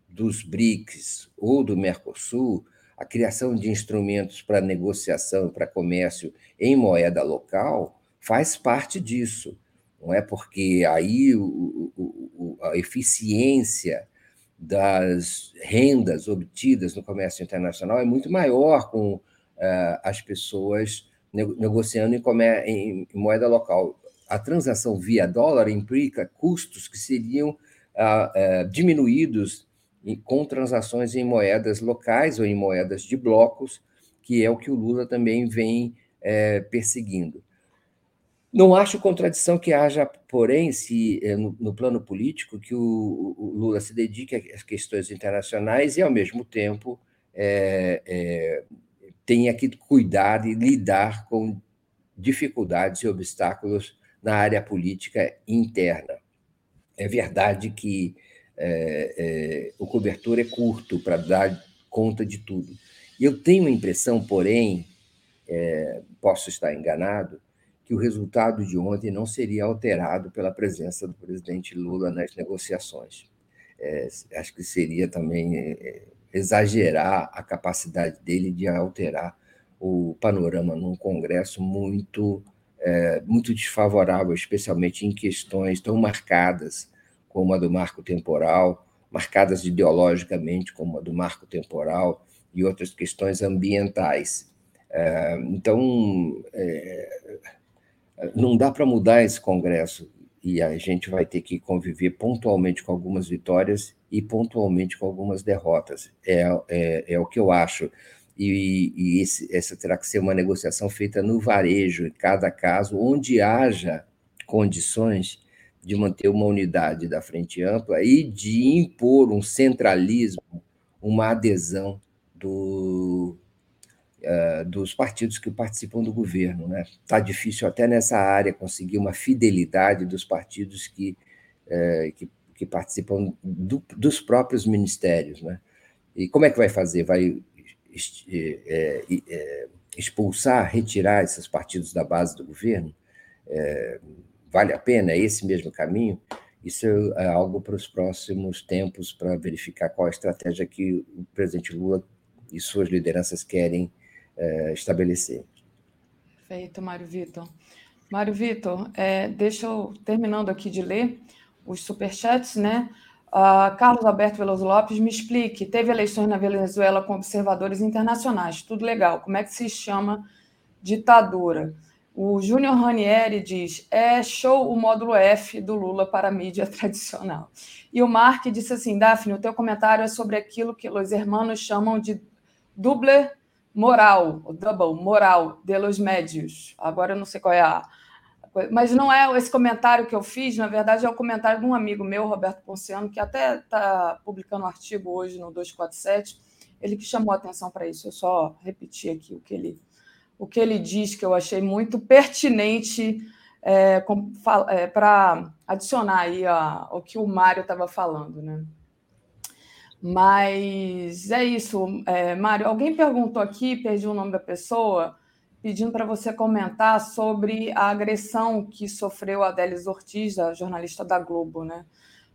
dos BRICS ou do Mercosul, a criação de instrumentos para negociação, para comércio em moeda local, faz parte disso. Não é porque aí o, o, a eficiência das rendas obtidas no comércio internacional é muito maior com uh, as pessoas negociando em, em, moeda local. A transação via dólar implica custos que seriam uh, uh, diminuídos com transações em moedas locais ou em moedas de blocos, que é o que o Lula também vem perseguindo. Não acho contradição que haja, porém, se no, no plano político, que o, o, Lula se dedique às questões internacionais e, ao mesmo tempo, é, é, tenha que cuidar e lidar com dificuldades e obstáculos na área política interna. É verdade que é, é, o cobertor é curto para dar conta de tudo. Eu tenho a impressão, porém, é, posso estar enganado, que o resultado de ontem não seria alterado pela presença do presidente Lula nas negociações. É, acho que seria também é, exagerar a capacidade dele de alterar o panorama num Congresso muito, é, muito desfavorável, especialmente em questões tão marcadas como a do marco temporal, marcadas ideologicamente como a do marco temporal e outras questões ambientais. É, então, é, não dá para mudar esse Congresso e a gente vai ter que conviver pontualmente com algumas vitórias e pontualmente com algumas derrotas. É, é, é o que eu acho. E, e esse, essa terá que ser uma negociação feita no varejo, em cada caso, onde haja condições de manter uma unidade da frente ampla e de impor um centralismo, uma adesão do, uh, dos partidos que participam do governo. Está né? Tá difícil até nessa área conseguir uma fidelidade dos partidos que, uh, que, que, participam do, dos próprios ministérios. Né? E como é que vai fazer? Vai é, expulsar, retirar esses partidos da base do governo? É, vale a pena? É esse mesmo caminho? Isso é algo para os próximos tempos, para verificar qual a estratégia que o presidente Lula e suas lideranças querem é, estabelecer. Perfeito, Mário Vitor. Mário Vitor, é, deixa eu, terminando aqui de ler os superchats, né? Uh, Carlos Alberto Veloso Lopes, me explique, teve eleições na Venezuela com observadores internacionais, tudo legal, como é que se chama ditadura? O Júnior Ranieri diz, é show o módulo F do Lula para a mídia tradicional. E o Mark disse assim, Daphne, o teu comentário é sobre aquilo que os hermanos chamam de double moral, o double moral de los médios. Agora eu não sei qual é a mas não é esse comentário que eu fiz, na verdade é o comentário de um amigo meu, Roberto Ponciano, que até está publicando um artigo hoje no 247, ele que chamou a atenção para isso. Eu só repeti aqui o que ele, o que ele diz, que eu achei muito pertinente é, é, para adicionar aí a, o que o Mário estava falando, né? Mas é isso, é, Mário. Alguém perguntou aqui, perdi o nome da pessoa, pedindo para você comentar sobre a agressão que sofreu a Adélis Ortiz, a jornalista da Globo, né?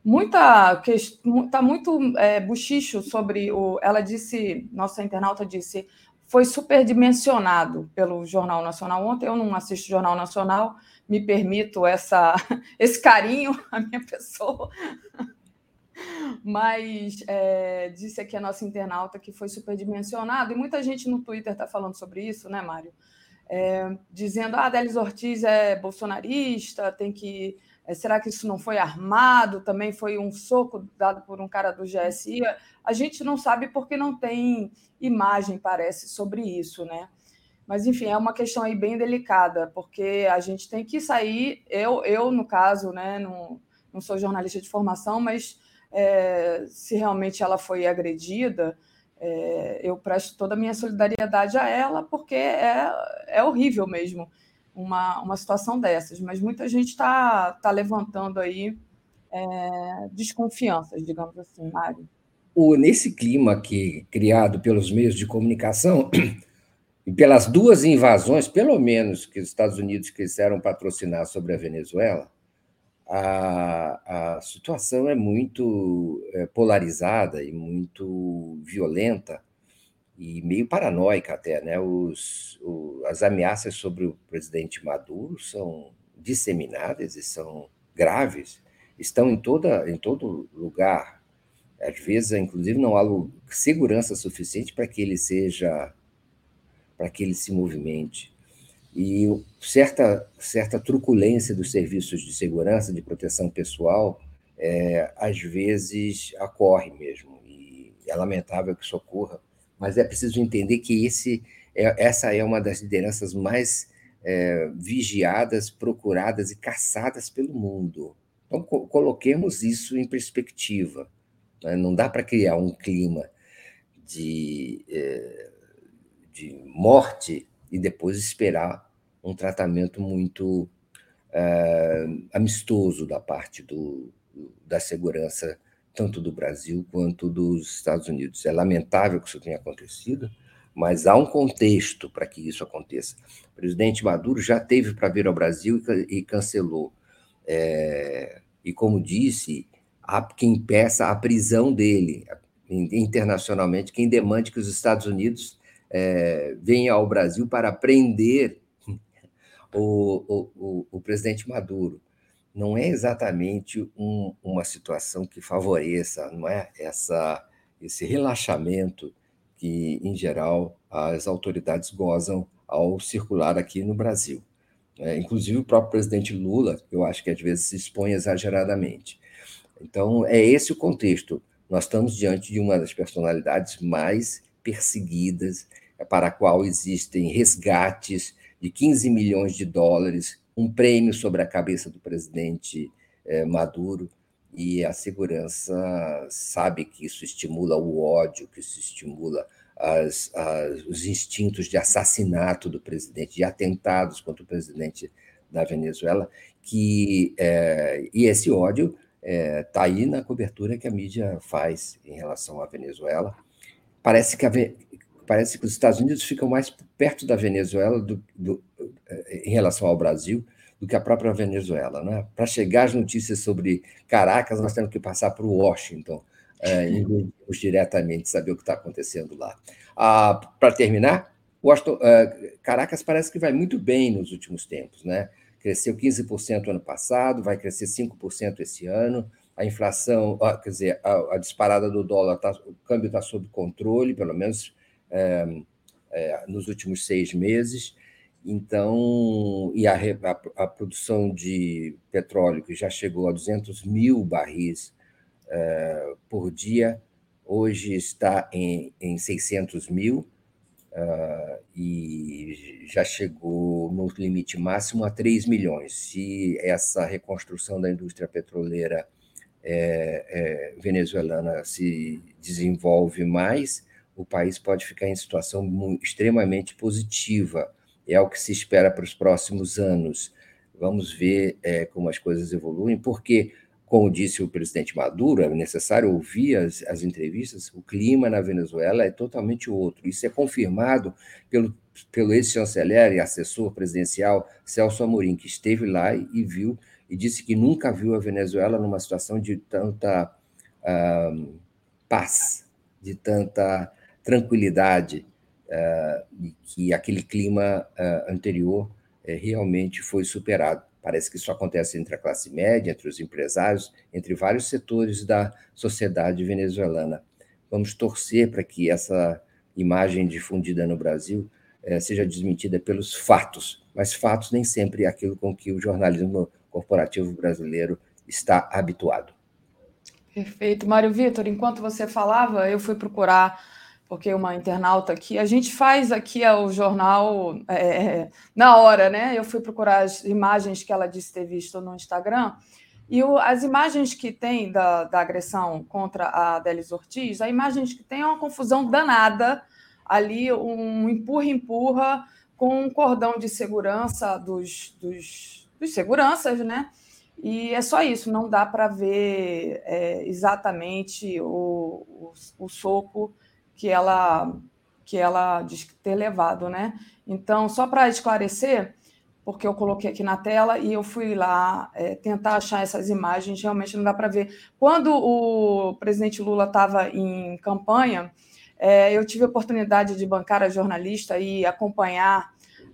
Muita está muito é, buchicho sobre o. Ela disse, nossa internauta disse, foi superdimensionado pelo Jornal Nacional ontem. Eu não assisto Jornal Nacional, me permito essa, esse carinho à minha pessoa. Mas é, disse aqui a nossa internauta que foi superdimensionado, e muita gente no Twitter está falando sobre isso, né, Mário? é, dizendo ah, Délis Ortiz é bolsonarista, tem que. É, será que isso não foi armado? Também foi um soco dado por um cara do GSI? A gente não sabe porque não tem imagem, parece, sobre isso, né? Mas, enfim, é uma questão aí bem delicada, porque a gente tem que sair. Eu, eu no caso, né, não, não sou jornalista de formação, mas é, se realmente ela foi agredida, é, eu presto toda a minha solidariedade a ela, porque é, é horrível mesmo uma, uma situação dessas. Mas muita gente está tá levantando aí é, desconfianças, digamos assim, Mário. O, nesse clima que criado pelos meios de comunicação e pelas duas invasões, pelo menos, que os Estados Unidos quiseram patrocinar sobre a Venezuela, a, a situação é muito é, polarizada e muito violenta e meio paranoica até, né? Os, o, as ameaças sobre o presidente Maduro são disseminadas e são graves, estão em toda em todo lugar. Às vezes, inclusive, não há segurança suficiente para que ele seja para que ele se movimente e certa, certa truculência dos serviços de segurança, de proteção pessoal, é, às vezes ocorre mesmo, e é lamentável que isso ocorra, mas é preciso entender que esse, é, essa é uma das lideranças mais é, vigiadas, procuradas e caçadas pelo mundo. Então, co coloquemos isso em perspectiva. Né? Não dá para criar um clima de, é, de morte e depois esperar um tratamento muito uh, amistoso da parte do, da segurança, tanto do Brasil quanto dos Estados Unidos. É lamentável que isso tenha acontecido, mas há um contexto para que isso aconteça. O presidente Maduro já teve para vir ao Brasil e, cancelou. É, e, como disse, há quem peça a prisão dele internacionalmente, quem demande que os Estados Unidos é, venha ao Brasil para prender o, o, o presidente Maduro. Não é exatamente um, uma situação que favoreça não é essa, esse relaxamento que, em geral, as autoridades gozam ao circular aqui no Brasil. É, inclusive, o próprio presidente Lula, eu acho que às vezes se expõe exageradamente. Então, é esse o contexto. Nós estamos diante de uma das personalidades mais perseguidas, para a qual existem resgates de 15 milhões de dólares, um prêmio sobre a cabeça do presidente eh, Maduro, e a segurança sabe que isso estimula o ódio, que isso estimula as, as, os instintos de assassinato do presidente, de atentados contra o presidente da Venezuela, que é, e esse ódio está tá aí na cobertura que a mídia faz em relação à Venezuela. Parece que a, parece que os Estados Unidos ficam mais perto da Venezuela do, do, eh, em relação ao Brasil do que a própria Venezuela. Né? Para chegar às notícias sobre Caracas, nós temos que passar por Washington, é, diretamente saber o que está acontecendo lá. Ah, Para terminar, Washington, uh, Caracas parece que vai muito bem nos últimos tempos. Né? Cresceu 15% ano passado, vai crescer 5% esse ano. A inflação, quer dizer, a, a disparada do dólar, tá, o câmbio está sob controle, pelo menos é, é, nos últimos seis meses. Então, e a, a, a, produção de petróleo, que já chegou a 200 mil barris é, por dia, hoje está em, em 600 mil uh, e já chegou no limite máximo a 3 milhões. Se essa reconstrução da indústria petroleira é, é, venezuelana se desenvolve mais, o país pode ficar em situação extremamente positiva. É o que se espera para os próximos anos. Vamos ver é, como as coisas evoluem, porque, como disse o presidente Maduro, é necessário ouvir as, as entrevistas, o clima na Venezuela é totalmente outro. Isso é confirmado pelo, pelo ex-chanceler e assessor presidencial Celso Amorim, que esteve lá e viu, e disse que nunca viu a Venezuela numa situação de tanta uh, paz, de tanta tranquilidade, uh, e que aquele clima uh, anterior uh, realmente foi superado. Parece que isso acontece entre a classe média, entre os empresários, entre vários setores da sociedade venezuelana. Vamos torcer para que essa imagem difundida no Brasil seja desmentida pelos fatos, mas fatos nem sempre é aquilo com que o jornalismo corporativo brasileiro está habituado. Perfeito. Mário Vitor, enquanto você falava, eu fui procurar porque uma internauta aqui, a gente faz aqui o jornal é, na hora, né? Eu fui procurar as imagens que ela disse ter visto no Instagram, e o, as imagens que tem da, da agressão contra a Delis Ortiz, as imagens que tem é uma confusão danada ali, um empurra-empurra com um cordão de segurança dos, dos, dos seguranças, né? E é só isso, não dá para ver é, exatamente o, o, o soco que ela que ela diz ter levado, né? Então, só para esclarecer, porque eu coloquei aqui na tela e eu fui lá é, tentar achar essas imagens, realmente não dá para ver. Quando o presidente Lula estava em campanha, é, eu tive a oportunidade de bancar a jornalista e acompanhar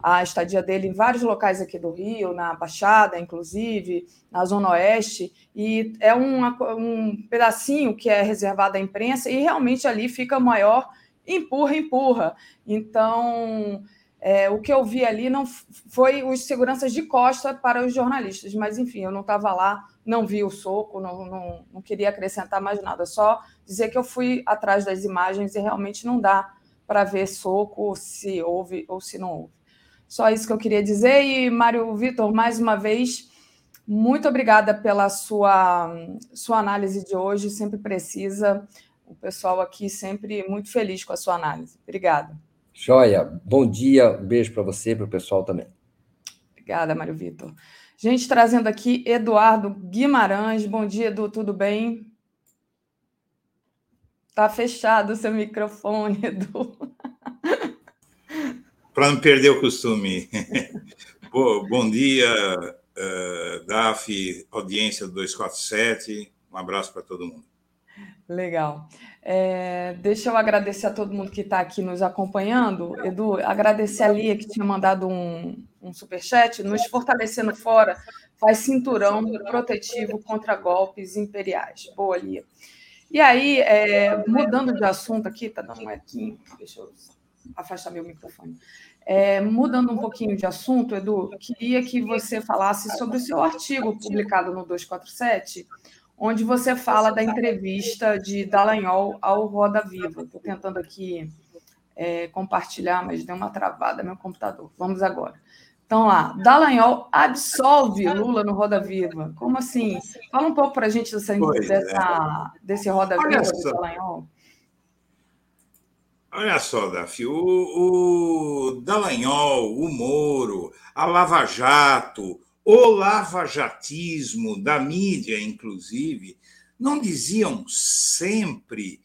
a estadia dele em vários locais aqui do Rio, na Baixada, inclusive, na Zona Oeste, e é um pedacinho que é reservado à imprensa, e realmente ali fica maior empurra, empurra. Então, é, o que eu vi ali não foi os seguranças de costa para os jornalistas, mas enfim, eu não estava lá, não vi o soco, não, não, não queria acrescentar mais nada, só dizer que eu fui atrás das imagens e realmente não dá para ver soco se houve ou se não houve. Só isso que eu queria dizer. E, Mário Vitor, mais uma vez, muito obrigada pela sua, sua análise de hoje, sempre precisa. O pessoal aqui sempre muito feliz com a sua análise. Obrigada. Joia. Bom dia, um beijo para você e para o pessoal também. Obrigada, Mário Vitor. Gente, trazendo aqui Eduardo Guimarães. Bom dia, Edu, tudo bem? Tá fechado o seu microfone, Edu para não perder o costume. Pô, bom dia, uh, DAF, audiência do 247. Um abraço para todo mundo. Legal. É, deixa eu agradecer a todo mundo que está aqui nos acompanhando. Edu, agradecer a Lia que tinha mandado um, um superchat. Nos fortalecendo fora, faz cinturão protetivo contra golpes imperiais. Boa, Lia. E aí, é, mudando de assunto aqui, tá dando um equinho, deixa eu afastar meu microfone. É, mudando um pouquinho de assunto, Edu, queria que você falasse sobre o seu artigo publicado no 247, onde você fala da entrevista de Dallagnol ao Roda Viva. Estou tentando aqui é, compartilhar, mas deu uma travada no meu computador. Vamos agora. Então, lá, Dallagnol absolve Lula no Roda Viva. Como assim? Fala um pouco para a gente dessa, dessa, é. desse Roda Viva de Dallagnol. Olha só, Dafi, o, o Dallagnol, o Moro, a Lava Jato, o lavajatismo da mídia, inclusive, não diziam sempre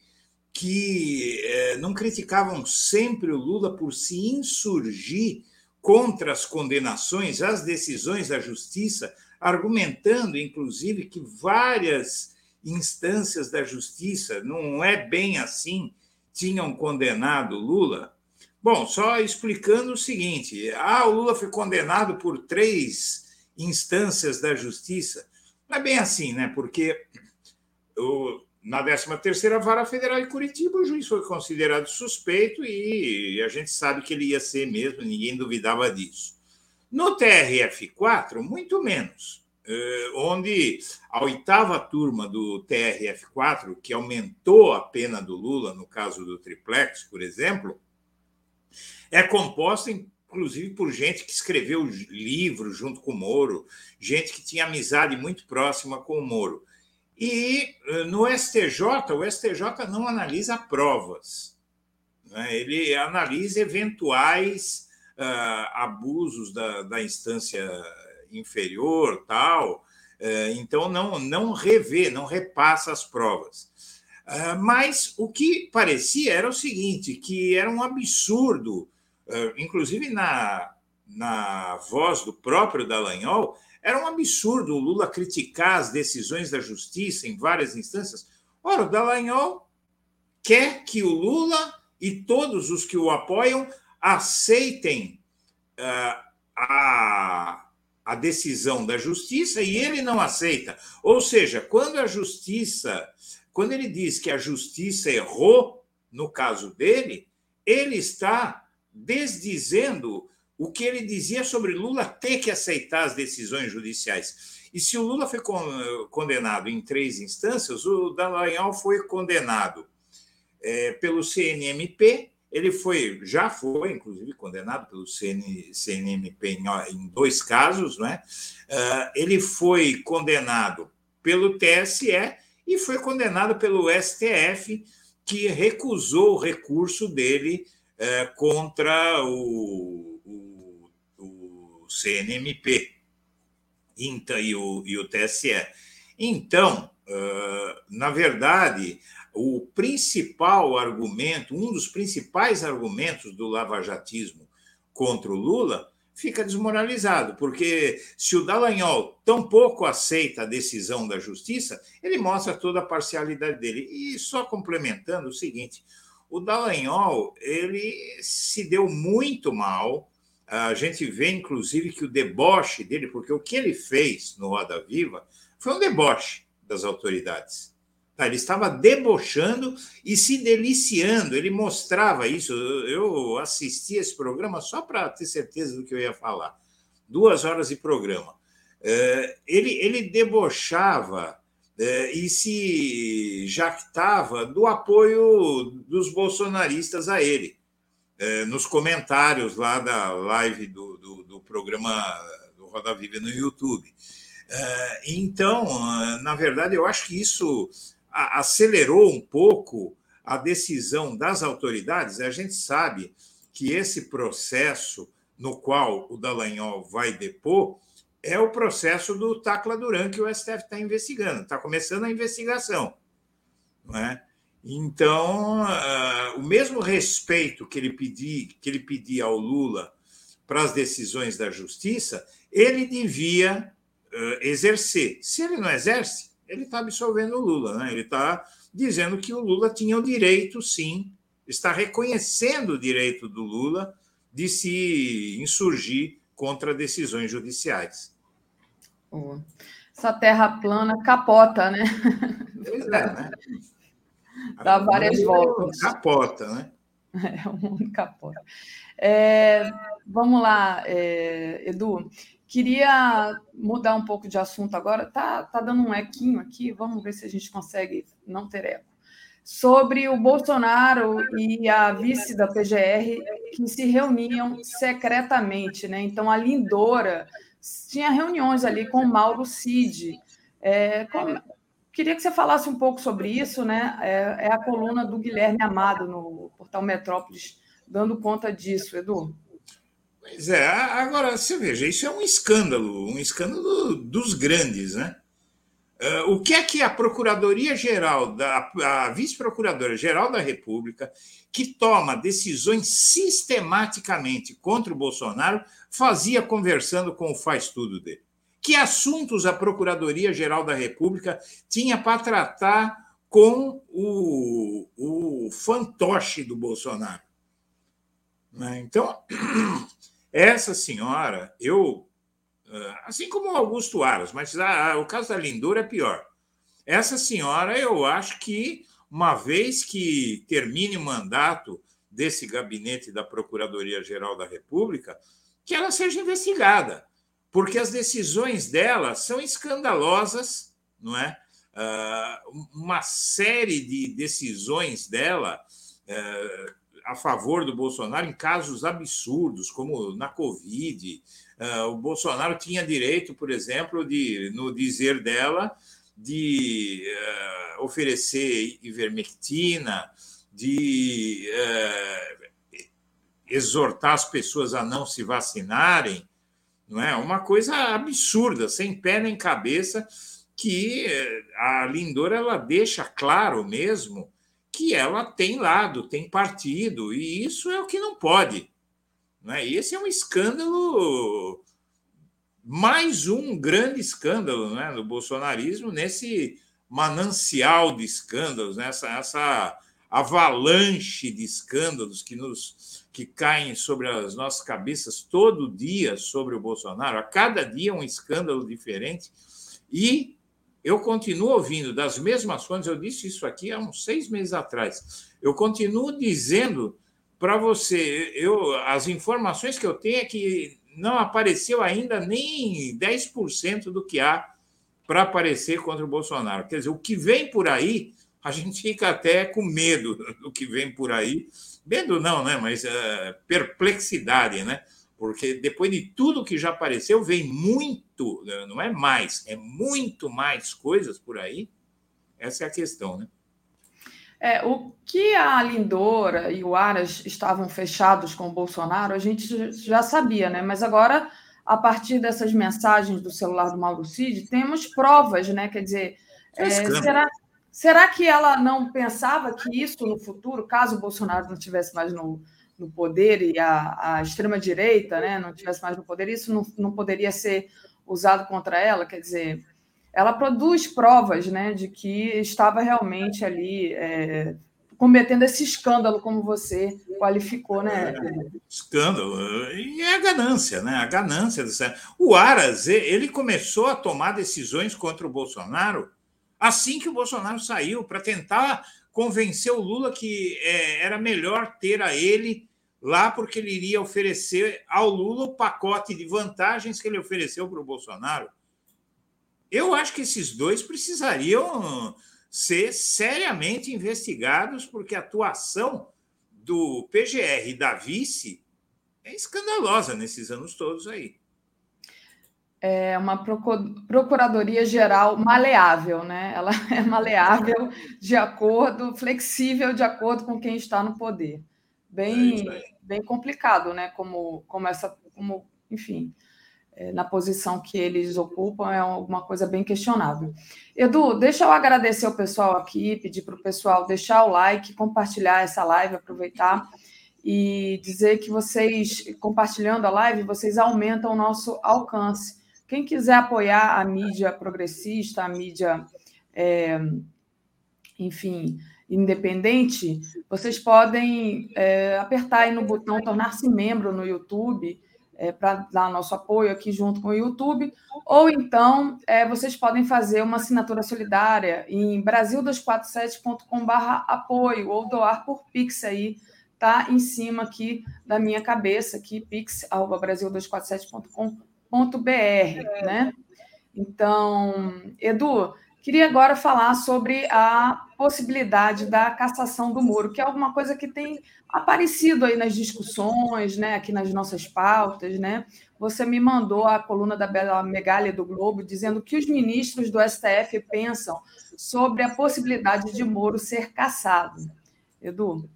que eh, não criticavam sempre o Lula por se insurgir contra as condenações, as decisões da justiça, argumentando, inclusive, que várias instâncias da justiça não é bem assim tinham condenado Lula. Bom, só explicando o seguinte: ah, o Lula foi condenado por três instâncias da justiça. Não é bem assim, né? Porque o, na 13ª Vara Federal de Curitiba, o juiz foi considerado suspeito e a gente sabe que ele ia ser mesmo, ninguém duvidava disso. No TRF4, muito menos. Eh, onde a oitava turma do TRF4, que aumentou a pena do Lula, no caso do triplex, por exemplo, é composta, inclusive, por gente que escreveu livros junto com o Moro, gente que tinha amizade muito próxima com o Moro. E eh, no STJ, o STJ não analisa provas, né? ele analisa eventuais uh, abusos da, da instância inferior, tal. Então, não, não revê, não repassa as provas. Mas o que parecia era o seguinte, que era um absurdo, inclusive na, na voz do próprio Dallagnol, era um absurdo o Lula criticar as decisões da justiça em várias instâncias. Ora, o Dallagnol quer que o Lula e todos os que o apoiam aceitem uh, a, a decisão da justiça e ele não aceita. Ou seja, quando a justiça, quando ele diz que a justiça errou, no caso dele, ele está desdizendo o que ele dizia sobre Lula ter que aceitar as decisões judiciais. E se o Lula foi condenado em três instâncias, o Dallagnol foi condenado é, pelo CNMP, ele foi, já foi, inclusive, condenado pelo CN, CNMP em, em, dois casos, né? Uh, ele foi condenado pelo TSE e foi condenado pelo STF, que recusou o recurso dele uh, contra o CNMP então, e, o, e o TSE. Então, na verdade, o principal argumento, um dos principais argumentos do lavajatismo contra o Lula fica desmoralizado, porque se o Dallagnol tão pouco aceita a decisão da justiça, ele mostra toda a parcialidade dele. E só complementando o seguinte, o Dallagnol, ele se deu muito mal a gente vê, inclusive, que o deboche dele, porque o que ele fez no Roda Viva foi um deboche das autoridades. Tá? Ele estava debochando e se deliciando, ele mostrava isso. Eu assisti esse programa só para ter certeza do que eu ia falar. Duas horas de programa. É, ele, ele debochava é, e se jactava do apoio dos bolsonaristas a ele. É, nos comentários lá da live do, do, do programa do Roda Viva no YouTube. Então, na verdade, eu acho que isso acelerou um pouco a decisão das autoridades. A gente sabe que esse processo no qual o Dallagnol vai depor é o processo do Tacla Duran que o STF está investigando, está começando a investigação. Não é? Então, uh, o mesmo respeito que ele, pedi, que ele pedia ao Lula para as decisões da justiça, ele devia uh, exercer. Se ele não exerce, ele está absolvendo o Lula, né? ele está dizendo que o Lula tinha o direito, sim, está reconhecendo o direito do Lula de se insurgir contra decisões judiciais. Essa terra plana capota, né? Pois é, né? Dá várias voltas. Capota, né? É, o mundo capota. É, vamos lá, é, Edu. Queria mudar um pouco de assunto agora. Tá, tá dando um equinho aqui, vamos ver se a gente consegue não ter eco. Sobre o Bolsonaro e a vice da PGR que se reuniam secretamente, né? Então a Lindora tinha reuniões ali com o Mauro Cid. É, como, Queria que você falasse um pouco sobre isso, né? É, é, a coluna do Guilherme Amado no portal Metrópolis, dando conta disso, Edu. Pois é, agora você veja, isso é um escândalo, um escândalo dos grandes, né? É, o que é que a Procuradoria-Geral, a Vice-Procuradora-Geral da República, que toma decisões sistematicamente contra o Bolsonaro, fazia conversando com o faz-tudo dele? Que assuntos a Procuradoria-Geral da República tinha para tratar com o, o fantoche do Bolsonaro? Né? Então, essa senhora, eu, ah, assim como Augusto Aras, mas a, a, o caso da Lindora é pior. Essa senhora, eu acho que, uma vez que termine o mandato desse gabinete da Procuradoria-Geral da República, que ela seja investigada porque as decisões dela são escandalosas, não é? Uh, uma série de decisões dela uh, a favor do Bolsonaro em casos absurdos, como na Covid. Uh, o Bolsonaro tinha direito, por exemplo, de, no dizer dela, de oferecer ivermectina, de exortar as pessoas a não se vacinarem não é? Uma coisa absurda, sem pé nem cabeça, que eh, a Lindor ela deixa claro mesmo que ela tem lado, tem partido, e isso é o que não pode. Né? E esse é um escândalo, mais um grande escândalo né, do bolsonarismo nesse manancial de escândalos, né? essa, essa avalanche de escândalos que nos que caem sobre as nossas cabeças todo dia sobre o Bolsonaro, a cada dia um escândalo diferente, e eu continuo ouvindo das mesmas fontes, eu disse isso aqui há uns seis meses atrás, eu continuo dizendo para você, eu, as informações que eu tenho é que não apareceu ainda nem 10% do que há para aparecer contra o Bolsonaro. Quer dizer, o que vem por aí, a gente fica até com medo do que vem por aí, Medo não, né? Mas uh, perplexidade, né? Porque depois de tudo que já apareceu, vem muito, né? não é mais, é muito mais coisas por aí. Essa é a questão, né? É, o que a Lindora e o Aras estavam fechados com o Bolsonaro, a gente já sabia, né? Mas agora, a partir dessas mensagens do celular do Mauro Cid, temos provas, né? Quer dizer, é, será, Será que ela não pensava que isso no futuro, caso o Bolsonaro não estivesse mais no, no poder e a, a extrema-direita né, não estivesse mais no poder, isso não, não poderia ser usado contra ela? Quer dizer, ela produz provas né, de que estava realmente ali é, cometendo esse escândalo, como você qualificou, né? É, escândalo. E é a ganância, né? A ganância. O Aras, ele começou a tomar decisões contra o Bolsonaro assim que o Bolsonaro saiu, para tentar convencer o Lula que é, era melhor ter a ele lá, porque ele iria oferecer ao Lula o pacote de vantagens que ele ofereceu para o Bolsonaro. Eu acho que esses dois precisariam ser seriamente investigados, porque a atuação do PGR e da vice é escandalosa nesses anos todos aí é uma procuradoria geral maleável, né? Ela é maleável de acordo, flexível de acordo com quem está no poder. Bem, é bem complicado, né? Como, como essa, como, enfim, é, na posição que eles ocupam é alguma coisa bem questionável. Edu, deixa eu agradecer o pessoal aqui, pedir para o pessoal deixar o like, compartilhar essa live, aproveitar e dizer que vocês, compartilhando a live, vocês aumentam o nosso alcance. Quem quiser apoiar a mídia progressista, a mídia, é, enfim, independente, vocês podem é, apertar aí no botão tornar-se membro no YouTube é, para dar nosso apoio aqui junto com o YouTube, ou então é, vocês podem fazer uma assinatura solidária em brasil247.com/apoio ou doar por Pix aí, tá em cima aqui da minha cabeça, aqui pix@brasil247.com br né? Então, Edu, queria agora falar sobre a possibilidade da cassação do Moro, que é alguma coisa que tem aparecido aí nas discussões, né, aqui nas nossas pautas, né? Você me mandou a coluna da Bela Megalha do Globo dizendo que os ministros do STF pensam sobre a possibilidade de Moro ser cassado. Edu.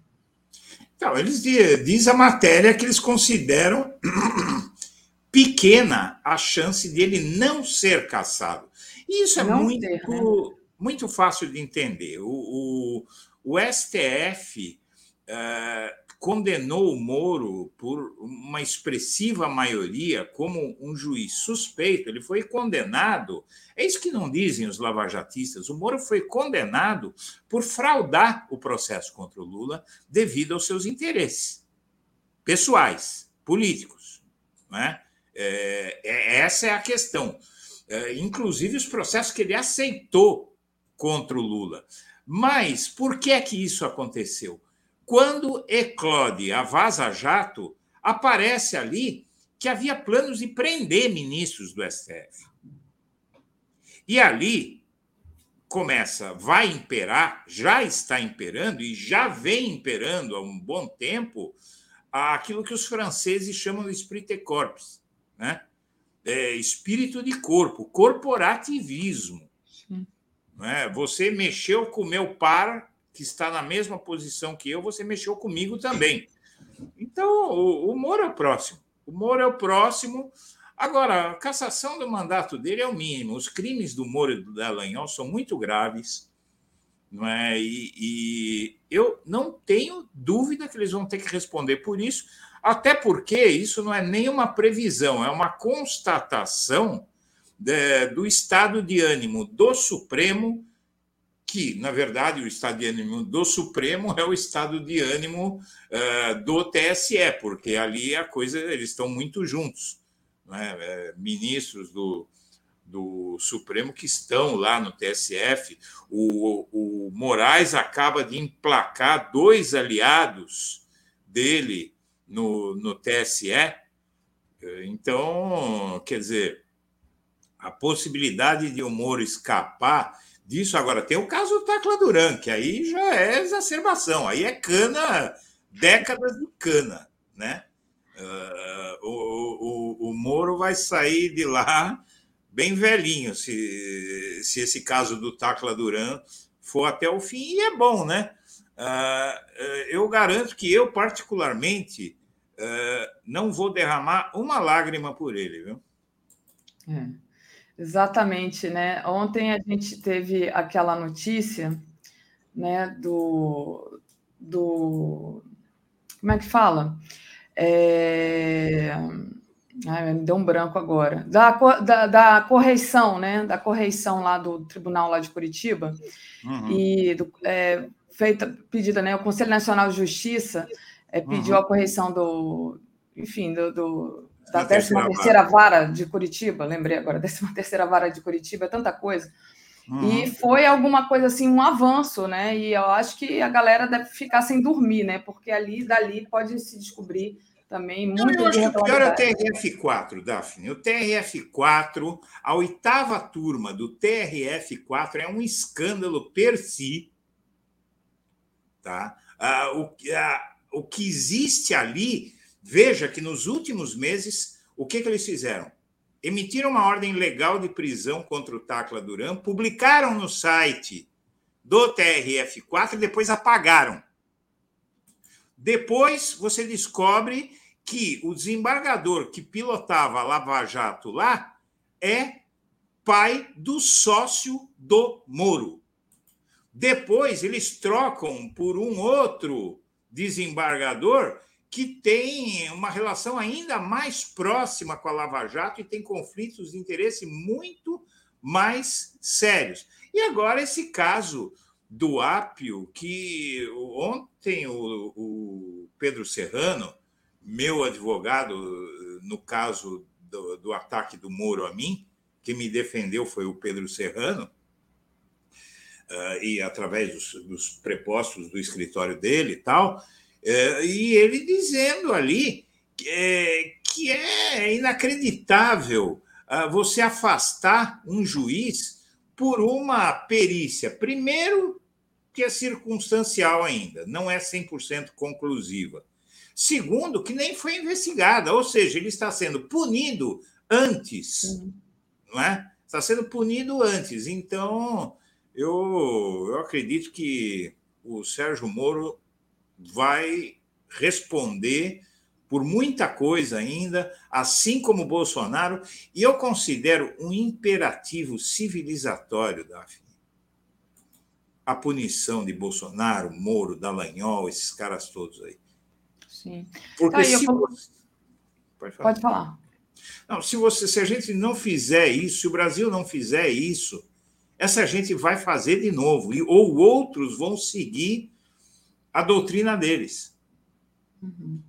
Então, eles diz a matéria que eles consideram pequena a chance dele não ser caçado. E isso é muito, ter, né? muito fácil de entender. O, o, o STF uh, eh, condenou o Moro por uma expressiva maioria como um juiz suspeito. Ele foi condenado. É isso que não dizem os lavajatistas. O Moro foi condenado por fraudar o processo contra o Lula devido aos seus interesses pessoais, políticos. Não é? É, essa é a questão. É, inclusive os processos que ele aceitou contra o Lula. Mas por que é que isso aconteceu? Quando eclode a Vaza Jato, aparece ali que havia planos de prender ministros do STF. E ali começa, vai imperar, já está imperando e já vem imperando há um bom tempo aquilo que os franceses chamam de esprit corps, né? É, espírito de corpo, corporativismo. Né? Você mexeu com o meu par, que está na mesma posição que eu, você mexeu comigo também. Então, o, Moro é o próximo. O Moro é o próximo Agora, a cassação do mandato dele é o mínimo. Os crimes do Moro e do Dallagnol são muito graves. Não é? E, e, eu não tenho dúvida que eles vão ter que responder por isso, até porque isso não é nenhuma previsão, é uma constatação de, do estado de ânimo do Supremo, que, na verdade, o estado de ânimo do Supremo é o estado de ânimo uh, do TSE, porque ali a coisa, eles estão muito juntos. Né? É, ministros do, do Supremo que estão lá no TSF. O, o Moraes acaba de emplacar dois aliados dele no, no TSE. Então, quer dizer, a possibilidade de o Moro escapar disso. Agora, tem o caso do Tacla Duran, que aí já é exacerbação, aí é cana, décadas de cana, né? Uh, o, o, o Moro vai sair de lá bem velhinho, se, se esse caso do Tacla Duran for até o fim, e é bom, né? Uh, eu garanto que eu, particularmente, uh, não vou derramar uma lágrima por ele, viu? É, exatamente, né? Ontem a gente teve aquela notícia, né, do, do como é que fala? É, Ai, me deu um branco agora. Da, da, da, correição, né? Da correição lá do tribunal lá de Curitiba. Uhum. E do, é, feita, pedida, né? O Conselho Nacional de Justiça é, pediu uhum. a correição do, enfim, do, do da 13 terceira vara de Curitiba, lembrei agora, 13 terceira vara de Curitiba, é tanta coisa. Uhum. E foi alguma coisa assim, um avanço, né? E eu acho que a galera deve ficar sem dormir, né? Porque ali, dali, pode se descobrir também muito. eu acho que o pior é o TRF4, Daphne. O TRF4, a oitava turma do TRF4 é um escândalo per si. Tá? Ah, o, ah, o que existe ali, veja que nos últimos meses, o que, que eles fizeram? Emitiram uma ordem legal de prisão contra o Tacla Duran, publicaram no site do TRF4 e depois apagaram. Depois você descobre que o desembargador que pilotava a Lava Jato lá é pai do sócio do Moro. Depois eles trocam por um outro desembargador que tem uma relação ainda mais próxima com a Lava Jato e tem conflitos de interesse muito mais sérios. E agora esse caso do Ápio, que ontem o, o Pedro Serrano meu advogado, no caso do, do, ataque do Moro a mim, que me defendeu foi o Pedro Serrano, uh, e através dos, dos, prepostos do escritório dele e tal, uh, e ele dizendo ali que é, que é inacreditável uh, você afastar um juiz por uma perícia. Primeiro, que é circunstancial ainda, não é 100% conclusiva. Segundo, que nem foi investigada, ou seja, ele está sendo punido antes, uhum. não é? Está sendo punido antes. Então, eu, eu acredito que o Sérgio Moro vai responder por muita coisa ainda, assim como o Bolsonaro, e eu considero um imperativo civilizatório, Daphne. A punição de Bolsonaro, Moro, Dallagnol, esses caras todos aí. Sim. Porque se eu... você... Pode falar. Pode falar. Não, se, você, se a gente não fizer isso, se o Brasil não fizer isso, essa gente vai fazer de novo, e, ou outros vão seguir a doutrina deles. Uhum.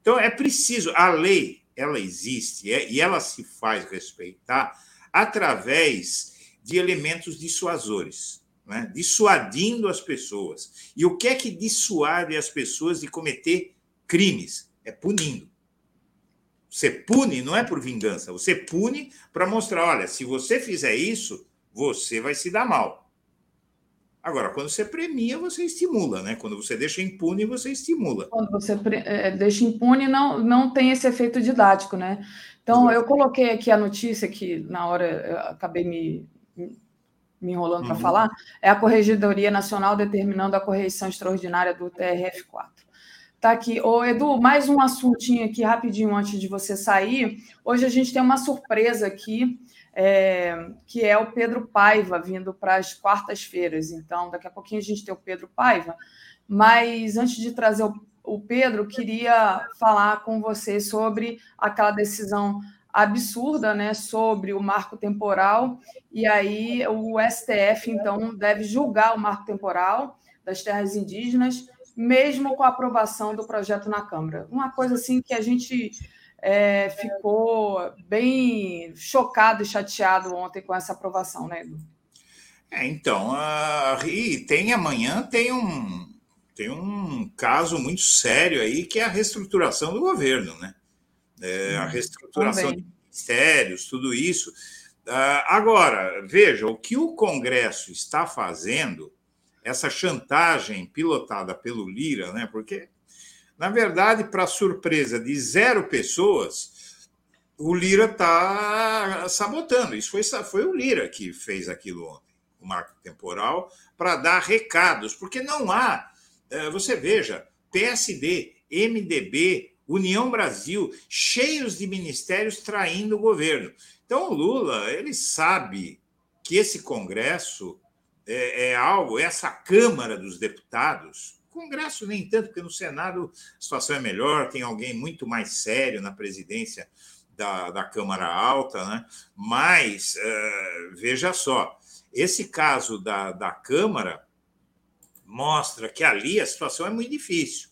Então, é preciso, a lei, ela existe, é, e ela se faz respeitar através de elementos dissuasores, né? dissuadindo as pessoas. E o que é que dissuade as pessoas de cometer crimes, é punindo. Você pune não é por vingança, você pune para mostrar: olha, se você fizer isso, você vai se dar mal. Agora, quando você premia, você estimula, né? Quando você deixa impune, você estimula. Quando você é, deixa impune, não, não tem esse efeito didático, né? Então, Exato. eu coloquei aqui a notícia que na hora acabei me, me enrolando para uhum. falar, é a Corregedoria Nacional determinando a correção extraordinária do TRF4. Tá aqui. Ô, Edu, mais um assuntinho aqui rapidinho antes de você sair. Hoje a gente tem uma surpresa aqui, é, que é o Pedro Paiva vindo para as quartas-feiras. Então, daqui a pouquinho a gente tem o Pedro Paiva. Mas antes de trazer o, o Pedro, queria falar com você sobre aquela decisão absurda, né, sobre o marco temporal. E aí o STF então deve julgar o marco temporal das terras indígenas mesmo com a aprovação do projeto na Câmara. Uma coisa assim que a gente é, ficou bem chocado e chateado ontem com essa aprovação, né, Edu? É, então, uh, e tem amanhã tem um, tem um caso muito sério aí que é a reestruturação do governo, né? É, a reestruturação Também. de ministérios, tudo isso. Uh, agora, veja, o que o Congresso está fazendo essa chantagem pilotada pelo Lira, né? Porque, na verdade, para surpresa de zero pessoas, o Lira está sabotando. Isso foi, foi o Lira que fez aquilo ontem, o marco temporal, para dar recados, porque não há. É, você veja, PSD, MDB, União Brasil, cheios de ministérios traindo o governo. Então, o Lula, ele sabe que esse Congresso é, é algo, essa Câmara dos Deputados, Congresso nem tanto, porque no Senado a situação é melhor, tem alguém muito mais sério na presidência da, da Câmara Alta, né? mas uh, veja só, esse caso da, da Câmara mostra que ali a situação é muito difícil.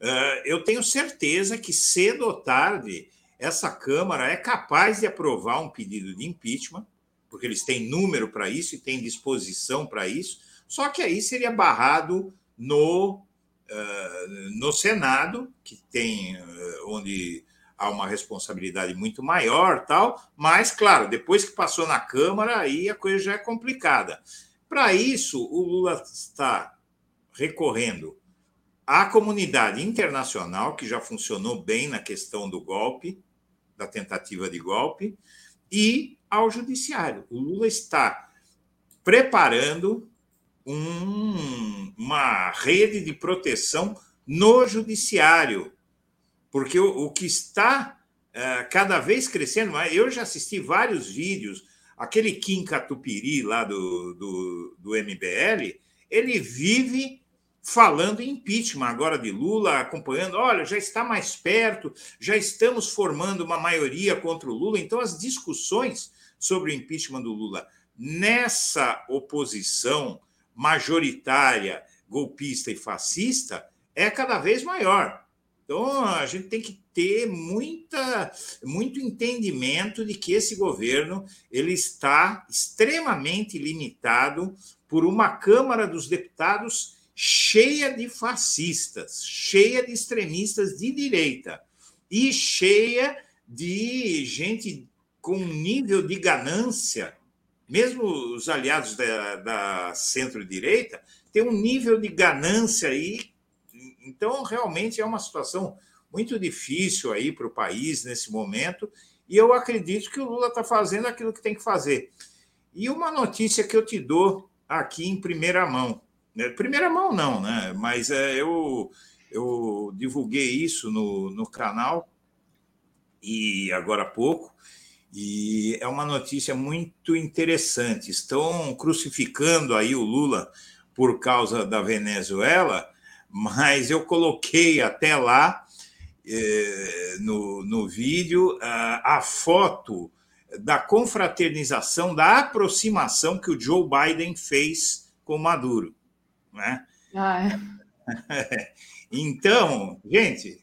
Uh, eu tenho certeza que cedo ou tarde essa Câmara é capaz de aprovar um pedido de impeachment porque eles têm número para isso e têm disposição para isso, só que aí seria barrado no, uh, no Senado, que tem uh, onde há uma responsabilidade muito maior, tal, mas claro, depois que passou na Câmara, aí a coisa já é complicada. Para isso, o Lula está recorrendo à comunidade internacional, que já funcionou bem na questão do golpe, da tentativa de golpe, e ao judiciário. O Lula está preparando um, uma rede de proteção no judiciário, porque o, o que está uh, cada vez crescendo, eu já assisti vários vídeos, aquele Kim Catupiri lá do, do, do MBL, ele vive falando em impeachment agora de Lula, acompanhando, olha, já está mais perto, já estamos formando uma maioria contra o Lula. Então, as discussões sobre o impeachment do Lula nessa oposição majoritária, golpista e fascista é cada vez maior. Então, a gente tem que ter muita, muito entendimento de que esse governo ele está extremamente limitado por uma Câmara dos Deputados cheia de fascistas, cheia de extremistas de direita e cheia de gente com um nível de ganância, mesmo os aliados da, da centro-direita, tem um nível de ganância aí. Então, realmente é uma situação muito difícil aí para o país nesse momento. E eu acredito que o Lula está fazendo aquilo que tem que fazer. E uma notícia que eu te dou aqui em primeira mão. Né? Primeira mão, não, né? Mas é, eu, eu divulguei isso no, no canal e agora há pouco. E é uma notícia muito interessante. Estão crucificando aí o Lula por causa da Venezuela, mas eu coloquei até lá eh, no, no vídeo a, a foto da confraternização, da aproximação que o Joe Biden fez com Maduro. Né? Ah, é. então, gente,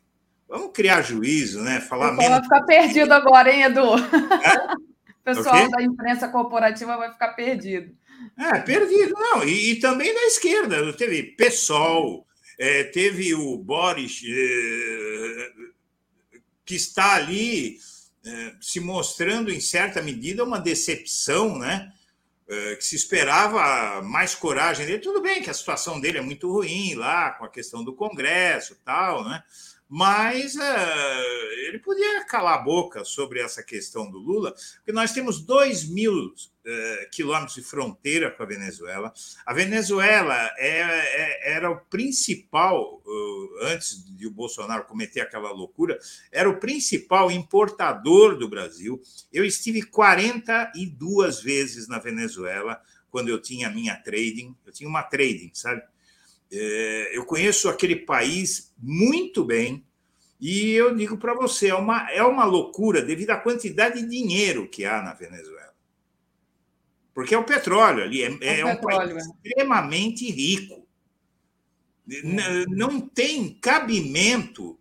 Vamos criar juízo, né? Falar menos. Vai ficar perdido agora, hein, Edu? É? O pessoal okay? da imprensa corporativa vai ficar perdido. É, perdido, não. E, e também da esquerda. Teve PSOL, é, teve o Boris, é, que está ali é, se mostrando, em certa medida, uma decepção, né? É, que se esperava mais coragem dele. Tudo bem que a situação dele é muito ruim lá, com a questão do Congresso e tal, né? Mas uh, ele podia calar a boca sobre essa questão do Lula, porque nós temos 2 mil eh, quilômetros de fronteira com a Venezuela. A Venezuela é, é, era o principal, antes de o Bolsonaro cometer aquela loucura, era o principal importador do Brasil. Eu estive 42 vezes na Venezuela quando eu tinha minha trading. Eu tinha uma trading, sabe? É, eu conheço aquele país muito bem e eu digo para você, é uma, é uma loucura devido à quantidade de dinheiro que há na Venezuela. Porque é o petróleo ali, é, é, é um país é. extremamente rico. Não tem cabimento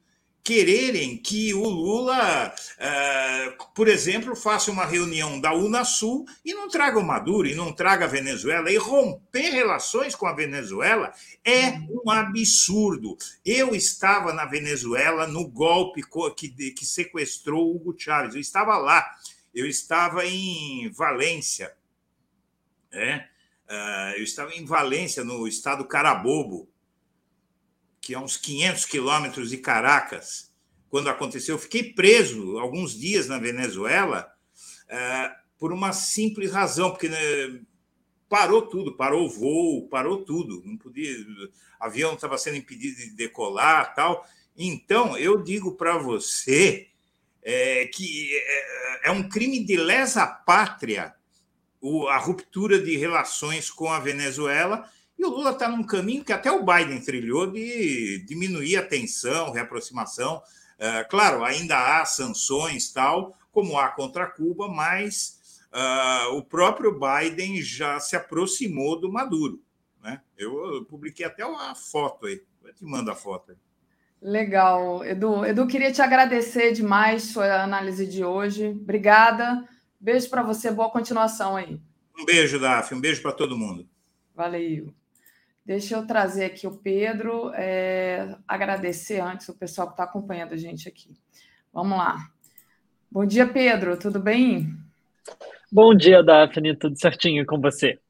quererem que o Lula, eh, por exemplo, faça uma reunião da Unasul e não traga o Maduro e não traga a Venezuela. E romper relações com a Venezuela é um absurdo. Eu estava na Venezuela no golpe que, que sequestrou Hugo Chávez. Eu estava lá. Eu estava em Valência. É? eu estava em Valência, no estado Carabobo que é uns 500 quilômetros de Caracas, quando aconteceu. Eu fiquei preso alguns dias na Venezuela é, por uma simples razão, porque né, parou tudo, parou o voo, parou tudo, não podia, o avião estava sendo impedido de decolar, tal. Então eu digo para você é, que é, é, um crime de lesa pátria a ruptura de relações com a Venezuela e o Lula está num caminho que até o Biden trilhou de diminuir a tensão, reaproximação. É, claro, ainda há sanções, tal, como há contra Cuba, mas uh, o próprio Biden já se aproximou do Maduro. Né? Eu, eu publiquei até uma foto aí. Eu te mando a foto aí. Legal. Edu, Edu, queria te agradecer demais sua análise de hoje. Obrigada. Beijo para você, boa continuação aí. Um beijo, Daf, um beijo para todo mundo. Valeu. Deixa eu trazer aqui o Pedro, é, agradecer antes o pessoal que está acompanhando a gente aqui. Vamos lá. Bom dia, Pedro, tudo bem? Bom dia, Daphne, tudo certinho com você?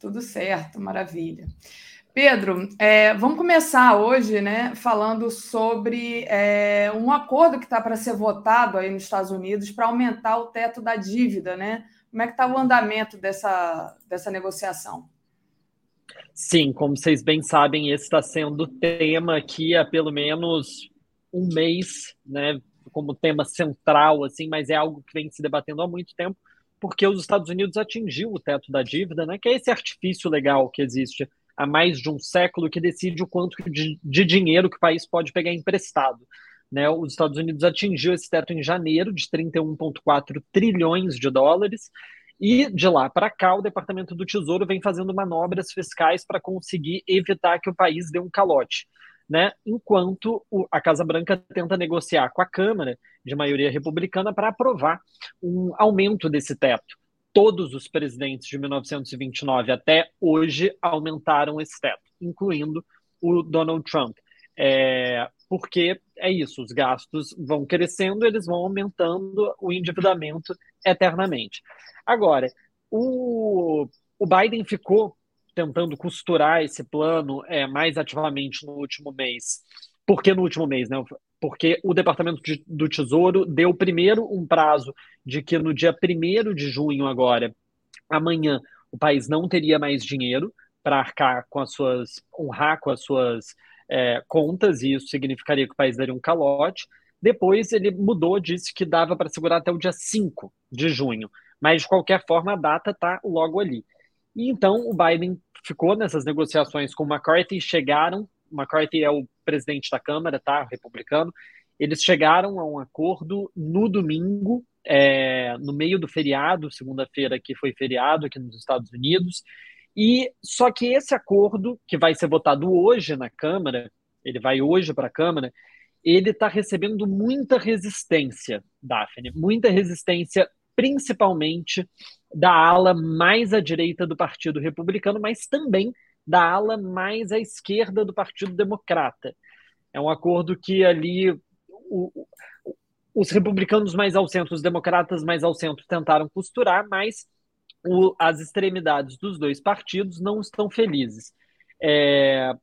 Tudo certo, maravilha. Pedro, é, vamos começar hoje, né, falando sobre é, um acordo que está para ser votado aí nos Estados Unidos para aumentar o teto da dívida, né? Como é que está o andamento dessa, dessa negociação? Sim, como vocês bem sabem, esse está sendo tema aqui há pelo menos um mês, né, como tema central, assim, mas é algo que vem se debatendo há muito tempo, porque os Estados Unidos atingiu o teto da dívida, né, que é esse artifício legal que existe há mais de um século que decide o quanto de, de dinheiro que o país pode pegar emprestado. Né, os Estados Unidos atingiu esse teto em janeiro de 31,4 trilhões de dólares, e de lá para cá, o Departamento do Tesouro vem fazendo manobras fiscais para conseguir evitar que o país dê um calote. Né? Enquanto a Casa Branca tenta negociar com a Câmara, de maioria republicana, para aprovar um aumento desse teto. Todos os presidentes de 1929 até hoje aumentaram esse teto, incluindo o Donald Trump. É, porque é isso, os gastos vão crescendo, eles vão aumentando o endividamento eternamente. Agora, o, o Biden ficou tentando costurar esse plano é, mais ativamente no último mês. Por que no último mês, né? Porque o Departamento de, do Tesouro deu primeiro um prazo de que no dia 1 de junho, agora, amanhã, o país não teria mais dinheiro para arcar com as suas, honrar com as suas é, contas, e isso significaria que o país daria um calote. Depois ele mudou, disse que dava para segurar até o dia 5 de junho. Mas de qualquer forma a data está logo ali. E então o Biden ficou nessas negociações com o McCarthy, chegaram, McCarthy é o presidente da Câmara, tá, republicano, eles chegaram a um acordo no domingo, é, no meio do feriado, segunda-feira que foi feriado aqui nos Estados Unidos, e só que esse acordo, que vai ser votado hoje na Câmara, ele vai hoje para a Câmara, ele está recebendo muita resistência, Daphne, muita resistência principalmente da ala mais à direita do Partido Republicano, mas também da ala mais à esquerda do Partido Democrata. É um acordo que ali o, os republicanos mais ao centro, os democratas mais ao centro tentaram costurar, mas o, as extremidades dos dois partidos não estão felizes. É,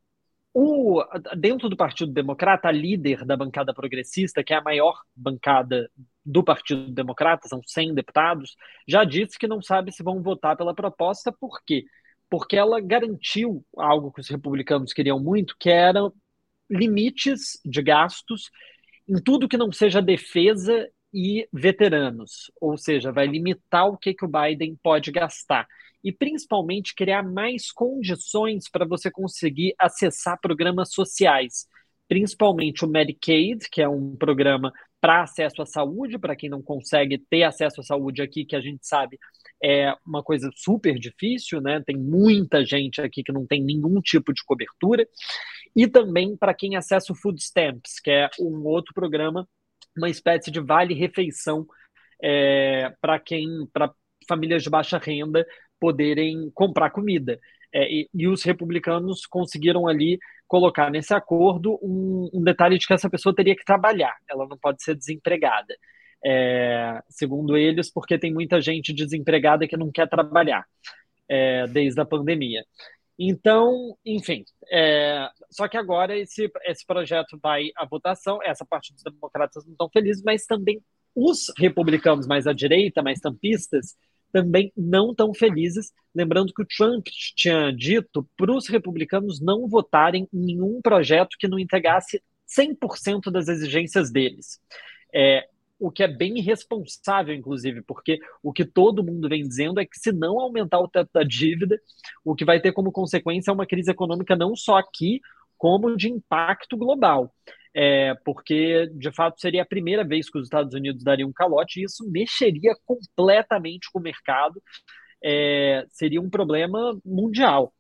o, dentro do Partido Democrata, a líder da bancada progressista, que é a maior bancada do Partido Democrata, são 100 deputados, já disse que não sabe se vão votar pela proposta, por quê? Porque ela garantiu algo que os republicanos queriam muito, que eram limites de gastos em tudo que não seja defesa e veteranos, ou seja, vai limitar o que, que o Biden pode gastar e principalmente criar mais condições para você conseguir acessar programas sociais, principalmente o Medicaid, que é um programa para acesso à saúde, para quem não consegue ter acesso à saúde aqui, que a gente sabe é uma coisa super difícil, né? Tem muita gente aqui que não tem nenhum tipo de cobertura. E também para quem acessa o Food Stamps, que é um outro programa, uma espécie de vale-refeição é, para quem, para famílias de baixa renda poderem comprar comida. É, e, e, os republicanos conseguiram ali colocar nesse acordo um, um, detalhe de que essa pessoa teria que trabalhar, ela não pode ser desempregada. É, segundo eles, porque tem muita gente desempregada que não quer trabalhar é, desde a pandemia. Então, enfim, é, só que agora esse, esse projeto vai à votação, essa parte dos democratas não estão felizes, mas também os republicanos mais à direita, mais tampistas, também não tão felizes. Lembrando que o Trump tinha dito para os republicanos não votarem em nenhum projeto que não entregasse 100% das exigências deles. É, o que é bem irresponsável, inclusive, porque o que todo mundo vem dizendo é que se não aumentar o teto da dívida, o que vai ter como consequência é uma crise econômica não só aqui, como de impacto global é, porque de fato seria a primeira vez que os Estados Unidos dariam um calote e isso mexeria completamente com o mercado, é, seria um problema mundial.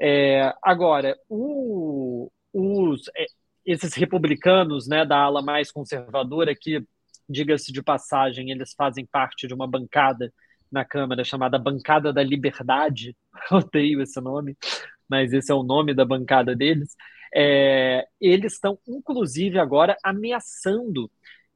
É, agora, o, os, é, esses republicanos né, da ala mais conservadora, que, diga-se de passagem, eles fazem parte de uma bancada na Câmara chamada Bancada da Liberdade, odeio esse nome, mas esse é o nome da bancada deles é, eles estão, inclusive, agora ameaçando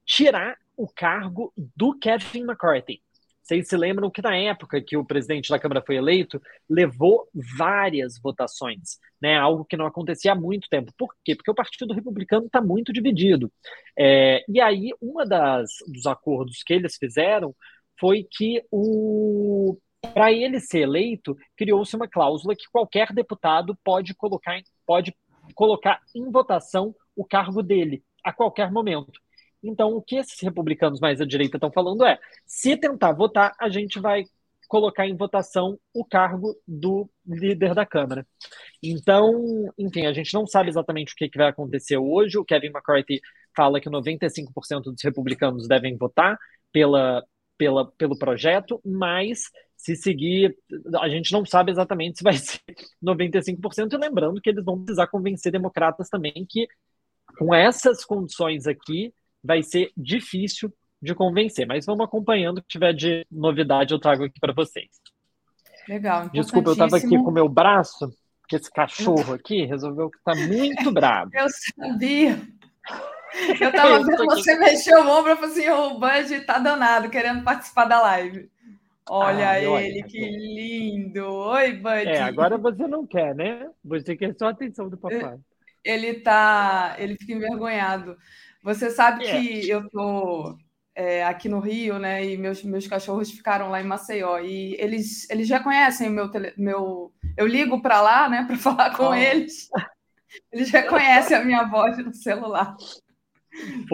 tirar o cargo do Kevin McCarthy. Vocês se lembram que na época que o presidente da Câmara foi eleito, levou várias votações, né? Algo que não acontecia há muito tempo. Por quê? Porque o Partido Republicano está muito dividido. É, e aí, uma das dos acordos que eles fizeram foi que o para ele ser eleito, criou-se uma cláusula que qualquer deputado pode colocar, pode colocar em votação o cargo dele a qualquer momento. Então, o que esses republicanos mais à direita estão falando é: se tentar votar, a gente vai colocar em votação o cargo do líder da Câmara. Então, enfim, a gente não sabe exatamente o que, que vai acontecer hoje. O Kevin McCarthy fala que 95% dos republicanos devem votar pela, pela, pelo projeto, mas se seguir, a gente não sabe exatamente se vai ser 95%, e lembrando que eles vão precisar convencer democratas também que com essas condições aqui vai ser difícil de convencer, mas vamos acompanhando, que tiver de novidade eu trago aqui para vocês. Legal, Desculpa, eu estava aqui com o meu braço, que esse cachorro aqui resolveu que está muito bravo. Eu sabia. Eu estava vendo você mexer o ombro, eu falei assim, o Bud está danado, querendo participar da live. Olha ah, ele, que lindo! Oi, Buddy! É, agora você não quer, né? Você quer só a atenção do papai. Ele tá. Ele fica envergonhado. Você sabe é. que eu tô é, aqui no Rio, né? E meus, meus cachorros ficaram lá em Maceió. E eles, eles já conhecem o meu, tele, meu. Eu ligo para lá, né, para falar com oh. eles. Eles já conhecem a minha voz no celular.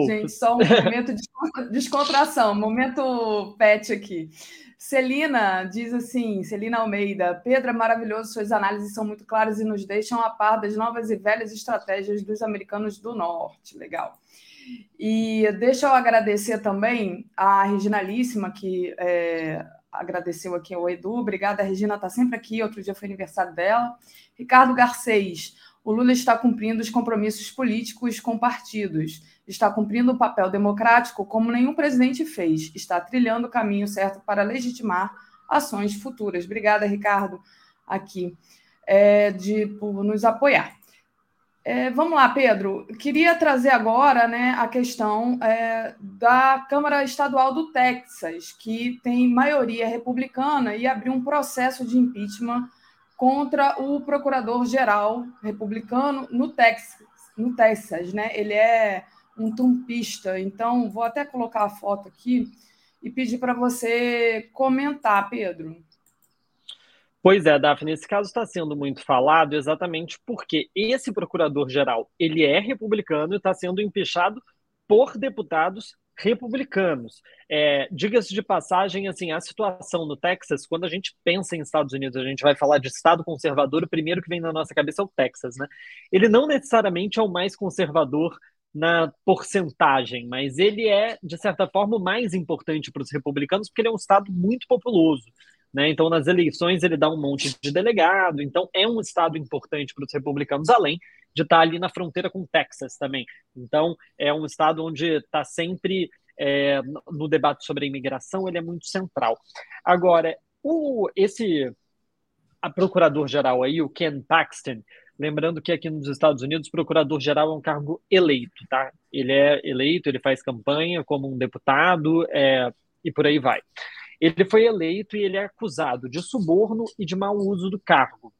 Gente, só um momento de descontração, momento pet aqui. Celina diz assim: Celina Almeida, Pedro, é maravilhoso, suas análises são muito claras e nos deixam a par das novas e velhas estratégias dos americanos do Norte. Legal. E deixa eu agradecer também a Reginalíssima, que é, agradeceu aqui ao Edu. Obrigada, a Regina está sempre aqui. Outro dia foi aniversário dela. Ricardo Garcês, o Lula está cumprindo os compromissos políticos com partidos está cumprindo o papel democrático como nenhum presidente fez, está trilhando o caminho certo para legitimar ações futuras. Obrigada, Ricardo, aqui, é, de, por nos apoiar. É, vamos lá, Pedro. Queria trazer agora né, a questão é, da Câmara Estadual do Texas, que tem maioria republicana e abriu um processo de impeachment contra o procurador-geral republicano no Texas, no Texas, né? Ele é um trumpista. Então, vou até colocar a foto aqui e pedir para você comentar, Pedro. Pois é, Daphne, esse caso está sendo muito falado exatamente porque esse procurador-geral ele é republicano e está sendo empichado por deputados republicanos. É, Diga-se de passagem, assim, a situação no Texas, quando a gente pensa em Estados Unidos, a gente vai falar de Estado conservador, o primeiro que vem na nossa cabeça é o Texas, né? Ele não necessariamente é o mais conservador na porcentagem, mas ele é, de certa forma, o mais importante para os republicanos, porque ele é um estado muito populoso. Né? Então, nas eleições, ele dá um monte de delegado, então é um estado importante para os republicanos, além de estar ali na fronteira com Texas também. Então, é um estado onde está sempre é, no debate sobre a imigração, ele é muito central. Agora, o, esse procurador-geral aí, o Ken Paxton, lembrando que aqui nos Estados Unidos, procurador-geral é um cargo eleito, tá? Ele é eleito, ele faz campanha como um deputado é, e por aí vai. Ele foi eleito e ele é acusado de suborno e de mau uso do cargo.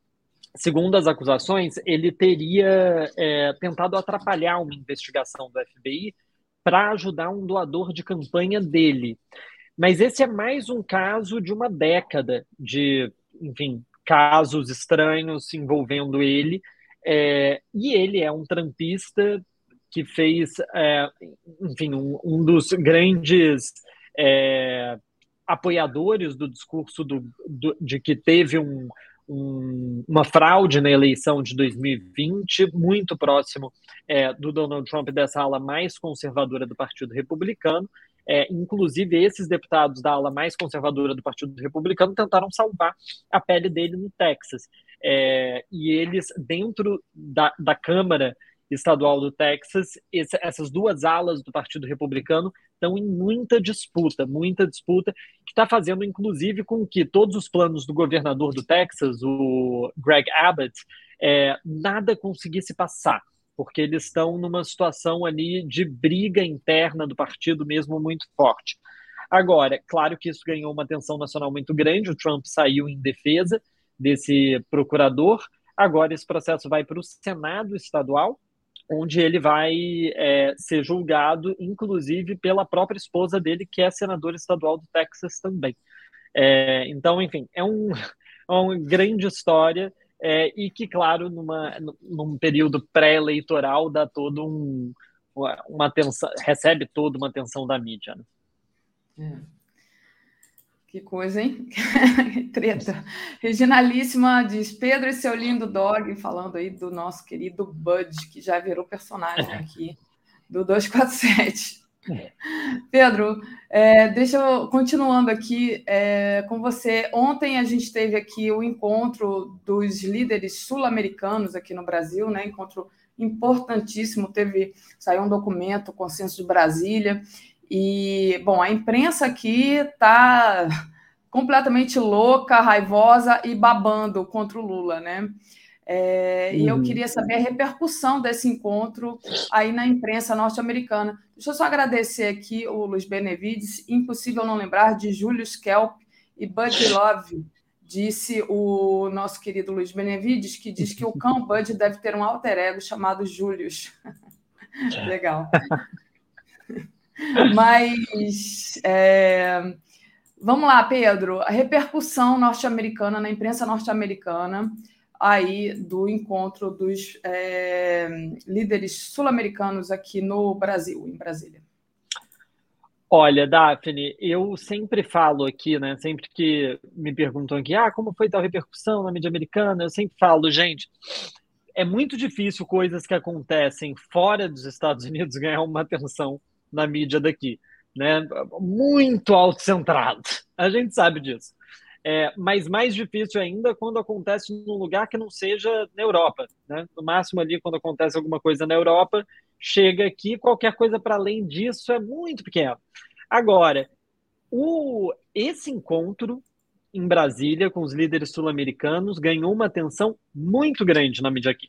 Segundo as acusações, ele teria é, tentado atrapalhar uma investigação do FBI para ajudar um doador de campanha dele. Mas esse é mais um caso de uma década de, enfim, casos estranhos envolvendo ele. É, e ele é um trampista que fez, é, enfim, um, um, dos grandes é, apoiadores do discurso do, do, de que teve um, um, uma fraude na eleição de 2020, muito próximo é, do Donald Trump, dessa ala mais conservadora do Partido Republicano. É, inclusive, esses deputados da ala mais conservadora do Partido Republicano tentaram salvar a pele dele no Texas. É, e eles, dentro da, da Câmara estadual do Texas, esse, essas duas alas do Partido Republicano estão em muita disputa, muita disputa, que está fazendo, inclusive, com que todos os planos do governador do Texas, o Greg Abbott, é, nada conseguisse passar, porque eles estão numa situação ali de briga interna do partido mesmo muito forte. Agora, claro que isso ganhou uma atenção nacional muito grande, o Trump saiu em defesa desse procurador, agora esse processo vai para o Senado estadual, onde ele vai é, ser julgado, inclusive, pela própria esposa dele, que é senadora estadual do Texas também. É, então, enfim, é, um, é uma grande história é, e que, claro, numa, num período pré-eleitoral dá todo um, uma atenção, recebe toda uma atenção da mídia. Né? É. Que coisa, hein? Treta. Reginalíssima diz: Pedro e seu lindo dog, falando aí do nosso querido Bud, que já virou personagem aqui do 247. Pedro, é, deixa eu continuando aqui é, com você. Ontem a gente teve aqui o encontro dos líderes sul-americanos aqui no Brasil, né? Encontro importantíssimo. Teve saiu um documento, o Consenso de Brasília, e, bom, a imprensa aqui está completamente louca, raivosa e babando contra o Lula, né? É. E eu uhum. queria saber a repercussão desse encontro aí na imprensa norte-americana. Deixa eu só agradecer aqui o Luiz Benevides. Impossível não lembrar de Julius Kelp e Bud Love, disse o nosso querido Luiz Benevides, que diz que o cão Bud deve ter um alter ego chamado Julius. Legal. Mas é, vamos lá, Pedro. A repercussão norte-americana na imprensa norte-americana aí do encontro dos é, líderes sul-americanos aqui no Brasil, em Brasília. Olha, Daphne, eu sempre falo aqui, né? Sempre que me perguntam aqui, ah, como foi tal repercussão na mídia americana, eu sempre falo, gente, é muito difícil coisas que acontecem fora dos Estados Unidos ganhar uma atenção na mídia daqui, né? Muito autocentrado. A gente sabe disso. É, mas mais difícil ainda quando acontece num lugar que não seja na Europa, né? No máximo ali quando acontece alguma coisa na Europa, chega aqui, qualquer coisa para além disso é muito pequeno. Agora, o, esse encontro em Brasília com os líderes sul-americanos ganhou uma atenção muito grande na mídia aqui.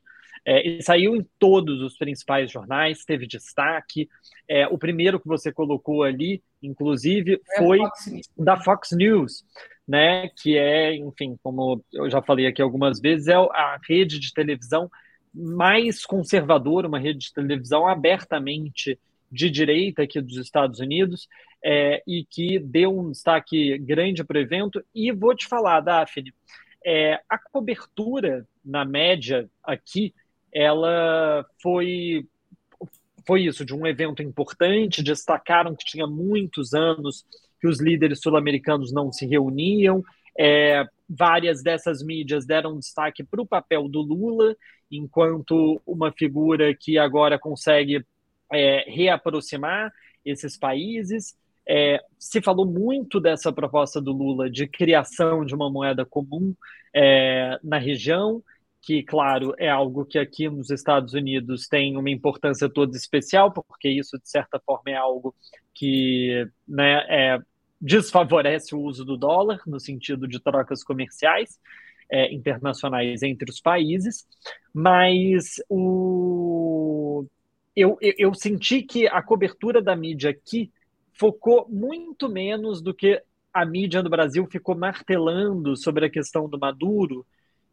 É, ele saiu em todos os principais jornais, teve destaque. É, o primeiro que você colocou ali, inclusive, é foi Fox da Fox News. né, que é, enfim, como eu já falei aqui algumas vezes, é a rede de televisão mais conservadora, uma rede de televisão abertamente de direita aqui dos Estados Unidos, é, e que deu um destaque grande para o evento. E vou te falar, Daphne, é, a cobertura na média aqui, ela foi foi isso, de um evento importante, destacaram que tinha muitos anos que os líderes sul-americanos não se reuniam. É, várias dessas mídias deram destaque para o papel do Lula, enquanto uma figura que agora consegue é, reaproximar esses países. É, se falou muito dessa proposta do Lula de criação de uma moeda comum é, na região, que, claro, é algo que aqui nos Estados Unidos tem uma importância toda especial, porque isso, de certa forma, é algo que né, é, desfavorece o uso do dólar, no sentido de trocas comerciais é, internacionais entre os países, mas o... eu, eu, eu senti que a cobertura da mídia aqui focou muito menos do que a mídia no Brasil ficou martelando sobre a questão do Maduro,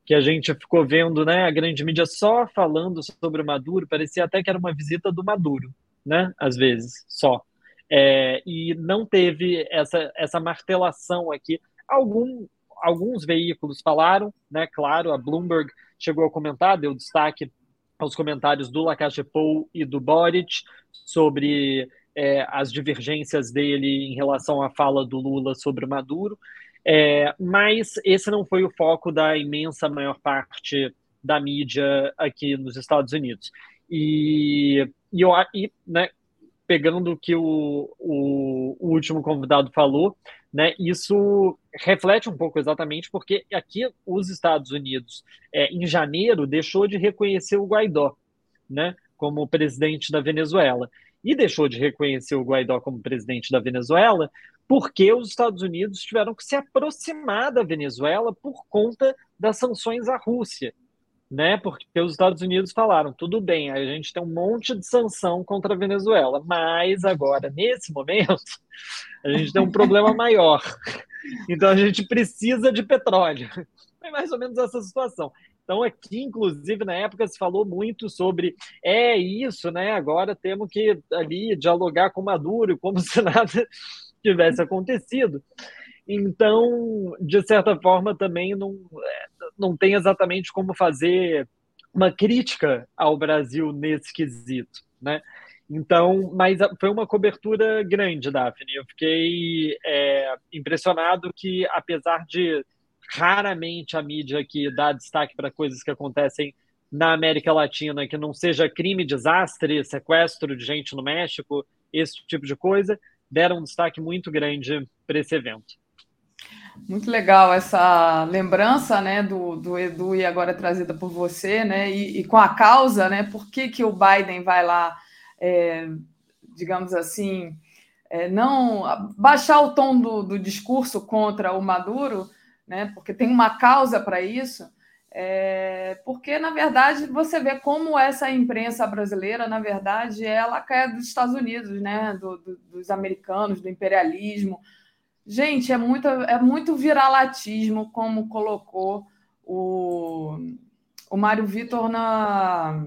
que a gente ficou vendo, né, a grande mídia só falando sobre o Maduro, parecia até que era uma visita do Maduro, né, às vezes, só. É, e não teve essa, essa martelação aqui. Algum, alguns veículos falaram, né? Claro, a Bloomberg chegou a comentar, deu destaque aos comentários do Lacachepou e do Boric sobre é, as divergências dele em relação à fala do Lula sobre o Maduro. É, mas esse não foi o foco da imensa maior parte da mídia aqui nos Estados Unidos. E, e, eu, e né, pegando o que o, o, o, último convidado falou, né, isso reflete um pouco exatamente porque aqui os Estados Unidos, é, em janeiro, deixou de reconhecer o Guaidó né, como presidente da Venezuela. E deixou de reconhecer o Guaidó como presidente da Venezuela porque os Estados Unidos tiveram que se aproximar da Venezuela por conta das sanções à Rússia né? Porque os Estados Unidos falaram, tudo bem, a gente tem um monte de sanção contra a Venezuela, mas agora, nesse momento, a gente tem um problema maior. Então a gente precisa de petróleo. É mais ou menos essa situação. Então, aqui, inclusive, na época, se falou muito sobre é isso, né? Agora temos que ali dialogar com Maduro, como se nada tivesse acontecido. Então, de certa forma, também não, não tem exatamente como fazer uma crítica ao Brasil nesse quesito, né? Então, mas foi uma cobertura grande, Daphne. Eu fiquei é, impressionado que, apesar de raramente a mídia aqui dá destaque para coisas que acontecem na América Latina, que não seja crime, desastre, sequestro de gente no México, esse tipo de coisa, deram um destaque muito grande para esse evento. Muito legal essa lembrança né, do, do Edu e agora trazida por você, né? E, e, com a causa, né? Por que, que o Biden vai lá, é, digamos assim, é, não baixar o tom do, do, discurso contra o Maduro, né? Porque tem uma causa para isso. É, porque, na verdade, você vê como essa imprensa brasileira, na verdade, ela quer dos Estados Unidos, né? Do, do, dos americanos, do imperialismo Gente, é muito, é muito viralatismo, como colocou o, o Mário Vitor na,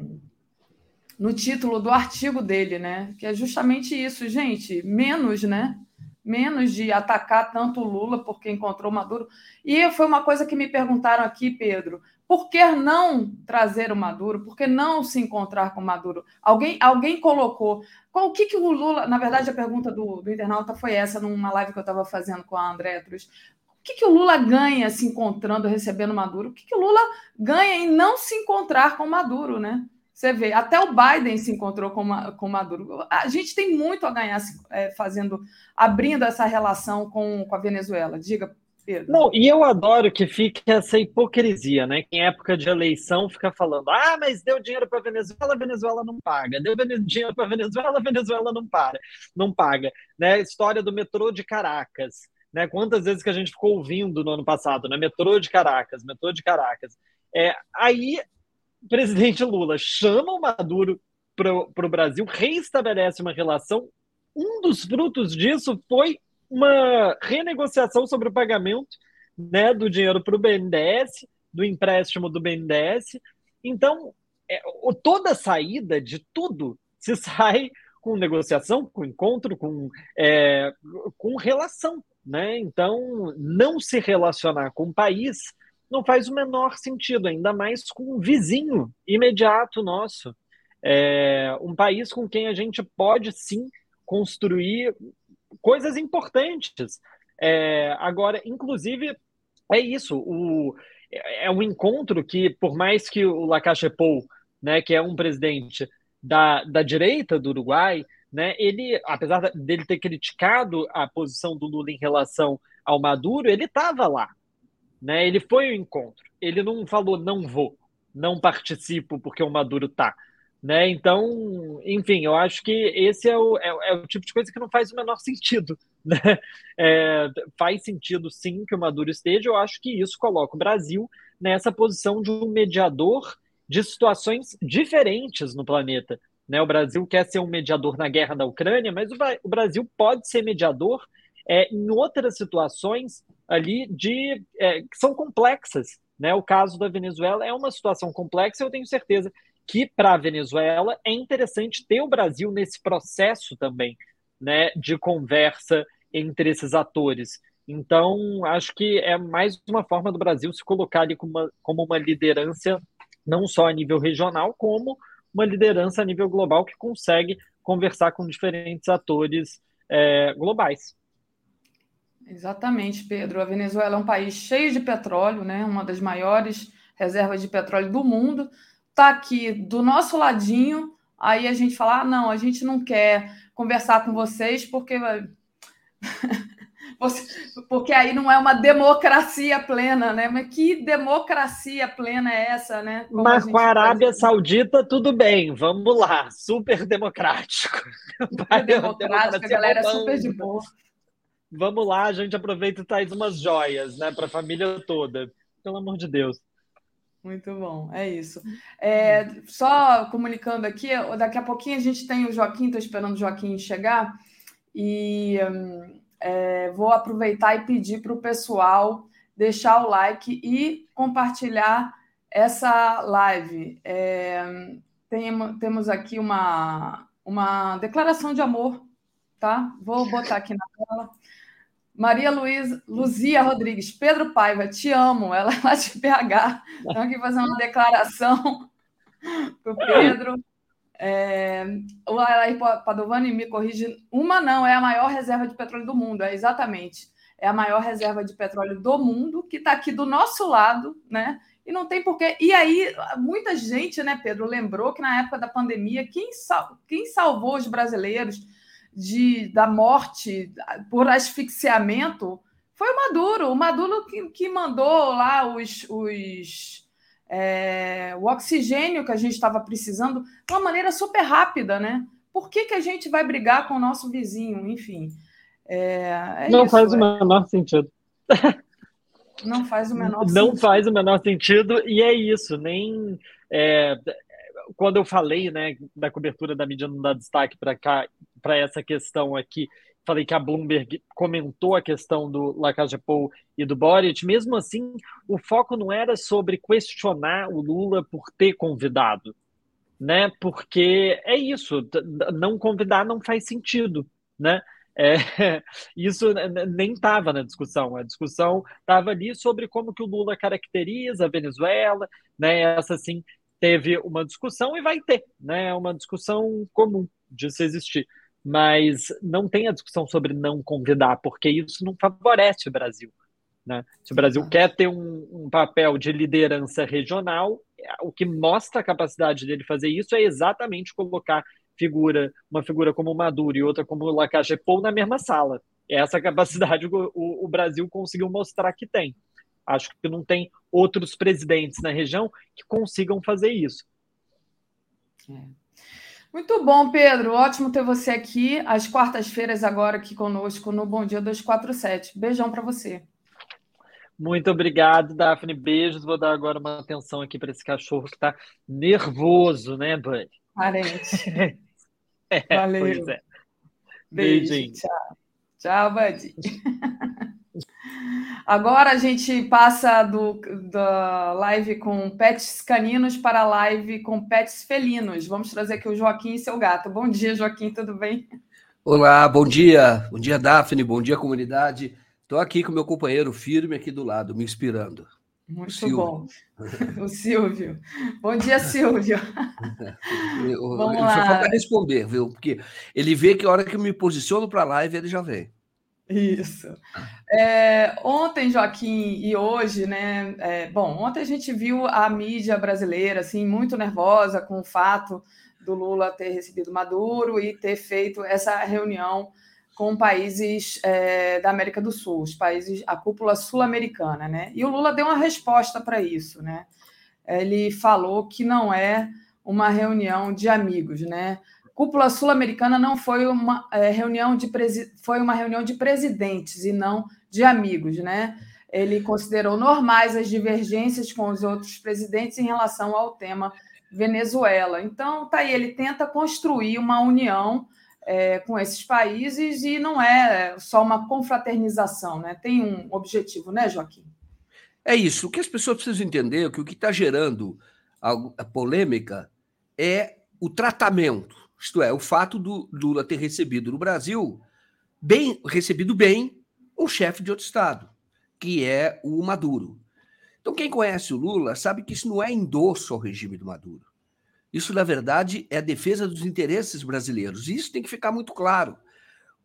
no título do artigo dele, né? Que é justamente isso, gente. Menos, né? Menos de atacar tanto Lula porque encontrou Maduro. E foi uma coisa que me perguntaram aqui, Pedro. Por que não trazer o Maduro? Por que não se encontrar com o Maduro? Alguém, alguém colocou. Qual, o que, que o Lula. Na verdade, a pergunta do, do internauta foi essa, numa live que eu estava fazendo com a André Truz. O que, que o Lula ganha se encontrando, recebendo Maduro? O que, que o Lula ganha em não se encontrar com Maduro, né? Você vê, até o Biden se encontrou com, com Maduro. A gente tem muito a ganhar é, fazendo, abrindo essa relação com, com a Venezuela. Diga, Pedro. Não, e eu adoro que fique essa hipocrisia, né? Que em época de eleição fica falando: ah, mas deu dinheiro para Venezuela, Venezuela não paga. Deu dinheiro para Venezuela, Venezuela não para, não paga. Né? História do metrô de Caracas. Né? Quantas vezes que a gente ficou ouvindo no ano passado, né? Metrô de Caracas, metrô de Caracas. É, aí, presidente Lula chama o Maduro para o Brasil, reestabelece uma relação. Um dos frutos disso foi uma renegociação sobre o pagamento né, do dinheiro para o BNDES, do empréstimo do BNDES. Então, é, toda saída de tudo se sai com negociação, com encontro, com, é, com relação. Né? Então, não se relacionar com o país não faz o menor sentido, ainda mais com um vizinho imediato nosso. É, um país com quem a gente pode sim construir coisas importantes. É, agora, inclusive, é isso. O, é um encontro que, por mais que o Lacachepou, né, que é um presidente da, da direita do Uruguai, né, ele, apesar dele ter criticado a posição do Lula em relação ao Maduro, ele estava lá. Né, ele foi ao encontro. Ele não falou, não vou, não participo porque o Maduro está. Né? Então, enfim, eu acho que esse é o, é, é, o tipo de coisa que não faz o menor sentido. Né? É, faz sentido, sim, que o Maduro esteja. Eu acho que isso coloca o Brasil nessa posição de um mediador de situações diferentes no planeta. Né? O Brasil quer ser um mediador na guerra da Ucrânia, mas o, o Brasil pode ser mediador é, em outras situações ali de é, que são complexas. Né? O caso da Venezuela é uma situação complexa, eu tenho certeza que para a Venezuela é interessante ter o Brasil nesse processo também, né, de conversa entre esses atores. Então, acho que é mais uma forma do Brasil se colocar ali como uma, como uma liderança, não só a nível regional, como uma liderança a nível global que consegue conversar com diferentes atores é, globais. Exatamente, Pedro. A Venezuela é um país cheio de petróleo, né? uma das maiores reservas de petróleo do mundo está aqui do nosso ladinho, aí a gente fala: ah, não, a gente não quer conversar com vocês porque. porque aí não é uma democracia plena, né? Mas que democracia plena é essa, né? Como Mas com a Arábia faz... Saudita, tudo bem, vamos lá, super democrático. Super democrático, a galera é super de boa. Vamos lá, a gente aproveita e traz umas joias, né, para a família toda. Pelo amor de Deus. Muito bom, é isso. É, só comunicando aqui, daqui a pouquinho a gente tem o Joaquim, estou esperando o Joaquim chegar, e é, vou aproveitar e pedir para o pessoal deixar o like e compartilhar essa live. É, tem, temos aqui uma, uma declaração de amor, tá? Vou botar aqui na tela. Maria Luiz, Luzia Rodrigues, Pedro Paiva, te amo. Ela é lá de PH. Então, aqui fazer uma declaração para o Pedro. É, o Alair Padovani me corrige. Uma não, é a maior reserva de petróleo do mundo. É exatamente. É a maior reserva de petróleo do mundo, que está aqui do nosso lado, né? E não tem porquê. E aí, muita gente, né, Pedro, lembrou que na época da pandemia, quem, sal... quem salvou os brasileiros? De, da morte por asfixiamento foi o Maduro. O Maduro que, que mandou lá os, os é, o oxigênio que a gente estava precisando de uma maneira super rápida, né? Por que, que a gente vai brigar com o nosso vizinho? Enfim. É, é Não isso, faz o é. menor sentido. Não faz o menor Não sentido. faz o menor sentido, e é isso, nem. É, quando eu falei né, da cobertura da mídia não dá destaque para cá para essa questão aqui, falei que a Bloomberg comentou a questão do Lacage Pou e do Boric, mesmo assim, o foco não era sobre questionar o Lula por ter convidado, né? Porque é isso, não convidar não faz sentido, né? É, isso nem estava na discussão. A discussão estava ali sobre como que o Lula caracteriza a Venezuela, né? Essa assim teve uma discussão e vai ter, né? É uma discussão comum de se existir mas não tem a discussão sobre não convidar, porque isso não favorece o Brasil. Né? Se o Brasil ah. quer ter um, um, papel de liderança regional, o que mostra a capacidade dele fazer isso é exatamente colocar figura, uma figura como o Maduro e outra como o Lacajepou na mesma sala. Essa capacidade o, o, o Brasil conseguiu mostrar que tem. Acho que não tem outros presidentes na região que consigam fazer isso. É. Muito bom, Pedro. Ótimo ter você aqui às quartas-feiras agora aqui conosco no Bom Dia 247. Beijão para você. Muito obrigado, Daphne. Beijos. Vou dar agora uma atenção aqui para esse cachorro que está nervoso, né, Buddy? Parente. é, Valeu. Pois é. Beijo. Beijinho. Tchau. Tchau, Buddy. Agora a gente passa do, da live com pets caninos para a live com pets felinos. Vamos trazer aqui o Joaquim e seu gato. Bom dia, Joaquim, tudo bem? Olá, bom dia. Bom dia, Daphne. Bom dia, comunidade. Estou aqui com meu companheiro firme aqui do lado, me inspirando. Muito bom. O Silvio. Bom dia, Silvio. Vamos ele lá. falta responder, viu? Porque ele vê que a hora que eu me posiciono para a live, ele já vem. Isso. É, ontem, Joaquim, e hoje, né? É, bom, ontem a gente viu a mídia brasileira assim muito nervosa com o fato do Lula ter recebido Maduro e ter feito essa reunião com países é, da América do Sul, os países, a cúpula sul-americana, né? E o Lula deu uma resposta para isso, né? Ele falou que não é uma reunião de amigos, né? Cúpula sul-americana não foi uma é, reunião de foi uma reunião de presidentes e não de amigos, né? Ele considerou normais as divergências com os outros presidentes em relação ao tema Venezuela. Então, tá aí, ele tenta construir uma união é, com esses países e não é só uma confraternização, né? Tem um objetivo, né, Joaquim? É isso. O que as pessoas precisam entender é que o que está gerando a, polêmica é o tratamento isto é, o fato do Lula ter recebido no Brasil, bem recebido bem, um chefe de outro Estado, que é o Maduro. Então, quem conhece o Lula sabe que isso não é endosso ao regime do Maduro. Isso, na verdade, é a defesa dos interesses brasileiros. E isso tem que ficar muito claro.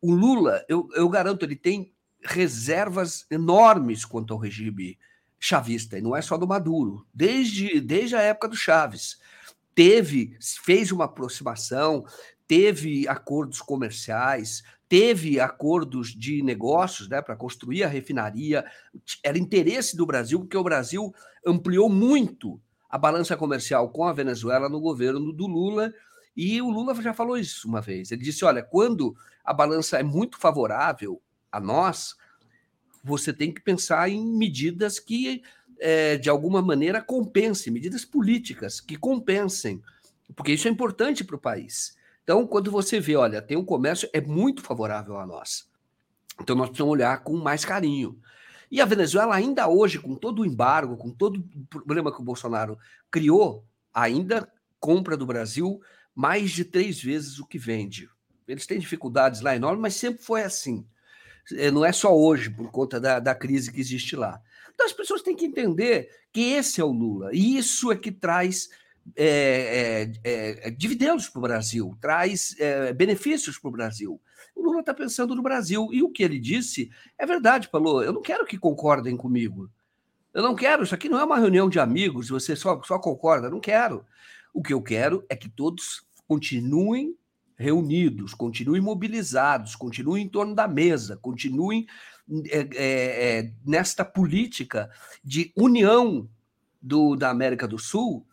O Lula, eu, eu garanto, ele tem reservas enormes quanto ao regime chavista, e não é só do Maduro, desde, desde a época do Chaves teve, fez uma aproximação, teve acordos comerciais, teve acordos de negócios né, para construir a refinaria. Era interesse do Brasil, porque o Brasil ampliou muito a balança comercial com a Venezuela no governo do Lula. E o Lula já falou isso uma vez. Ele disse: olha, quando a balança é muito favorável a nós, você tem que pensar em medidas que é, de alguma maneira, compense, medidas políticas que compensem, porque isso é importante para o país. Então, quando você vê, olha, tem um comércio, é muito favorável a nós. Então, nós precisamos olhar com mais carinho. E a Venezuela, ainda hoje, com todo o embargo, com todo o problema que o Bolsonaro criou, ainda compra do Brasil mais de três vezes o que vende. Eles têm dificuldades lá enormes, mas sempre foi assim. É, não é só hoje, por conta da, da crise que existe lá. Então as pessoas têm que entender que esse é o Lula, e isso é que traz é, é, é, dividendos para o Brasil, traz é, benefícios para o Brasil. O Lula está pensando no Brasil, e o que ele disse é verdade, falou: eu não quero que concordem comigo. Eu não quero, isso aqui não é uma reunião de amigos, você só, só concorda, não quero. O que eu quero é que todos continuem reunidos, continuem mobilizados, continuem em torno da mesa, continuem é, é, é, nesta política de união do, da América do Sul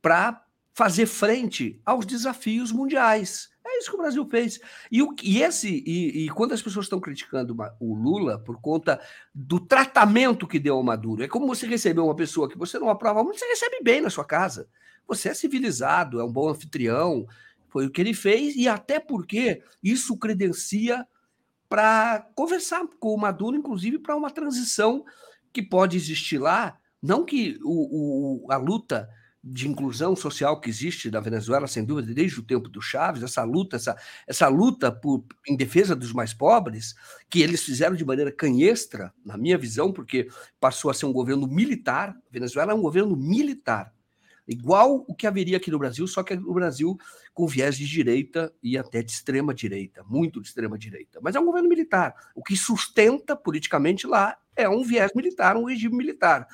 para fazer frente aos desafios mundiais. É isso que o Brasil fez. E, o, e esse e, e quando as pessoas estão criticando o Lula por conta do tratamento que deu ao Maduro, é como você receber uma pessoa que você não aprova você recebe bem na sua casa. Você é civilizado, é um bom anfitrião. Foi o que ele fez, e até porque isso credencia para conversar com o Maduro, inclusive para uma transição que pode existir lá. Não que o, o, a luta de inclusão social que existe na Venezuela, sem dúvida, desde o tempo do Chaves, essa luta, essa, essa luta por, em defesa dos mais pobres, que eles fizeram de maneira canhestra, na minha visão, porque passou a ser um governo militar. A Venezuela é um governo militar igual o que haveria aqui no Brasil, só que no Brasil com viés de direita e até de extrema direita, muito de extrema direita. Mas é um governo militar. O que sustenta politicamente lá é um viés militar, um regime militar.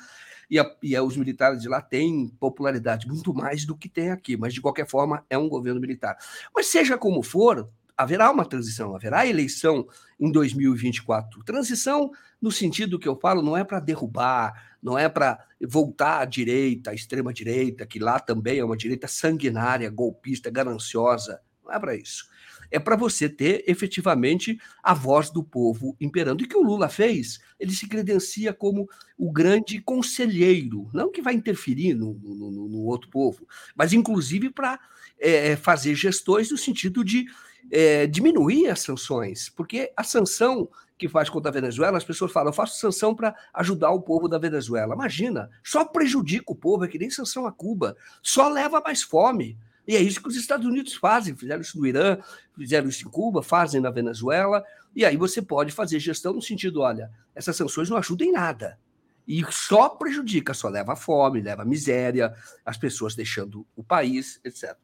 E, a, e a, os militares de lá têm popularidade muito mais do que tem aqui, mas de qualquer forma é um governo militar. Mas seja como for, haverá uma transição, haverá eleição em 2024. Transição, no sentido que eu falo, não é para derrubar, não é para voltar à direita, à extrema-direita, que lá também é uma direita sanguinária, golpista, gananciosa. Não é para isso. É para você ter efetivamente a voz do povo imperando. E que o Lula fez? Ele se credencia como o grande conselheiro, não que vai interferir no, no, no outro povo, mas inclusive para é, fazer gestões no sentido de é, diminuir as sanções, porque a sanção que faz contra a Venezuela, as pessoas falam, eu faço sanção para ajudar o povo da Venezuela. Imagina, só prejudica o povo, é que nem sanção a Cuba, só leva mais fome. E é isso que os Estados Unidos fazem, fizeram isso no Irã, fizeram isso em Cuba, fazem na Venezuela, e aí você pode fazer gestão no sentido, olha, essas sanções não ajudam em nada. E só prejudica, só leva fome, leva miséria, as pessoas deixando o país, etc.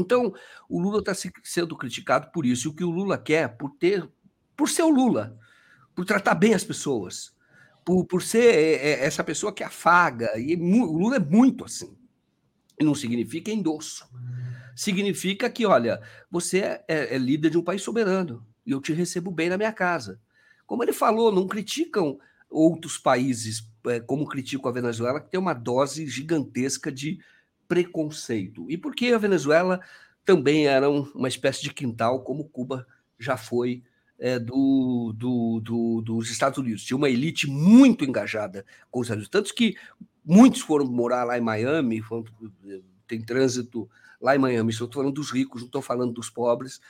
Então, o Lula está sendo criticado por isso. E o que o Lula quer, por ter por ser o Lula, por tratar bem as pessoas, por, por ser é, é, essa pessoa que afaga. E o Lula é muito assim. E não significa endosso. Significa que, olha, você é, é, é líder de um país soberano e eu te recebo bem na minha casa. Como ele falou, não criticam outros países, é, como criticam a Venezuela, que tem uma dose gigantesca de preconceito. E porque a Venezuela também era uma espécie de quintal, como Cuba já foi é, do, do, do, dos Estados Unidos. Tinha uma elite muito engajada com os Estados Unidos, tanto que muitos foram morar lá em Miami, foram, tem trânsito lá em Miami. Estou falando dos ricos, não estou falando dos pobres,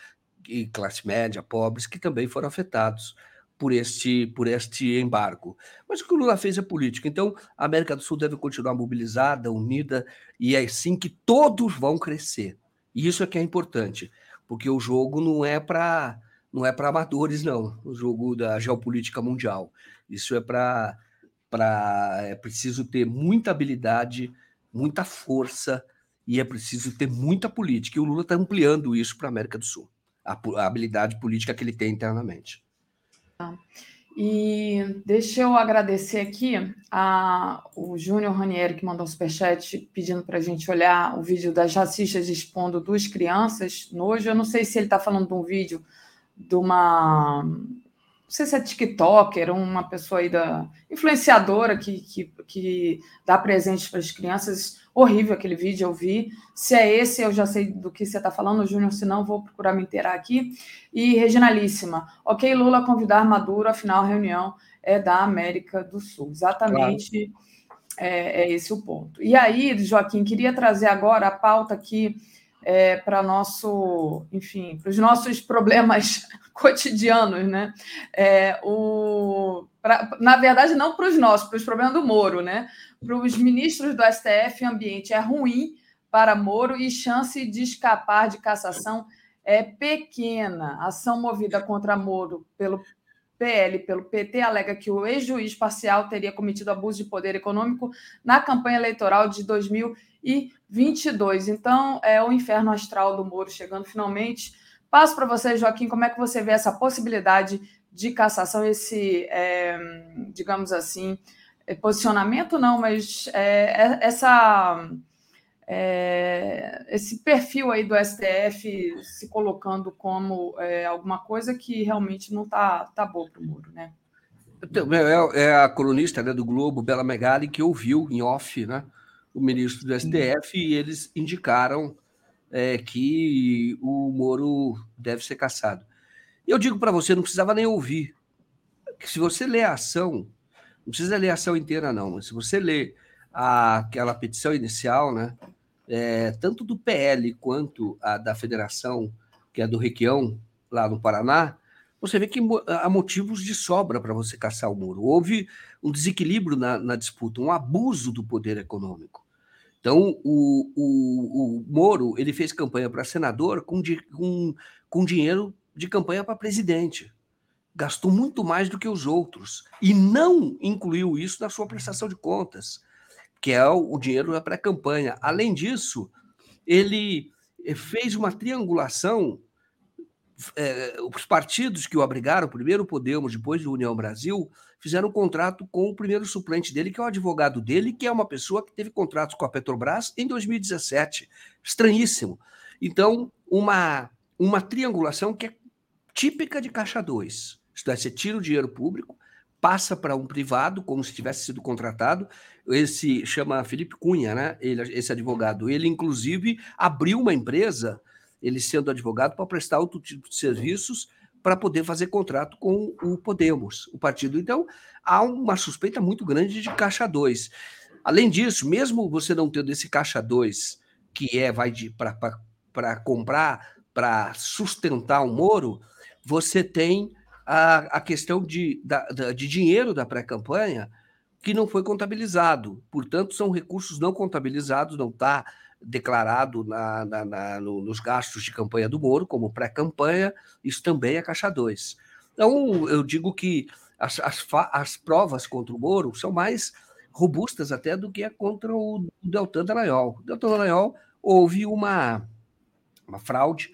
e classe média, pobres, que também foram afetados por este, por este embargo. Mas o que o Lula fez é política. Então, a América do Sul deve continuar mobilizada, unida, e é assim que todos vão crescer. E isso é que é importante, porque o jogo não é para não é para amadores, não, o jogo da geopolítica mundial. Isso é para. É preciso ter muita habilidade, muita força e é preciso ter muita política. E o Lula está ampliando isso para a América do Sul, a, a, habilidade política que ele tem internamente. E deixa eu agradecer aqui a, o Júnior Ranieri, que mandou um superchat pedindo para a gente olhar o vídeo das racistas expondo duas crianças. Nojo, eu não sei se ele está falando de um vídeo de uma. Não sei se é TikToker, uma pessoa aí da. influenciadora que, que, que dá presentes para as crianças. Horrível aquele vídeo, eu vi. Se é esse, eu já sei do que você está falando, Júnior, se não, vou procurar me inteirar aqui. E Reginalíssima. Ok, Lula convidar Maduro, afinal, a reunião é da América do Sul. Exatamente. Claro. É, é, esse o ponto. E aí, Joaquim, queria trazer agora a pauta aqui é, para nosso, enfim, para os nossos problemas cotidianos, né? É, o, pra, na verdade, não para os nossos, para os problemas do Moro, né? Para os ministros do STF, ambiente é ruim para Moro e chance de escapar de cassação é pequena. Ação movida contra Moro pelo PL pelo PT alega que o ex-juiz parcial teria cometido abuso de poder econômico na campanha eleitoral de 2022. Então, é o inferno astral do Moro chegando finalmente. Passo para você, Joaquim, como é que você vê essa possibilidade de cassação, esse, é, digamos assim, é, posicionamento não, mas é, é essa é, esse perfil aí do STF se colocando como é, alguma coisa que realmente não está tá boa para o muro, né? É, é, a colunista né, do Globo, Bela Megali, que ouviu em off né, o ministro do STF e eles indicaram é, que o Moro deve ser cassado. E eu digo para você, não precisava nem ouvir. Que se você ler a ação, não precisa ler a ação inteira, não, mas se você a, aquela petição inicial, né, é, tanto do PL quanto a da federação, que é do Requião, lá no Paraná, você vê que há motivos de sobra para você caçar o muro. Houve um desequilíbrio na, na, disputa, um abuso do poder econômico. Então, o, o, o Moro ele fez campanha para senador com, com, com dinheiro de campanha para presidente. Gastou muito mais do que os outros e não incluiu isso na sua prestação de contas que é o dinheiro da pré-campanha. Além disso, ele eh, fez uma triangulação. É, os partidos que o abrigaram, primeiro o Podemos, depois o União Brasil, fizeram um contrato com o primeiro suplente dele, que é o advogado dele, que é uma pessoa que teve contratos com a Petrobras em 2017. Estranhíssimo. Então, uma, uma triangulação que é típica de Caixa 2. Isto é, você tira o dinheiro público, passa para um privado, como se tivesse sido contratado. Esse chama Felipe Cunha, né? Ele, esse advogado. Ele, inclusive, abriu uma empresa, ele sendo advogado, para prestar outro tipo de serviços para poder fazer contrato com o Podemos, o partido. Então, há uma suspeita muito grande de Caixa 2. Além disso, mesmo você não tendo esse Caixa 2, que é vai para comprar para sustentar o Moro, você tem a, a questão de, da, de dinheiro da pré-campanha que não foi contabilizado. Portanto, são recursos não contabilizados, não está declarado na, na, na, no, nos gastos de campanha do Moro, como pré-campanha, isso também é Caixa 2. Então, eu digo que as, as, as, provas contra o Moro são mais robustas até do que é contra o Deltan Dallagnol. O Deltan Dallagnol houve uma, uma fraude,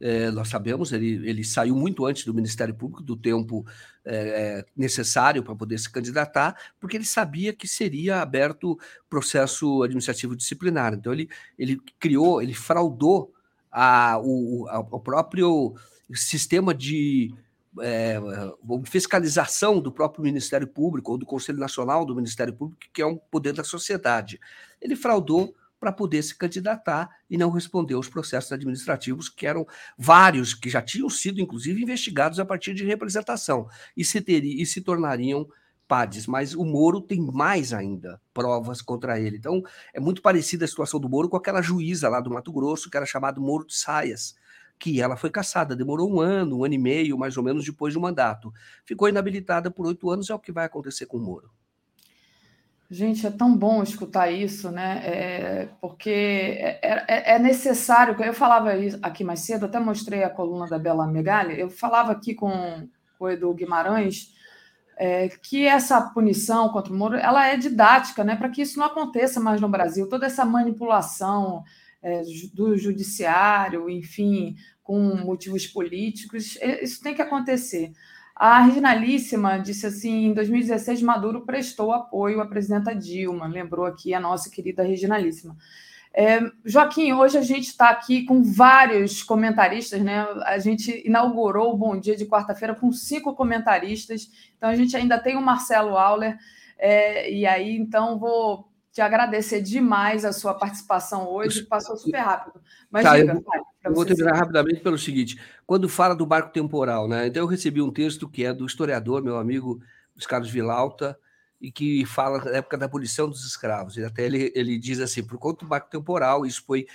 é, nós sabemos, ele, ele saiu muito antes do Ministério Público, do tempo é, necessário para poder se candidatar, porque ele sabia que seria aberto processo administrativo disciplinar. Então, ele, ele criou, ele fraudou a, o, a, o próprio sistema de é, fiscalização do próprio Ministério Público ou do Conselho Nacional do Ministério Público, que é um poder da sociedade. Ele fraudou para poder se candidatar e não responder aos processos administrativos, que eram vários, que já tinham sido, inclusive, investigados a partir de representação e se, teria, e se tornariam PADs. Mas o Moro tem mais ainda provas contra ele. Então, é muito parecida a situação do Moro com aquela juíza lá do Mato Grosso, que era chamada Moro de Saias, que ela foi caçada, demorou um ano, um ano e meio, mais ou menos, depois do mandato. Ficou inabilitada por oito anos, é o que vai acontecer com o Moro. Gente, é tão bom escutar isso, né? É, porque é, é, é, necessário. Eu falava aqui mais cedo, até mostrei a coluna da Bela Megali. Eu falava aqui com, com o Edu Guimarães é, que essa punição contra o Moro ela é didática, né? Para que isso não aconteça mais no Brasil. Toda essa manipulação é, do judiciário, enfim, com motivos políticos, é, isso tem que acontecer. A Reginalíssima disse assim: em 2016, Maduro prestou apoio à presidenta Dilma, lembrou aqui a nossa querida Reginalíssima. É, Joaquim, hoje a gente está aqui com vários comentaristas, né? A gente inaugurou o Bom Dia de quarta-feira com cinco comentaristas, então a gente ainda tem o Marcelo Auler, é, e aí então vou te agradecer demais a sua participação hoje, passou super rápido. Mas tá, diga, eu, vai, eu vou terminar rapidamente pelo seguinte: quando fala do barco temporal, né? Então eu recebi um texto que é do historiador, meu amigo Carlos Vilauta, e que fala da época da abolição dos escravos. E até ele, ele diz assim: por conta do barco temporal, isso foi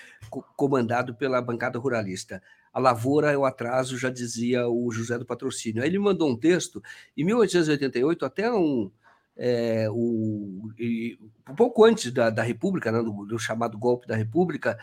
comandado pela bancada ruralista. A lavoura é o atraso, já dizia o José do Patrocínio. Aí ele mandou um texto, em 1888, até um é, o, e, um pouco antes da, da República, né, do, do, chamado golpe da República,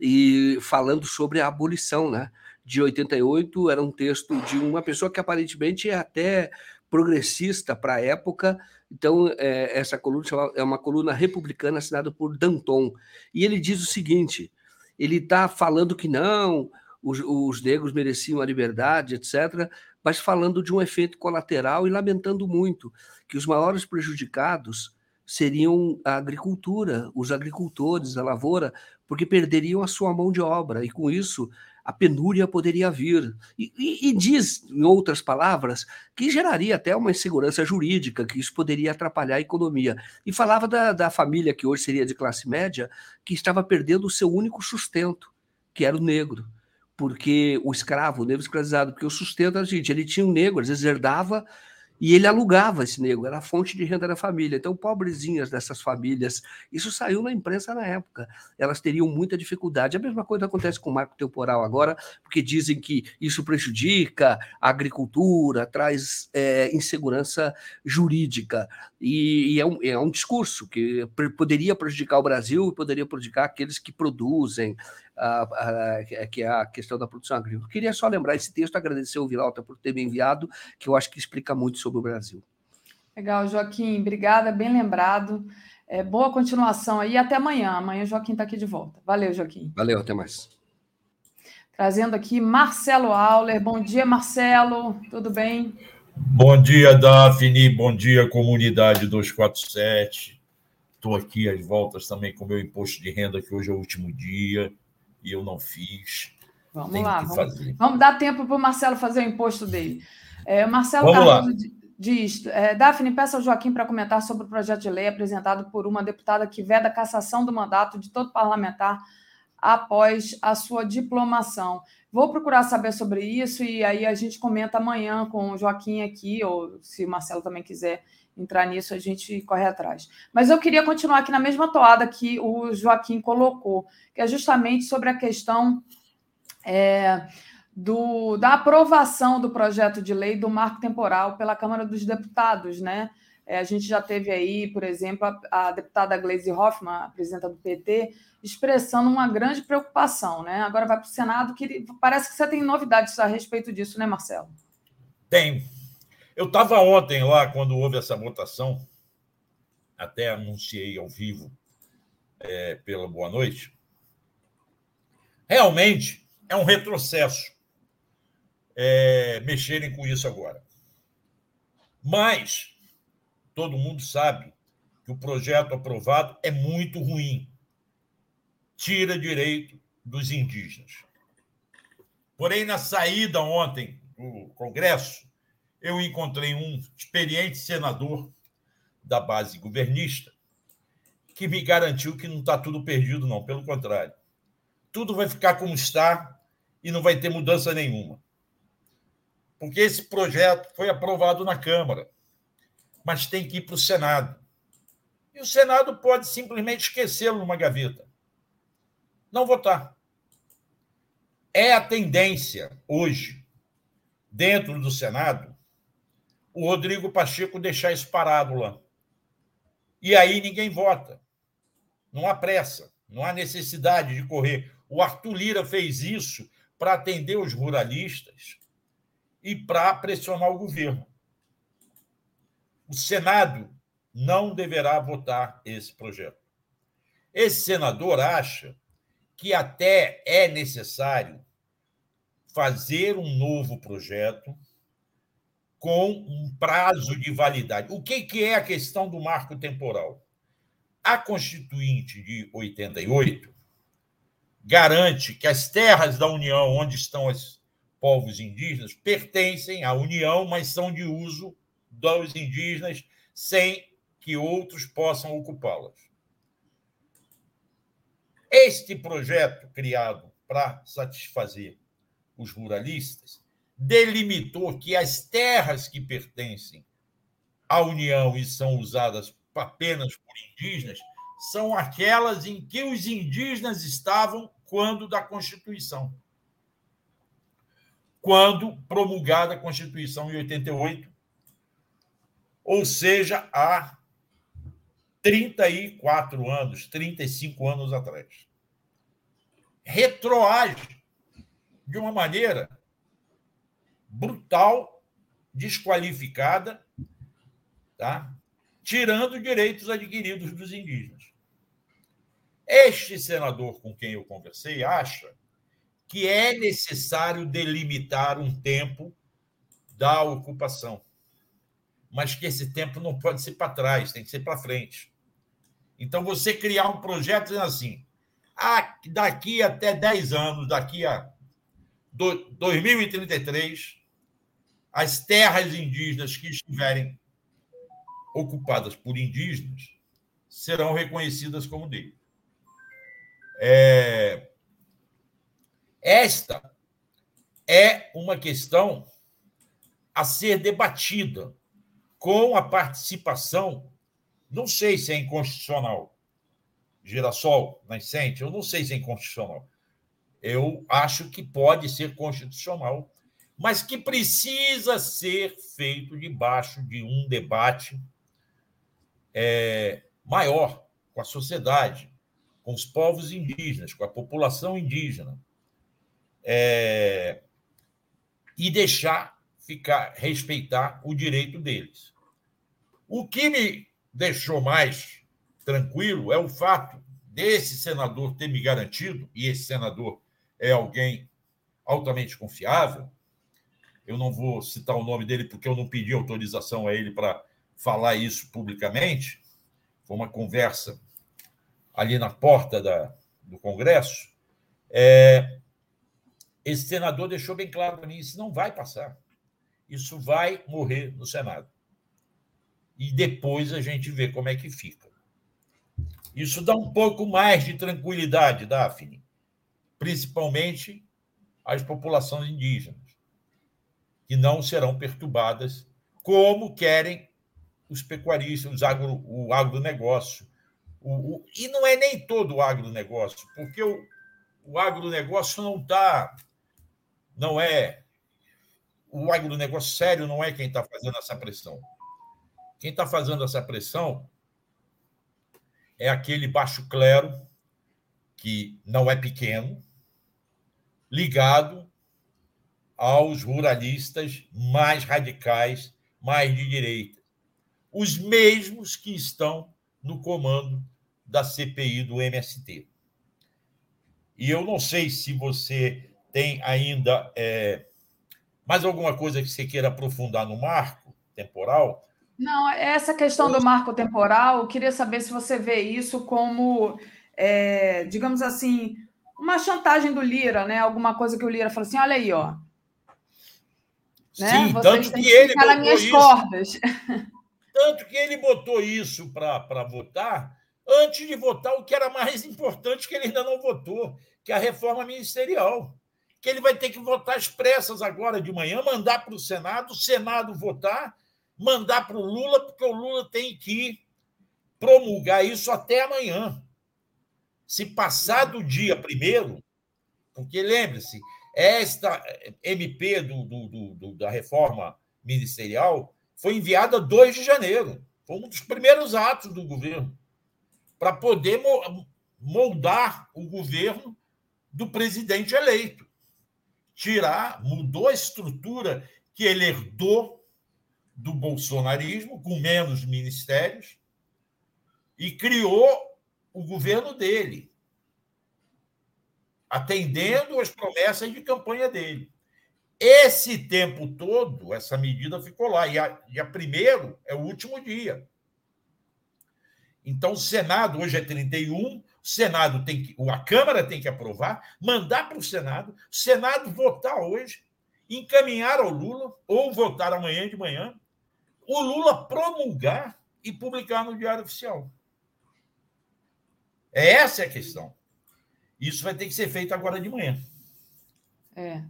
e falando sobre a abolição, né? De 88 era um texto de uma pessoa que aparentemente é até progressista para a época. Então, é, essa coluna é uma coluna republicana assinada por Danton. E ele diz o seguinte: ele está falando que não, os, os negros mereciam a liberdade, etc., mas falando de um efeito colateral e lamentando muito que os maiores prejudicados seriam a agricultura, os agricultores, a lavoura, porque perderiam a sua mão de obra e com isso a penúria poderia vir. E, e, e, diz, em outras palavras, que geraria até uma insegurança jurídica, que isso poderia atrapalhar a economia. E falava da, da família que hoje seria de classe média, que estava perdendo o seu único sustento, que era o negro porque o escravo, o negro escravizado, porque o sustento a gente, ele tinha um negro, às vezes herdava e ele alugava esse negro, era a fonte de renda da família. Então, pobrezinhas dessas famílias, isso saiu na imprensa na época, elas teriam muita dificuldade. A mesma coisa acontece com o marco temporal agora, porque dizem que isso prejudica a agricultura, traz é, insegurança jurídica. E, e é, um, é um discurso que poderia prejudicar o Brasil e poderia prejudicar aqueles que produzem, a, a, que é a questão da produção agrícola. Queria só lembrar esse texto, agradecer ao Vilauta por ter me enviado, que eu acho que explica muito sobre o Brasil. Legal, Joaquim, obrigada, bem lembrado. É, boa continuação aí, até amanhã. Amanhã o Joaquim está aqui de volta. Valeu, Joaquim. Valeu, até mais. Trazendo aqui Marcelo Auler. Bom dia, Marcelo. Tudo bem? Bom dia, Daphne. Bom dia, comunidade 247. Estou aqui às voltas também com o meu imposto de renda, que hoje é o último dia e eu não fiz. Vamos Tenho lá, vamos, vamos, dar tempo para o Marcelo fazer o imposto dele. É, Marcelo vamos Cardoso lá. diz: é, Daphne, peça ao Joaquim para comentar sobre o projeto de lei apresentado por uma deputada que veda a cassação do mandato de todo parlamentar após a sua diplomação. Vou procurar saber sobre isso e aí a gente comenta amanhã com o Joaquim aqui, ou se o Marcelo também quiser entrar nisso, a gente corre atrás. Mas eu queria continuar aqui na mesma toada que o Joaquim colocou, que é justamente sobre a questão é, do, da aprovação do projeto de lei do marco temporal pela Câmara dos Deputados, né? É, a gente já teve aí, por exemplo, a, a deputada Gleisi Hoffmann, a presidenta do PT, expressando uma grande preocupação, né? Agora vai para o Senado, que parece que você tem novidades a respeito disso, né, Marcelo? Tem. Eu estava ontem lá, quando houve essa votação, até anunciei ao vivo é, pela Boa Noite. Realmente é um retrocesso é, mexerem com isso agora. Mas todo mundo sabe que o projeto aprovado é muito ruim. Tira direito dos indígenas. Porém, na saída ontem do Congresso, eu encontrei um experiente senador da base governista que me garantiu que não está tudo perdido, não. Pelo contrário. Tudo vai ficar como está e não vai ter mudança nenhuma. Porque esse projeto foi aprovado na Câmara mas tem que ir para o Senado. E o Senado pode simplesmente esquecê-lo numa gaveta. Não votar. É a tendência hoje, dentro do Senado, o Rodrigo Pacheco deixar isso parado lá. E aí ninguém vota. Não há pressa, não há necessidade de correr. O Arthur Lira fez isso para atender os ruralistas e para pressionar o governo o Senado não deverá votar esse projeto. Esse senador acha que até é necessário fazer um novo projeto com um prazo de validade. O que é a questão do marco temporal? A Constituinte de 88 garante que as terras da União, onde estão os povos indígenas, pertencem à União, mas são de uso dos indígenas sem que outros possam ocupá-las. Este projeto, criado para satisfazer os ruralistas, delimitou que as terras que pertencem à União e são usadas apenas por indígenas são aquelas em que os indígenas estavam quando da Constituição. Quando promulgada a Constituição em 88, ou seja, há 34 anos, 35 anos atrás. Retroage de uma maneira brutal, desqualificada, tá? tirando direitos adquiridos dos indígenas. Este senador com quem eu conversei acha que é necessário delimitar um tempo da ocupação mas que esse tempo não pode ser para trás, tem que ser para frente. Então, você criar um projeto assim, ah, daqui até 10 anos, daqui a 2033, as terras indígenas que estiverem ocupadas por indígenas serão reconhecidas como dele. É... Esta é uma questão a ser debatida com a participação, não sei se é inconstitucional. Girassol, nascente, eu não sei se é inconstitucional. Eu acho que pode ser constitucional, mas que precisa ser feito debaixo de um debate é, maior com a sociedade, com os povos indígenas, com a população indígena, é, e deixar ficar respeitar o direito deles. O que me deixou mais tranquilo é o fato desse senador ter me garantido, e esse senador é alguém altamente confiável. Eu não vou citar o nome dele porque eu não pedi autorização a ele para falar isso publicamente. Foi uma conversa ali na porta da, do Congresso. É, esse senador deixou bem claro para mim: isso não vai passar isso vai morrer no Senado. E depois a gente vê como é que fica. Isso dá um pouco mais de tranquilidade, Daphne, principalmente às populações indígenas, que não serão perturbadas como querem os pecuaristas, os agro, o agronegócio. O, o, e não é nem todo o agronegócio, porque o, o agronegócio não está não é. O agronegócio sério não é quem está fazendo essa pressão. Quem está fazendo essa pressão é aquele baixo clero, que não é pequeno, ligado aos ruralistas mais radicais, mais de direita. Os mesmos que estão no comando da CPI do MST. E eu não sei se você tem ainda é, mais alguma coisa que você queira aprofundar no marco temporal. Não, essa questão do marco temporal, eu queria saber se você vê isso como, é, digamos assim, uma chantagem do Lira, né? Alguma coisa que o Lira falou assim: olha aí, ó. Né? Sim, Vocês tanto que, que ele botou minhas isso, cordas. Tanto que ele botou isso para votar antes de votar o que era mais importante que ele ainda não votou, que é a reforma ministerial. Que ele vai ter que votar às pressas agora de manhã, mandar para o Senado, o Senado votar, mandar para o Lula, porque o Lula tem que promulgar isso até amanhã. Se passar do dia primeiro, porque lembre-se, esta MP do, do, do, da reforma ministerial foi enviada 2 de janeiro. Foi um dos primeiros atos do governo para poder moldar o governo do presidente eleito. Tirar, mudou a estrutura que ele herdou do bolsonarismo, com menos ministérios, e criou o governo dele, atendendo às promessas de campanha dele. Esse tempo todo, essa medida ficou lá. E a, dia primeiro é o último dia. Então, o Senado, hoje é 31, o Senado tem que, a Câmara tem que aprovar, mandar para o Senado, Senado votar hoje, encaminhar ao Lula, ou votar amanhã de manhã, o Lula promulgar e publicar no Diário Oficial. Essa é a questão. Isso vai ter que ser feito agora de manhã. É.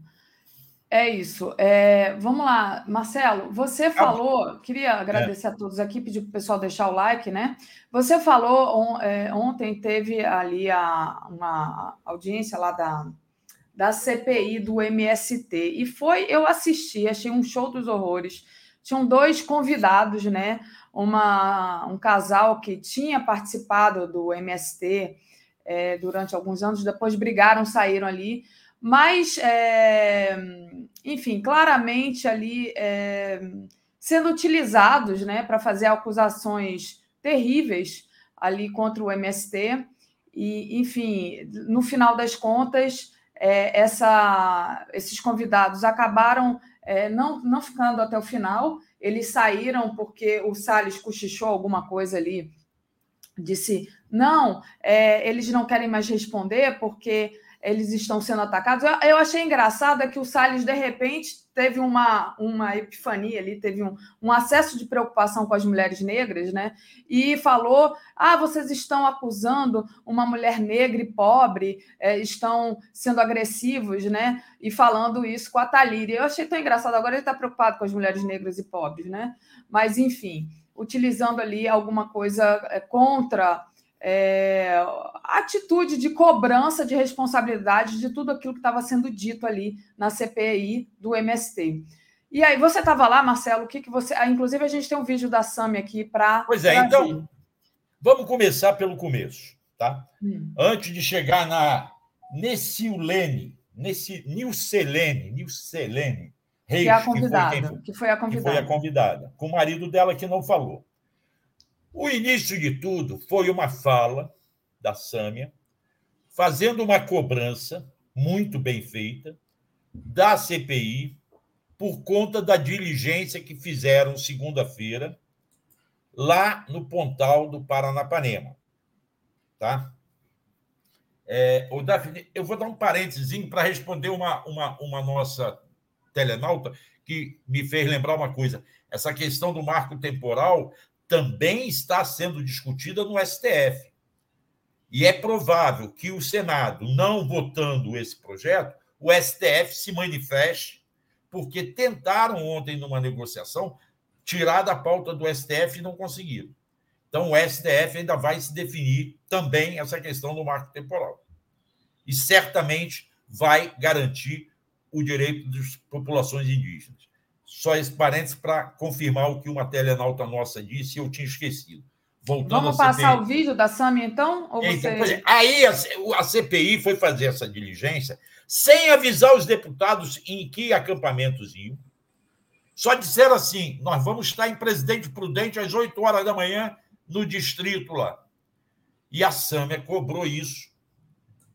É isso. É, vamos lá, Marcelo. Você falou, queria agradecer é. a todos aqui, pedir para o pessoal deixar o like, né? Você falou on, é, ontem teve ali a, uma audiência lá da, da CPI do MST e foi, eu assisti, achei um show dos horrores. Tinham dois convidados, né? Uma, um casal que tinha participado do MST é, durante alguns anos, depois brigaram, saíram ali mas, é, enfim, claramente ali é, sendo utilizados né, para fazer acusações terríveis ali contra o MST. E, enfim, no final das contas, é, essa, esses convidados acabaram é, não, não ficando até o final, eles saíram porque o Salles cochichou alguma coisa ali, disse: não, é, eles não querem mais responder porque eles estão sendo atacados. Eu, eu achei engraçado é que o Salles, de repente, teve uma, uma epifania ali, teve um, um acesso de preocupação com as mulheres negras, né? E falou: ah, vocês estão acusando uma mulher negra e pobre, é, estão sendo agressivos, né? E falando isso com a Thalíria. Eu achei tão engraçado. Agora ele está preocupado com as mulheres negras e pobres, né? Mas, enfim, utilizando ali alguma coisa é, contra é, atitude de cobrança de responsabilidade de tudo aquilo que estava sendo dito ali na CPI do MST. E aí, você estava lá, Marcelo, o que, que você. Ah, inclusive, a gente tem um vídeo da Sami aqui para. Pois é, então, vamos começar pelo começo, tá? Hum. Antes de chegar na Nessilene, Nessi, Nilcelene, Nilcelene Reis, que, é a convidada, que, foi quem, que foi a convidada. Que foi a convidada, com o marido dela que não falou. O início de tudo foi uma fala da Sâmia, fazendo uma cobrança muito bem feita da CPI por conta da diligência que fizeram segunda-feira lá no Pontal do Paranapanema. Tá? É, o Daphne, eu vou dar um parênteses para responder uma, uma, uma nossa telenauta que me fez lembrar uma coisa. Essa questão do marco temporal também está sendo discutida no STF. E é provável que o Senado, não votando esse projeto, o STF se manifeste, porque tentaram ontem, numa negociação, tirar da pauta do STF e não conseguiram. Então, o STF ainda vai se definir também essa questão do marco temporal. E certamente vai garantir o direito das populações indígenas. Só esse parênteses para confirmar o que uma telenauta nossa disse e eu tinha esquecido. Voltando Vamos passar CPI. o vídeo da SAMI, então? Ou então você... Aí a, a CPI foi fazer essa diligência sem avisar os deputados em que acampamentos iam. Só disseram assim: nós vamos estar em Presidente Prudente às 8 horas da manhã no distrito lá. E a Sâmia cobrou isso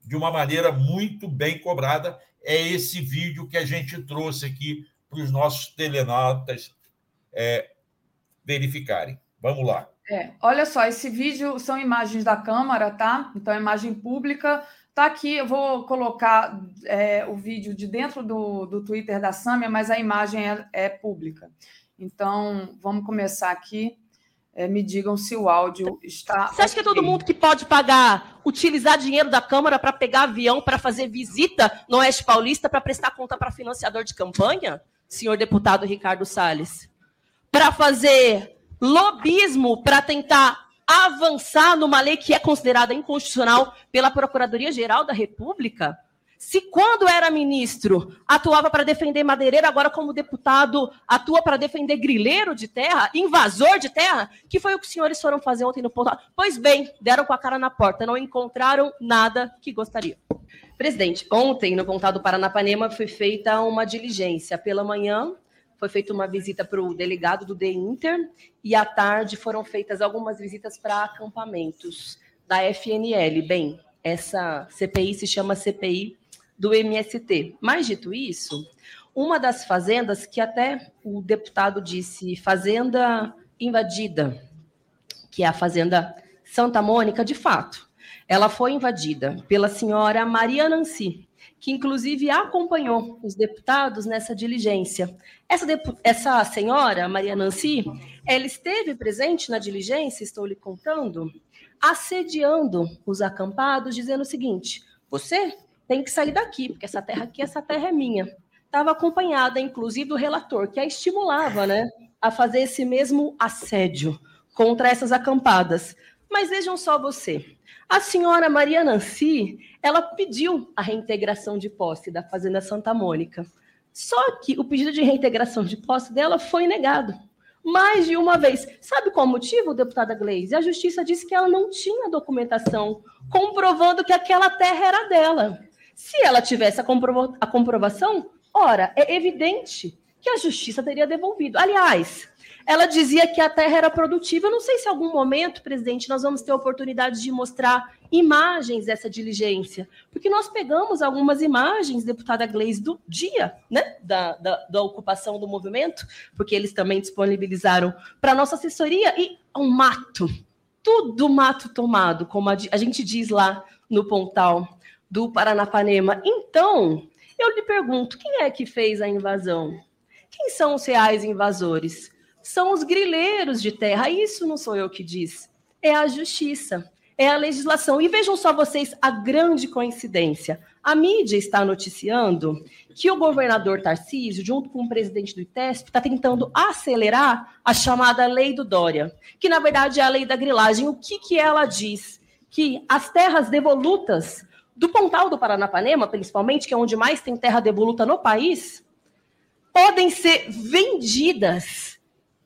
de uma maneira muito bem cobrada. É esse vídeo que a gente trouxe aqui para os nossos telenautas é, verificarem. Vamos lá. É, olha só, esse vídeo são imagens da Câmara, tá? Então, é imagem pública. Tá aqui, eu vou colocar é, o vídeo de dentro do, do Twitter da Sâmia, mas a imagem é, é pública. Então, vamos começar aqui. É, me digam se o áudio está. Você acha okay. que é todo mundo que pode pagar, utilizar dinheiro da Câmara para pegar avião, para fazer visita no Oeste Paulista, para prestar conta para financiador de campanha, senhor deputado Ricardo Salles? Para fazer lobismo para tentar avançar numa lei que é considerada inconstitucional pela Procuradoria-Geral da República? Se quando era ministro atuava para defender madeireiro, agora como deputado atua para defender grileiro de terra, invasor de terra, que foi o que os senhores foram fazer ontem no ponto. Pois bem, deram com a cara na porta, não encontraram nada que gostariam. Presidente, ontem no Pontado Paranapanema foi feita uma diligência. Pela manhã foi feita uma visita para o delegado do DEINTER e à tarde foram feitas algumas visitas para acampamentos da FNL. Bem, essa CPI se chama CPI do MST. Mas dito isso, uma das fazendas que até o deputado disse fazenda invadida, que é a fazenda Santa Mônica, de fato, ela foi invadida pela senhora Maria Nancy, que inclusive acompanhou os deputados nessa diligência. Essa, essa senhora, Maria Nancy, ela esteve presente na diligência, estou lhe contando, assediando os acampados, dizendo o seguinte: você tem que sair daqui, porque essa terra aqui, essa terra é minha. Estava acompanhada, inclusive, do relator, que a estimulava né, a fazer esse mesmo assédio contra essas acampadas. Mas vejam só você. A senhora Maria Nancy, ela pediu a reintegração de posse da Fazenda Santa Mônica. Só que o pedido de reintegração de posse dela foi negado. Mais de uma vez. Sabe qual motivo, deputada Gleise? A justiça disse que ela não tinha documentação comprovando que aquela terra era dela. Se ela tivesse a, a comprovação, ora, é evidente que a justiça teria devolvido. Aliás, ela dizia que a terra era produtiva. Eu não sei se em algum momento, presidente, nós vamos ter a oportunidade de mostrar imagens dessa diligência, porque nós pegamos algumas imagens, deputada Gleis, do dia né, da, da, da ocupação do movimento, porque eles também disponibilizaram para nossa assessoria, e um mato, tudo mato tomado, como a, a gente diz lá no Pontal do Paranapanema. Então, eu lhe pergunto, quem é que fez a invasão? Quem são os reais invasores? São os grileiros de terra. Isso não sou eu que diz. É a justiça, é a legislação. E vejam só vocês a grande coincidência. A mídia está noticiando que o governador Tarcísio, junto com o presidente do ITESP, está tentando acelerar a chamada lei do Dória, que na verdade é a lei da grilagem. O que, que ela diz? Que as terras devolutas do Pontal do Paranapanema, principalmente, que é onde mais tem terra devoluta no país, podem ser vendidas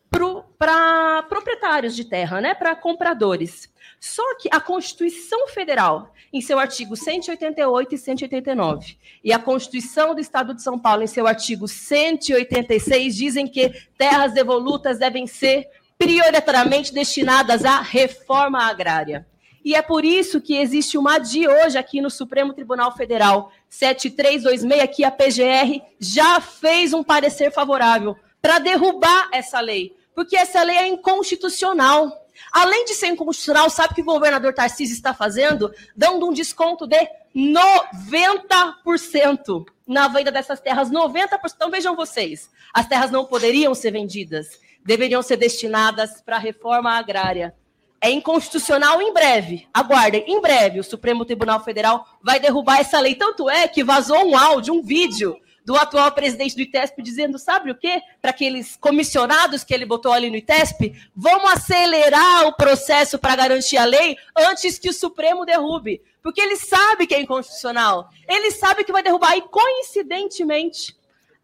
para proprietários de terra, né, para compradores. Só que a Constituição Federal, em seu artigo 188 e 189, e a Constituição do Estado de São Paulo, em seu artigo 186, dizem que terras devolutas devem ser prioritariamente destinadas à reforma agrária. E é por isso que existe uma ADI hoje aqui no Supremo Tribunal Federal 7326, que a PGR já fez um parecer favorável para derrubar essa lei, porque essa lei é inconstitucional. Além de ser inconstitucional, sabe o que o governador Tarcísio está fazendo? Dando um desconto de 90% na venda dessas terras. 90%. Então vejam vocês, as terras não poderiam ser vendidas, deveriam ser destinadas para a reforma agrária é inconstitucional em breve. Aguardem, em breve o Supremo Tribunal Federal vai derrubar essa lei. Tanto é que vazou um áudio, um vídeo do atual presidente do ITESP dizendo, sabe o quê? Para aqueles comissionados que ele botou ali no ITESP, vamos acelerar o processo para garantir a lei antes que o Supremo derrube. Porque ele sabe que é inconstitucional. Ele sabe que vai derrubar. E, coincidentemente,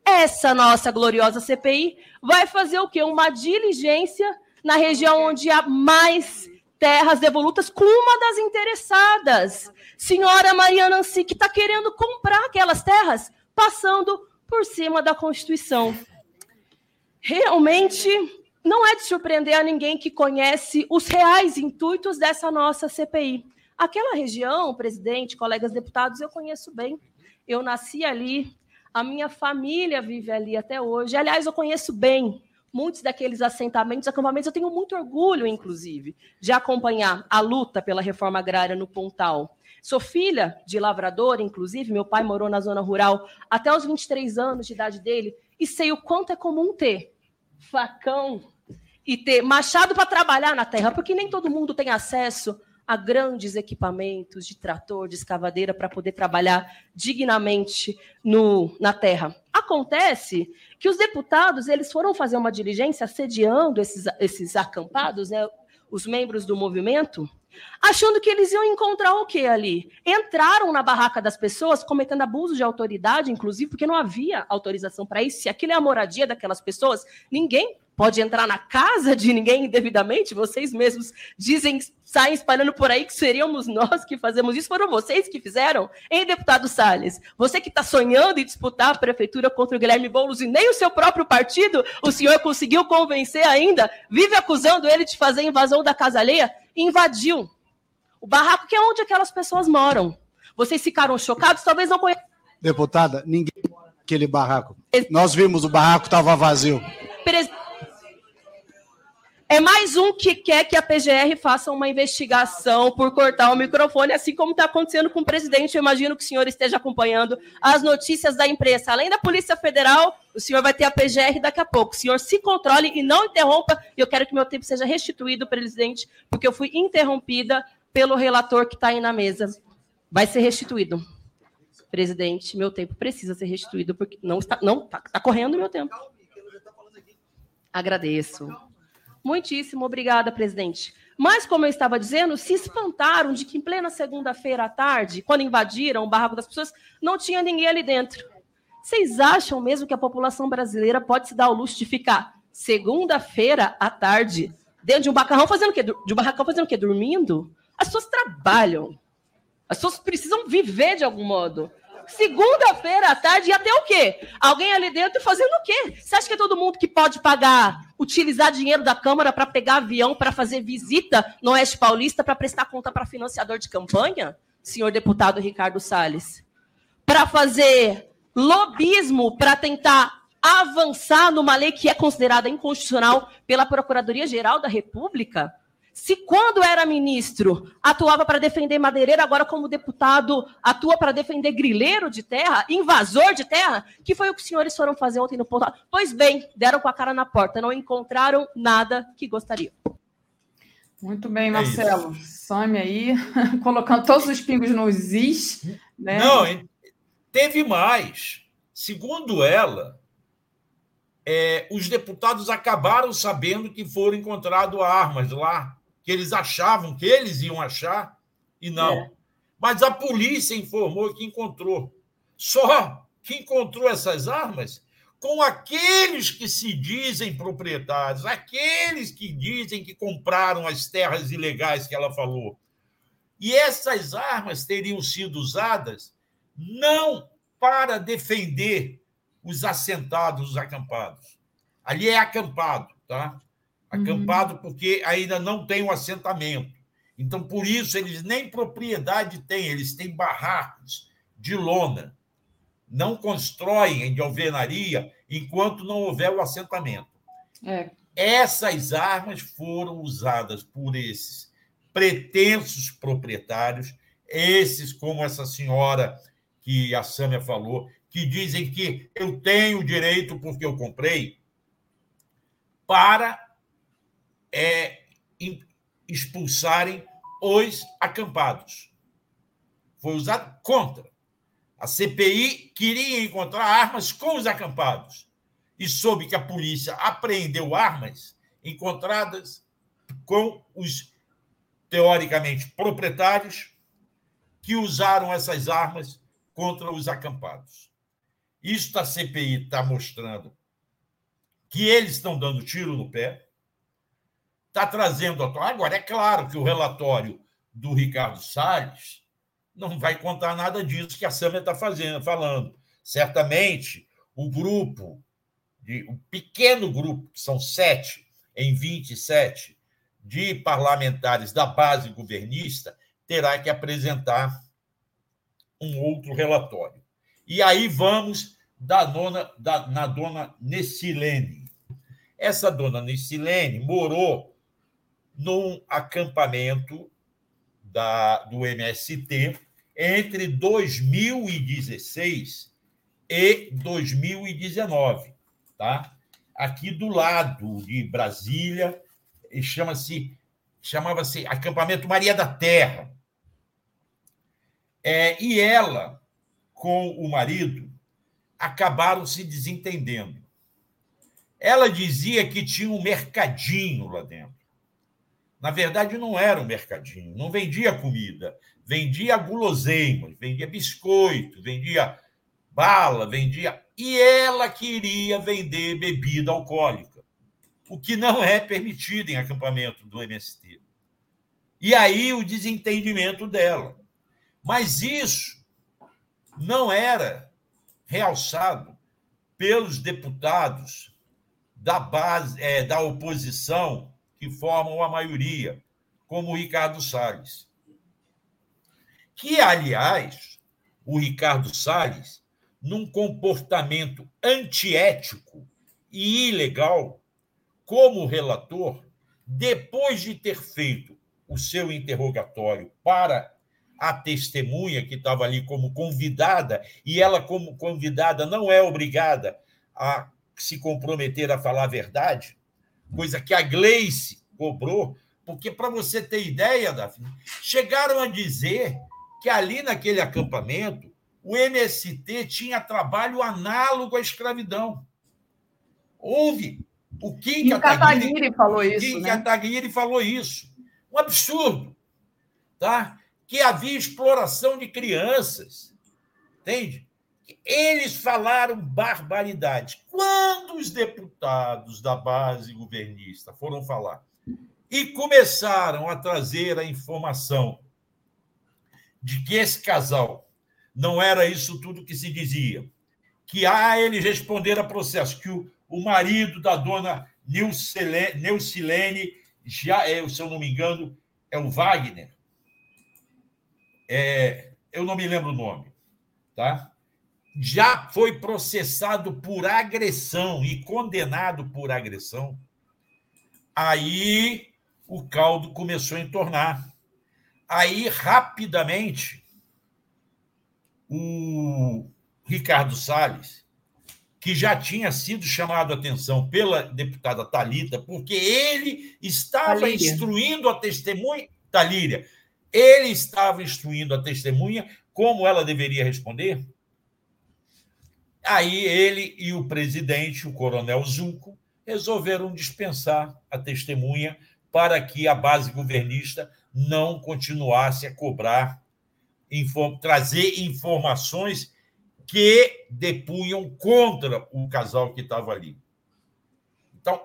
essa nossa gloriosa CPI vai fazer o quê? Uma diligência na região onde há mais terras devolutas com uma das interessadas, senhora Maria Nancy, que está querendo comprar aquelas terras, passando por cima da Constituição. Realmente não é de surpreender a ninguém que conhece os reais intuitos dessa nossa CPI. Aquela região, presidente, colegas deputados, eu conheço bem. Eu nasci ali, a minha família vive ali até hoje. Aliás, eu conheço bem muitos daqueles assentamentos, acampamentos, eu tenho muito orgulho, inclusive, de acompanhar a luta pela reforma agrária no Pontal. Sou filha de lavrador, inclusive, meu pai morou na zona rural até os 23 anos de idade dele, e sei o quanto é comum ter facão e ter machado para trabalhar na terra, porque nem todo mundo tem acesso a grandes equipamentos de trator, de escavadeira para poder trabalhar dignamente no, na terra. Acontece que os deputados eles foram fazer uma diligência assediando esses, esses acampados, né, os membros do movimento, achando que eles iam encontrar o que ali? Entraram na barraca das pessoas cometendo abuso de autoridade, inclusive, porque não havia autorização para isso. Se aquilo é a moradia daquelas pessoas, ninguém pode entrar na casa de ninguém indevidamente. Vocês mesmos dizem, saem espalhando por aí que seríamos nós que fazemos isso. Foram vocês que fizeram, hein, deputado Salles? Você que está sonhando em disputar a prefeitura contra o Guilherme Boulos e nem o seu próprio partido, o senhor conseguiu convencer ainda, vive acusando ele de fazer invasão da casa alheia, invadiu o barraco que é onde aquelas pessoas moram. Vocês ficaram chocados? Talvez não conheçam. Deputada, ninguém aquele barraco. Nós vimos o barraco estava vazio. É mais um que quer que a PGR faça uma investigação por cortar o microfone, assim como está acontecendo com o presidente. Eu imagino que o senhor esteja acompanhando as notícias da imprensa. Além da Polícia Federal, o senhor vai ter a PGR daqui a pouco. O senhor se controle e não interrompa. Eu quero que meu tempo seja restituído, presidente, porque eu fui interrompida pelo relator que está aí na mesa. Vai ser restituído. Presidente, meu tempo precisa ser restituído, porque não está, não está, está correndo meu tempo. Agradeço. Muitíssimo obrigada, presidente. Mas, como eu estava dizendo, se espantaram de que em plena segunda-feira à tarde, quando invadiram o barraco das pessoas, não tinha ninguém ali dentro. Vocês acham mesmo que a população brasileira pode se dar o luxo de ficar segunda-feira à tarde dentro de um barracão fazendo o quê? De um barracão fazendo o quê? Dormindo? As pessoas trabalham. As pessoas precisam viver de algum modo. Segunda-feira à tarde ia ter o quê? Alguém ali dentro fazendo o quê? Você acha que é todo mundo que pode pagar, utilizar dinheiro da Câmara para pegar avião para fazer visita no Oeste Paulista para prestar conta para financiador de campanha? Senhor deputado Ricardo Salles. Para fazer lobismo para tentar avançar numa lei que é considerada inconstitucional pela Procuradoria-Geral da República? Se quando era ministro atuava para defender madeireiro, agora como deputado atua para defender grileiro de terra, invasor de terra, que foi o que os senhores foram fazer ontem no ponto. Pois bem, deram com a cara na porta, não encontraram nada que gostariam. Muito bem, é Marcelo. É Some aí, colocando todos os pingos nos is. Né? Não, teve mais. Segundo ela, é, os deputados acabaram sabendo que foram encontradas armas lá que eles achavam que eles iam achar e não. É. Mas a polícia informou que encontrou. Só que encontrou essas armas com aqueles que se dizem proprietários, aqueles que dizem que compraram as terras ilegais que ela falou. E essas armas teriam sido usadas não para defender os assentados, os acampados. Ali é acampado, tá? Acampado, uhum. porque ainda não tem um assentamento. Então, por isso, eles nem propriedade têm, eles têm barracos de lona. Não constroem de alvenaria enquanto não houver o assentamento. É. Essas armas foram usadas por esses pretensos proprietários, esses, como essa senhora que a Sâmia falou, que dizem que eu tenho direito porque eu comprei, para é, expulsarem os acampados. Foi usado contra. A CPI queria encontrar armas com os acampados e soube que a polícia apreendeu armas encontradas com os teoricamente proprietários que usaram essas armas contra os acampados. Isto a CPI está mostrando que eles estão dando tiro no pé, está trazendo. Agora, é claro que o relatório do Ricardo Salles não vai contar nada disso que a Sâmia está fazendo, falando. Certamente, o grupo, de, um pequeno grupo, que são sete em 27, de parlamentares da base governista, terá que apresentar um outro relatório. E aí vamos da dona, da, na dona Nessilene. Essa dona Nessilene morou num acampamento da, do MST entre 2016 e 2019, tá? Aqui do lado de Brasília, chama-se chamava-se acampamento Maria da Terra. É, e ela, com o marido, acabaram se desentendendo. Ela dizia que tinha um mercadinho lá dentro. Na verdade, não era um mercadinho, não vendia comida, vendia guloseimas, vendia biscoito, vendia bala, vendia. E ela queria vender bebida alcoólica, o que não é permitido em acampamento do MST. E aí o desentendimento dela. Mas isso não era realçado pelos deputados da base é, da oposição que formam a maioria, como o Ricardo Salles. Que, aliás, o Ricardo Salles, num comportamento antiético e ilegal, como relator, depois de ter feito o seu interrogatório para a testemunha que estava ali como convidada, e ela, como convidada, não é obrigada a se comprometer a falar a verdade, coisa que a Gleice cobrou, porque, para você ter ideia, Daphne, chegaram a dizer que ali naquele acampamento o MST tinha trabalho análogo à escravidão. Houve. O Kim Kataguiri falou isso. Kim né? Kataguiri falou isso. Um absurdo. Tá? Que havia exploração de crianças. Entende? Eles falaram barbaridade. Quando os deputados da base governista foram falar e começaram a trazer a informação de que esse casal não era isso tudo que se dizia, que ah, eles responderam a processo, que o, o marido da dona Neucilene, já é, se eu não me engano, é o Wagner, é, eu não me lembro o nome, tá? Já foi processado por agressão e condenado por agressão, aí o caldo começou a entornar. Aí, rapidamente, o Ricardo Salles, que já tinha sido chamado a atenção pela deputada Talita, porque ele estava Talíria. instruindo a testemunha, Talíria, ele estava instruindo a testemunha como ela deveria responder, Aí ele e o presidente, o coronel Zuco, resolveram dispensar a testemunha para que a base governista não continuasse a cobrar, inform, trazer informações que depunham contra o casal que estava ali. Então,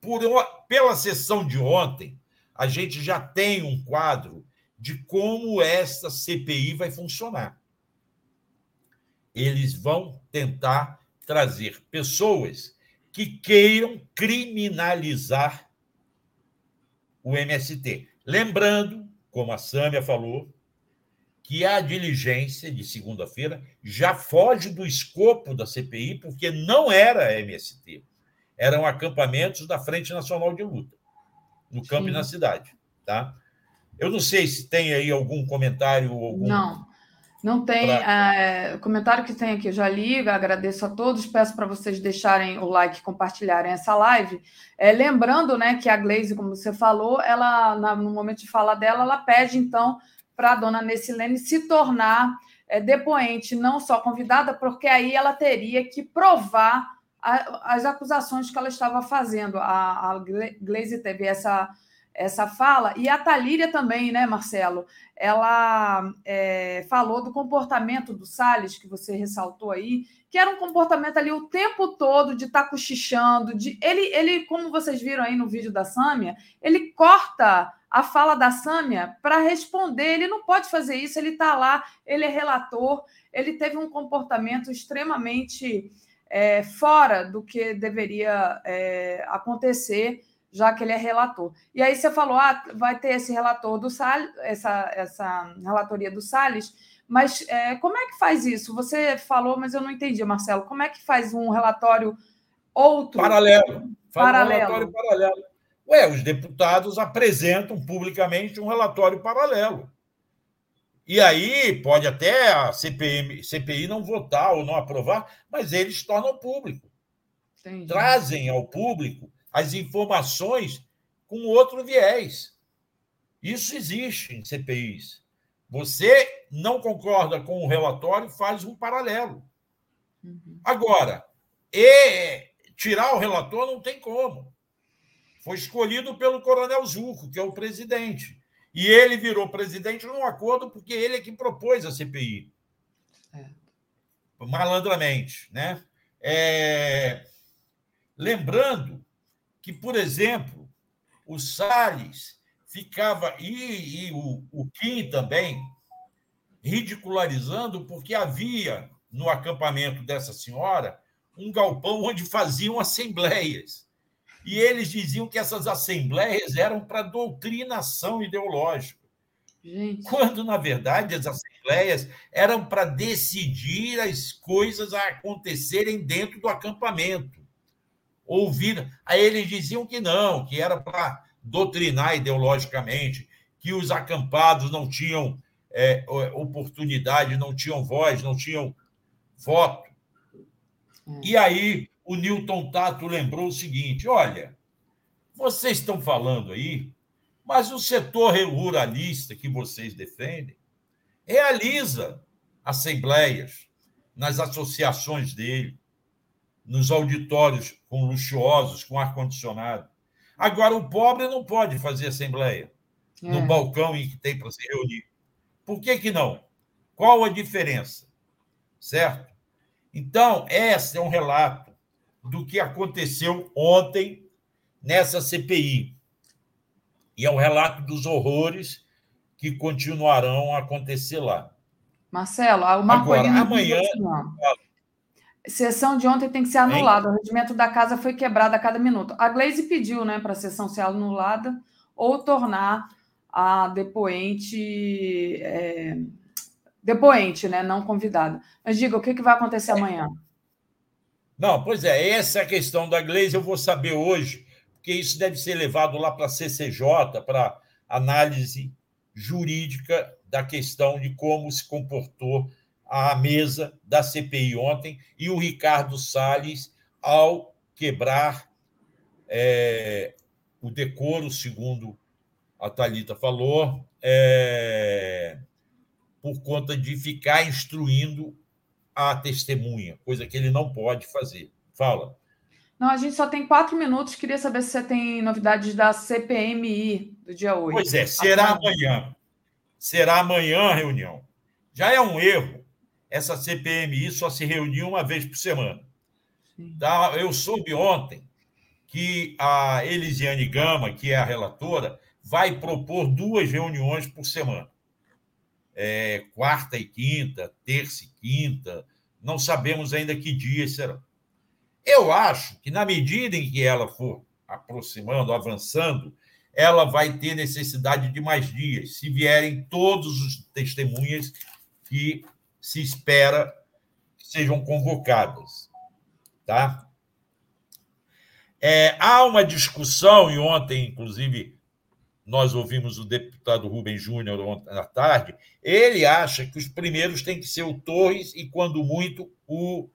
por, pela sessão de ontem, a gente já tem um quadro de como esta CPI vai funcionar eles vão tentar trazer pessoas que queiram criminalizar o MST. Lembrando, como a Sâmia falou, que a diligência de segunda-feira já foge do escopo da CPI, porque não era MST. Eram acampamentos da Frente Nacional de Luta, no campo Sim. e na cidade. Tá? Eu não sei se tem aí algum comentário. Algum... Não. Não tem. Pra... O comentário que tem aqui, eu já li, agradeço a todos, peço para vocês deixarem o like e compartilharem essa live. É, lembrando né, que a Glaze, como você falou, ela, na, no momento de falar dela, ela pede, então, para a dona Nessilene se tornar é, depoente, não só convidada, porque aí ela teria que provar a, as acusações que ela estava fazendo. A, a Glaze teve essa, essa fala, e a Talíria também, né, Marcelo? Ela é, falou do comportamento do Salles, que você ressaltou aí, que era um comportamento ali o tempo todo de estar tá cochichando, de ele, ele, como vocês viram aí no vídeo da Sâmia, ele corta a fala da Sâmia para responder. Ele não pode fazer isso, ele está lá, ele é relator, ele teve um comportamento extremamente é, fora do que deveria é, acontecer, já que ele é relator. E aí você falou, ah, vai ter esse relator do Salles, essa, essa relatoria do Salles, mas é, como é que faz isso? Você falou, mas eu não entendi, Marcelo. Como é que faz um relatório outro? Paralelo. Paralelo. um relatório paralelo. Ué, os deputados apresentam publicamente um relatório paralelo. E aí pode até a CPM, CPI não votar ou não aprovar, mas eles tornam público. Entendi. Trazem ao público as informações com outro viés. Isso existe em CPIs. Você não concorda com o relatório, faz um paralelo. Uhum. Agora, tirar o relator não tem como. Foi escolhido pelo Coronel Zuco, que é o presidente. E ele virou presidente num acordo porque ele é que propôs a CPI. É. Malandramente, né? É... Lembrando que, por exemplo, o Salles ficava, e, e o, o Kim também, ridicularizando, porque havia no acampamento dessa senhora um galpão onde faziam assembleias. E eles diziam que essas assembleias eram para doutrinação ideológica. Gente. Quando, na verdade, as assembleias eram para decidir as coisas a acontecerem dentro do acampamento. Ouvir. Aí eles diziam que não, que era para doutrinar ideologicamente, que os acampados não tinham é, oportunidade, não tinham voz, não tinham voto. Hum. E aí o Newton Tato lembrou o seguinte: olha, vocês estão falando aí, mas o setor ruralista que vocês defendem realiza assembleias nas associações dele, nos auditórios com luxuosos, com ar-condicionado. Agora, o pobre não pode fazer assembleia é. no balcão em que tem para se reunir. Por que, que não? Qual a diferença? Certo? Então, esse é um relato do que aconteceu ontem nessa CPI. E é um relato dos horrores que continuarão a acontecer lá. Marcelo, o Marcolino Agora, amanhã. Sessão de ontem tem que ser anulada. O regimento da casa foi quebrado a cada minuto. A Glaze pediu né, para a sessão ser anulada ou tornar a depoente é, depoente, né, não convidada. Mas diga, o que, que vai acontecer amanhã? Não, pois é, essa é a questão da Glaze, eu vou saber hoje, porque isso deve ser levado lá para a CCJ, para análise jurídica da questão de como se comportou à mesa da CPI ontem e o Ricardo Salles ao quebrar é, o decoro, segundo a Talita falou, é, por conta de ficar instruindo a testemunha, coisa que ele não pode fazer. Fala. Não, a gente só tem quatro minutos. Queria saber se você tem novidades da CPMI do dia 8. Pois é, será amanhã. Será amanhã a reunião. Já é um erro essa CPMI só se reunia uma vez por semana. Tá? Eu soube ontem que a Elisiane Gama, que é a relatora, vai propor duas reuniões por semana. É, quarta e quinta, terça e quinta, não sabemos ainda que dias serão. Eu acho que, na medida em que ela for aproximando, avançando, ela vai ter necessidade de mais dias, se vierem todos os testemunhas que se espera que sejam convocadas. Tá? É, há uma discussão, e ontem, inclusive, nós ouvimos o deputado Rubem Júnior ontem à tarde, ele acha que os primeiros têm que ser o Torres e, quando muito, o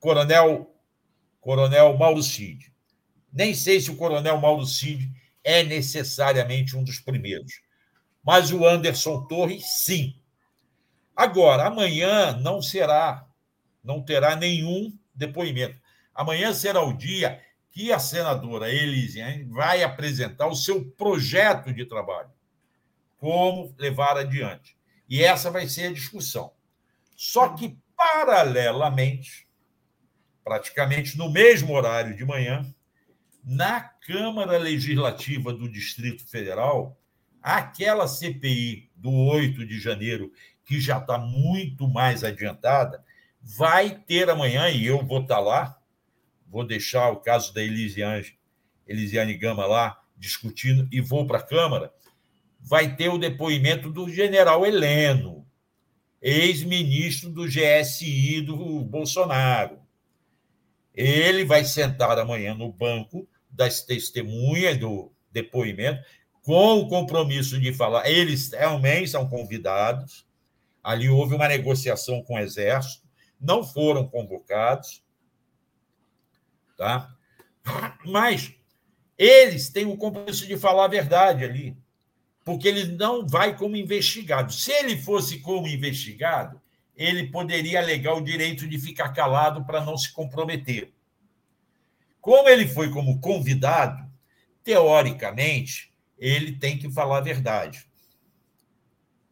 coronel, coronel Mauro Cid. Nem sei se o coronel Mauro Cid é necessariamente um dos primeiros, mas o Anderson Torres, sim. Agora, amanhã não será, não terá nenhum depoimento. Amanhã será o dia que a senadora Elise vai apresentar o seu projeto de trabalho, como levar adiante. E essa vai ser a discussão. Só que, paralelamente, praticamente no mesmo horário de manhã, na Câmara Legislativa do Distrito Federal, aquela CPI do 8 de janeiro, que já está muito mais adiantada, vai ter amanhã, e eu vou estar tá lá, vou deixar o caso da Elisiane, Elisiane Gama lá discutindo e vou para a Câmara, vai ter o depoimento do general Heleno, ex-ministro do GSI do Bolsonaro. Ele vai sentar amanhã no banco das testemunhas do depoimento, com o compromisso de falar. Eles também são convidados. Ali houve uma negociação com o Exército, não foram convocados. Tá? Mas eles têm o compromisso de falar a verdade ali, porque ele não vai como investigado. Se ele fosse como investigado, ele poderia alegar o direito de ficar calado para não se comprometer. Como ele foi como convidado, teoricamente, ele tem que falar a verdade.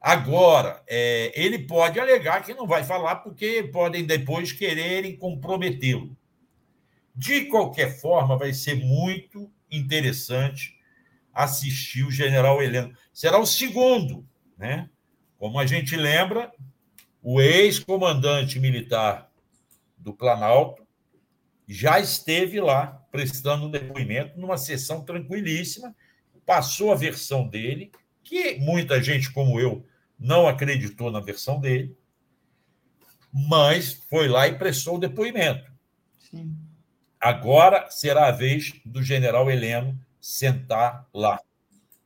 Agora, é, ele pode alegar que não vai falar porque podem depois quererem comprometê-lo. De qualquer forma, vai ser muito interessante assistir o general Heleno. Será o segundo, né? Como a gente lembra, o ex-comandante militar do Planalto já esteve lá prestando depoimento numa sessão tranquilíssima, passou a versão dele, que muita gente como eu não acreditou na versão dele, mas foi lá e prestou o depoimento. Sim. Agora será a vez do general Heleno sentar lá.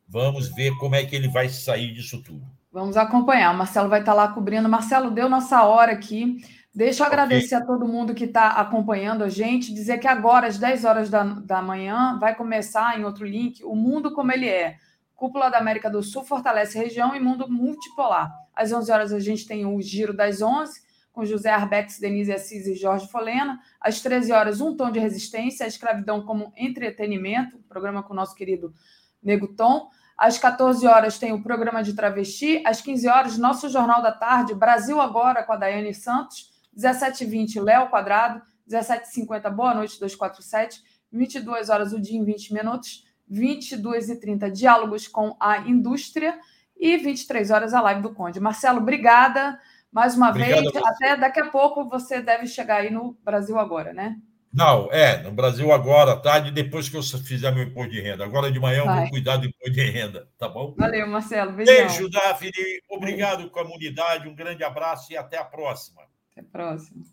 Vamos ver como é que ele vai sair disso tudo. Vamos acompanhar. O Marcelo vai estar lá cobrindo. Marcelo, deu nossa hora aqui. Deixa eu agradecer okay. a todo mundo que está acompanhando a gente. Dizer que agora, às 10 horas da, da manhã, vai começar em outro link O Mundo Como Ele É. Cúpula da América do Sul fortalece região e mundo multipolar. Às 11 horas a gente tem o Giro das 11 com José Arbex, Denise Assis e Jorge Folena. Às 13 horas, Um Tom de Resistência, a escravidão como entretenimento, programa com o nosso querido Nego Tom. Às 14 horas tem o programa de travesti. Às 15 horas, nosso Jornal da Tarde, Brasil Agora, com a Daiane Santos. 17h20, Léo Quadrado. 17h50, Boa Noite 247. 22 horas, o dia em 20 minutos. 22h30, Diálogos com a Indústria. E 23 horas, a live do Conde. Marcelo, obrigada. Mais uma Obrigado vez, até daqui a pouco você deve chegar aí no Brasil agora, né? Não, é, no Brasil agora, tarde, depois que eu fizer meu imposto de renda. Agora de manhã Vai. eu vou cuidar do imposto de renda, tá bom? Valeu, Marcelo. Beijão. Beijo, Daphne. Obrigado, comunidade. Um grande abraço e até a próxima. Até a próxima.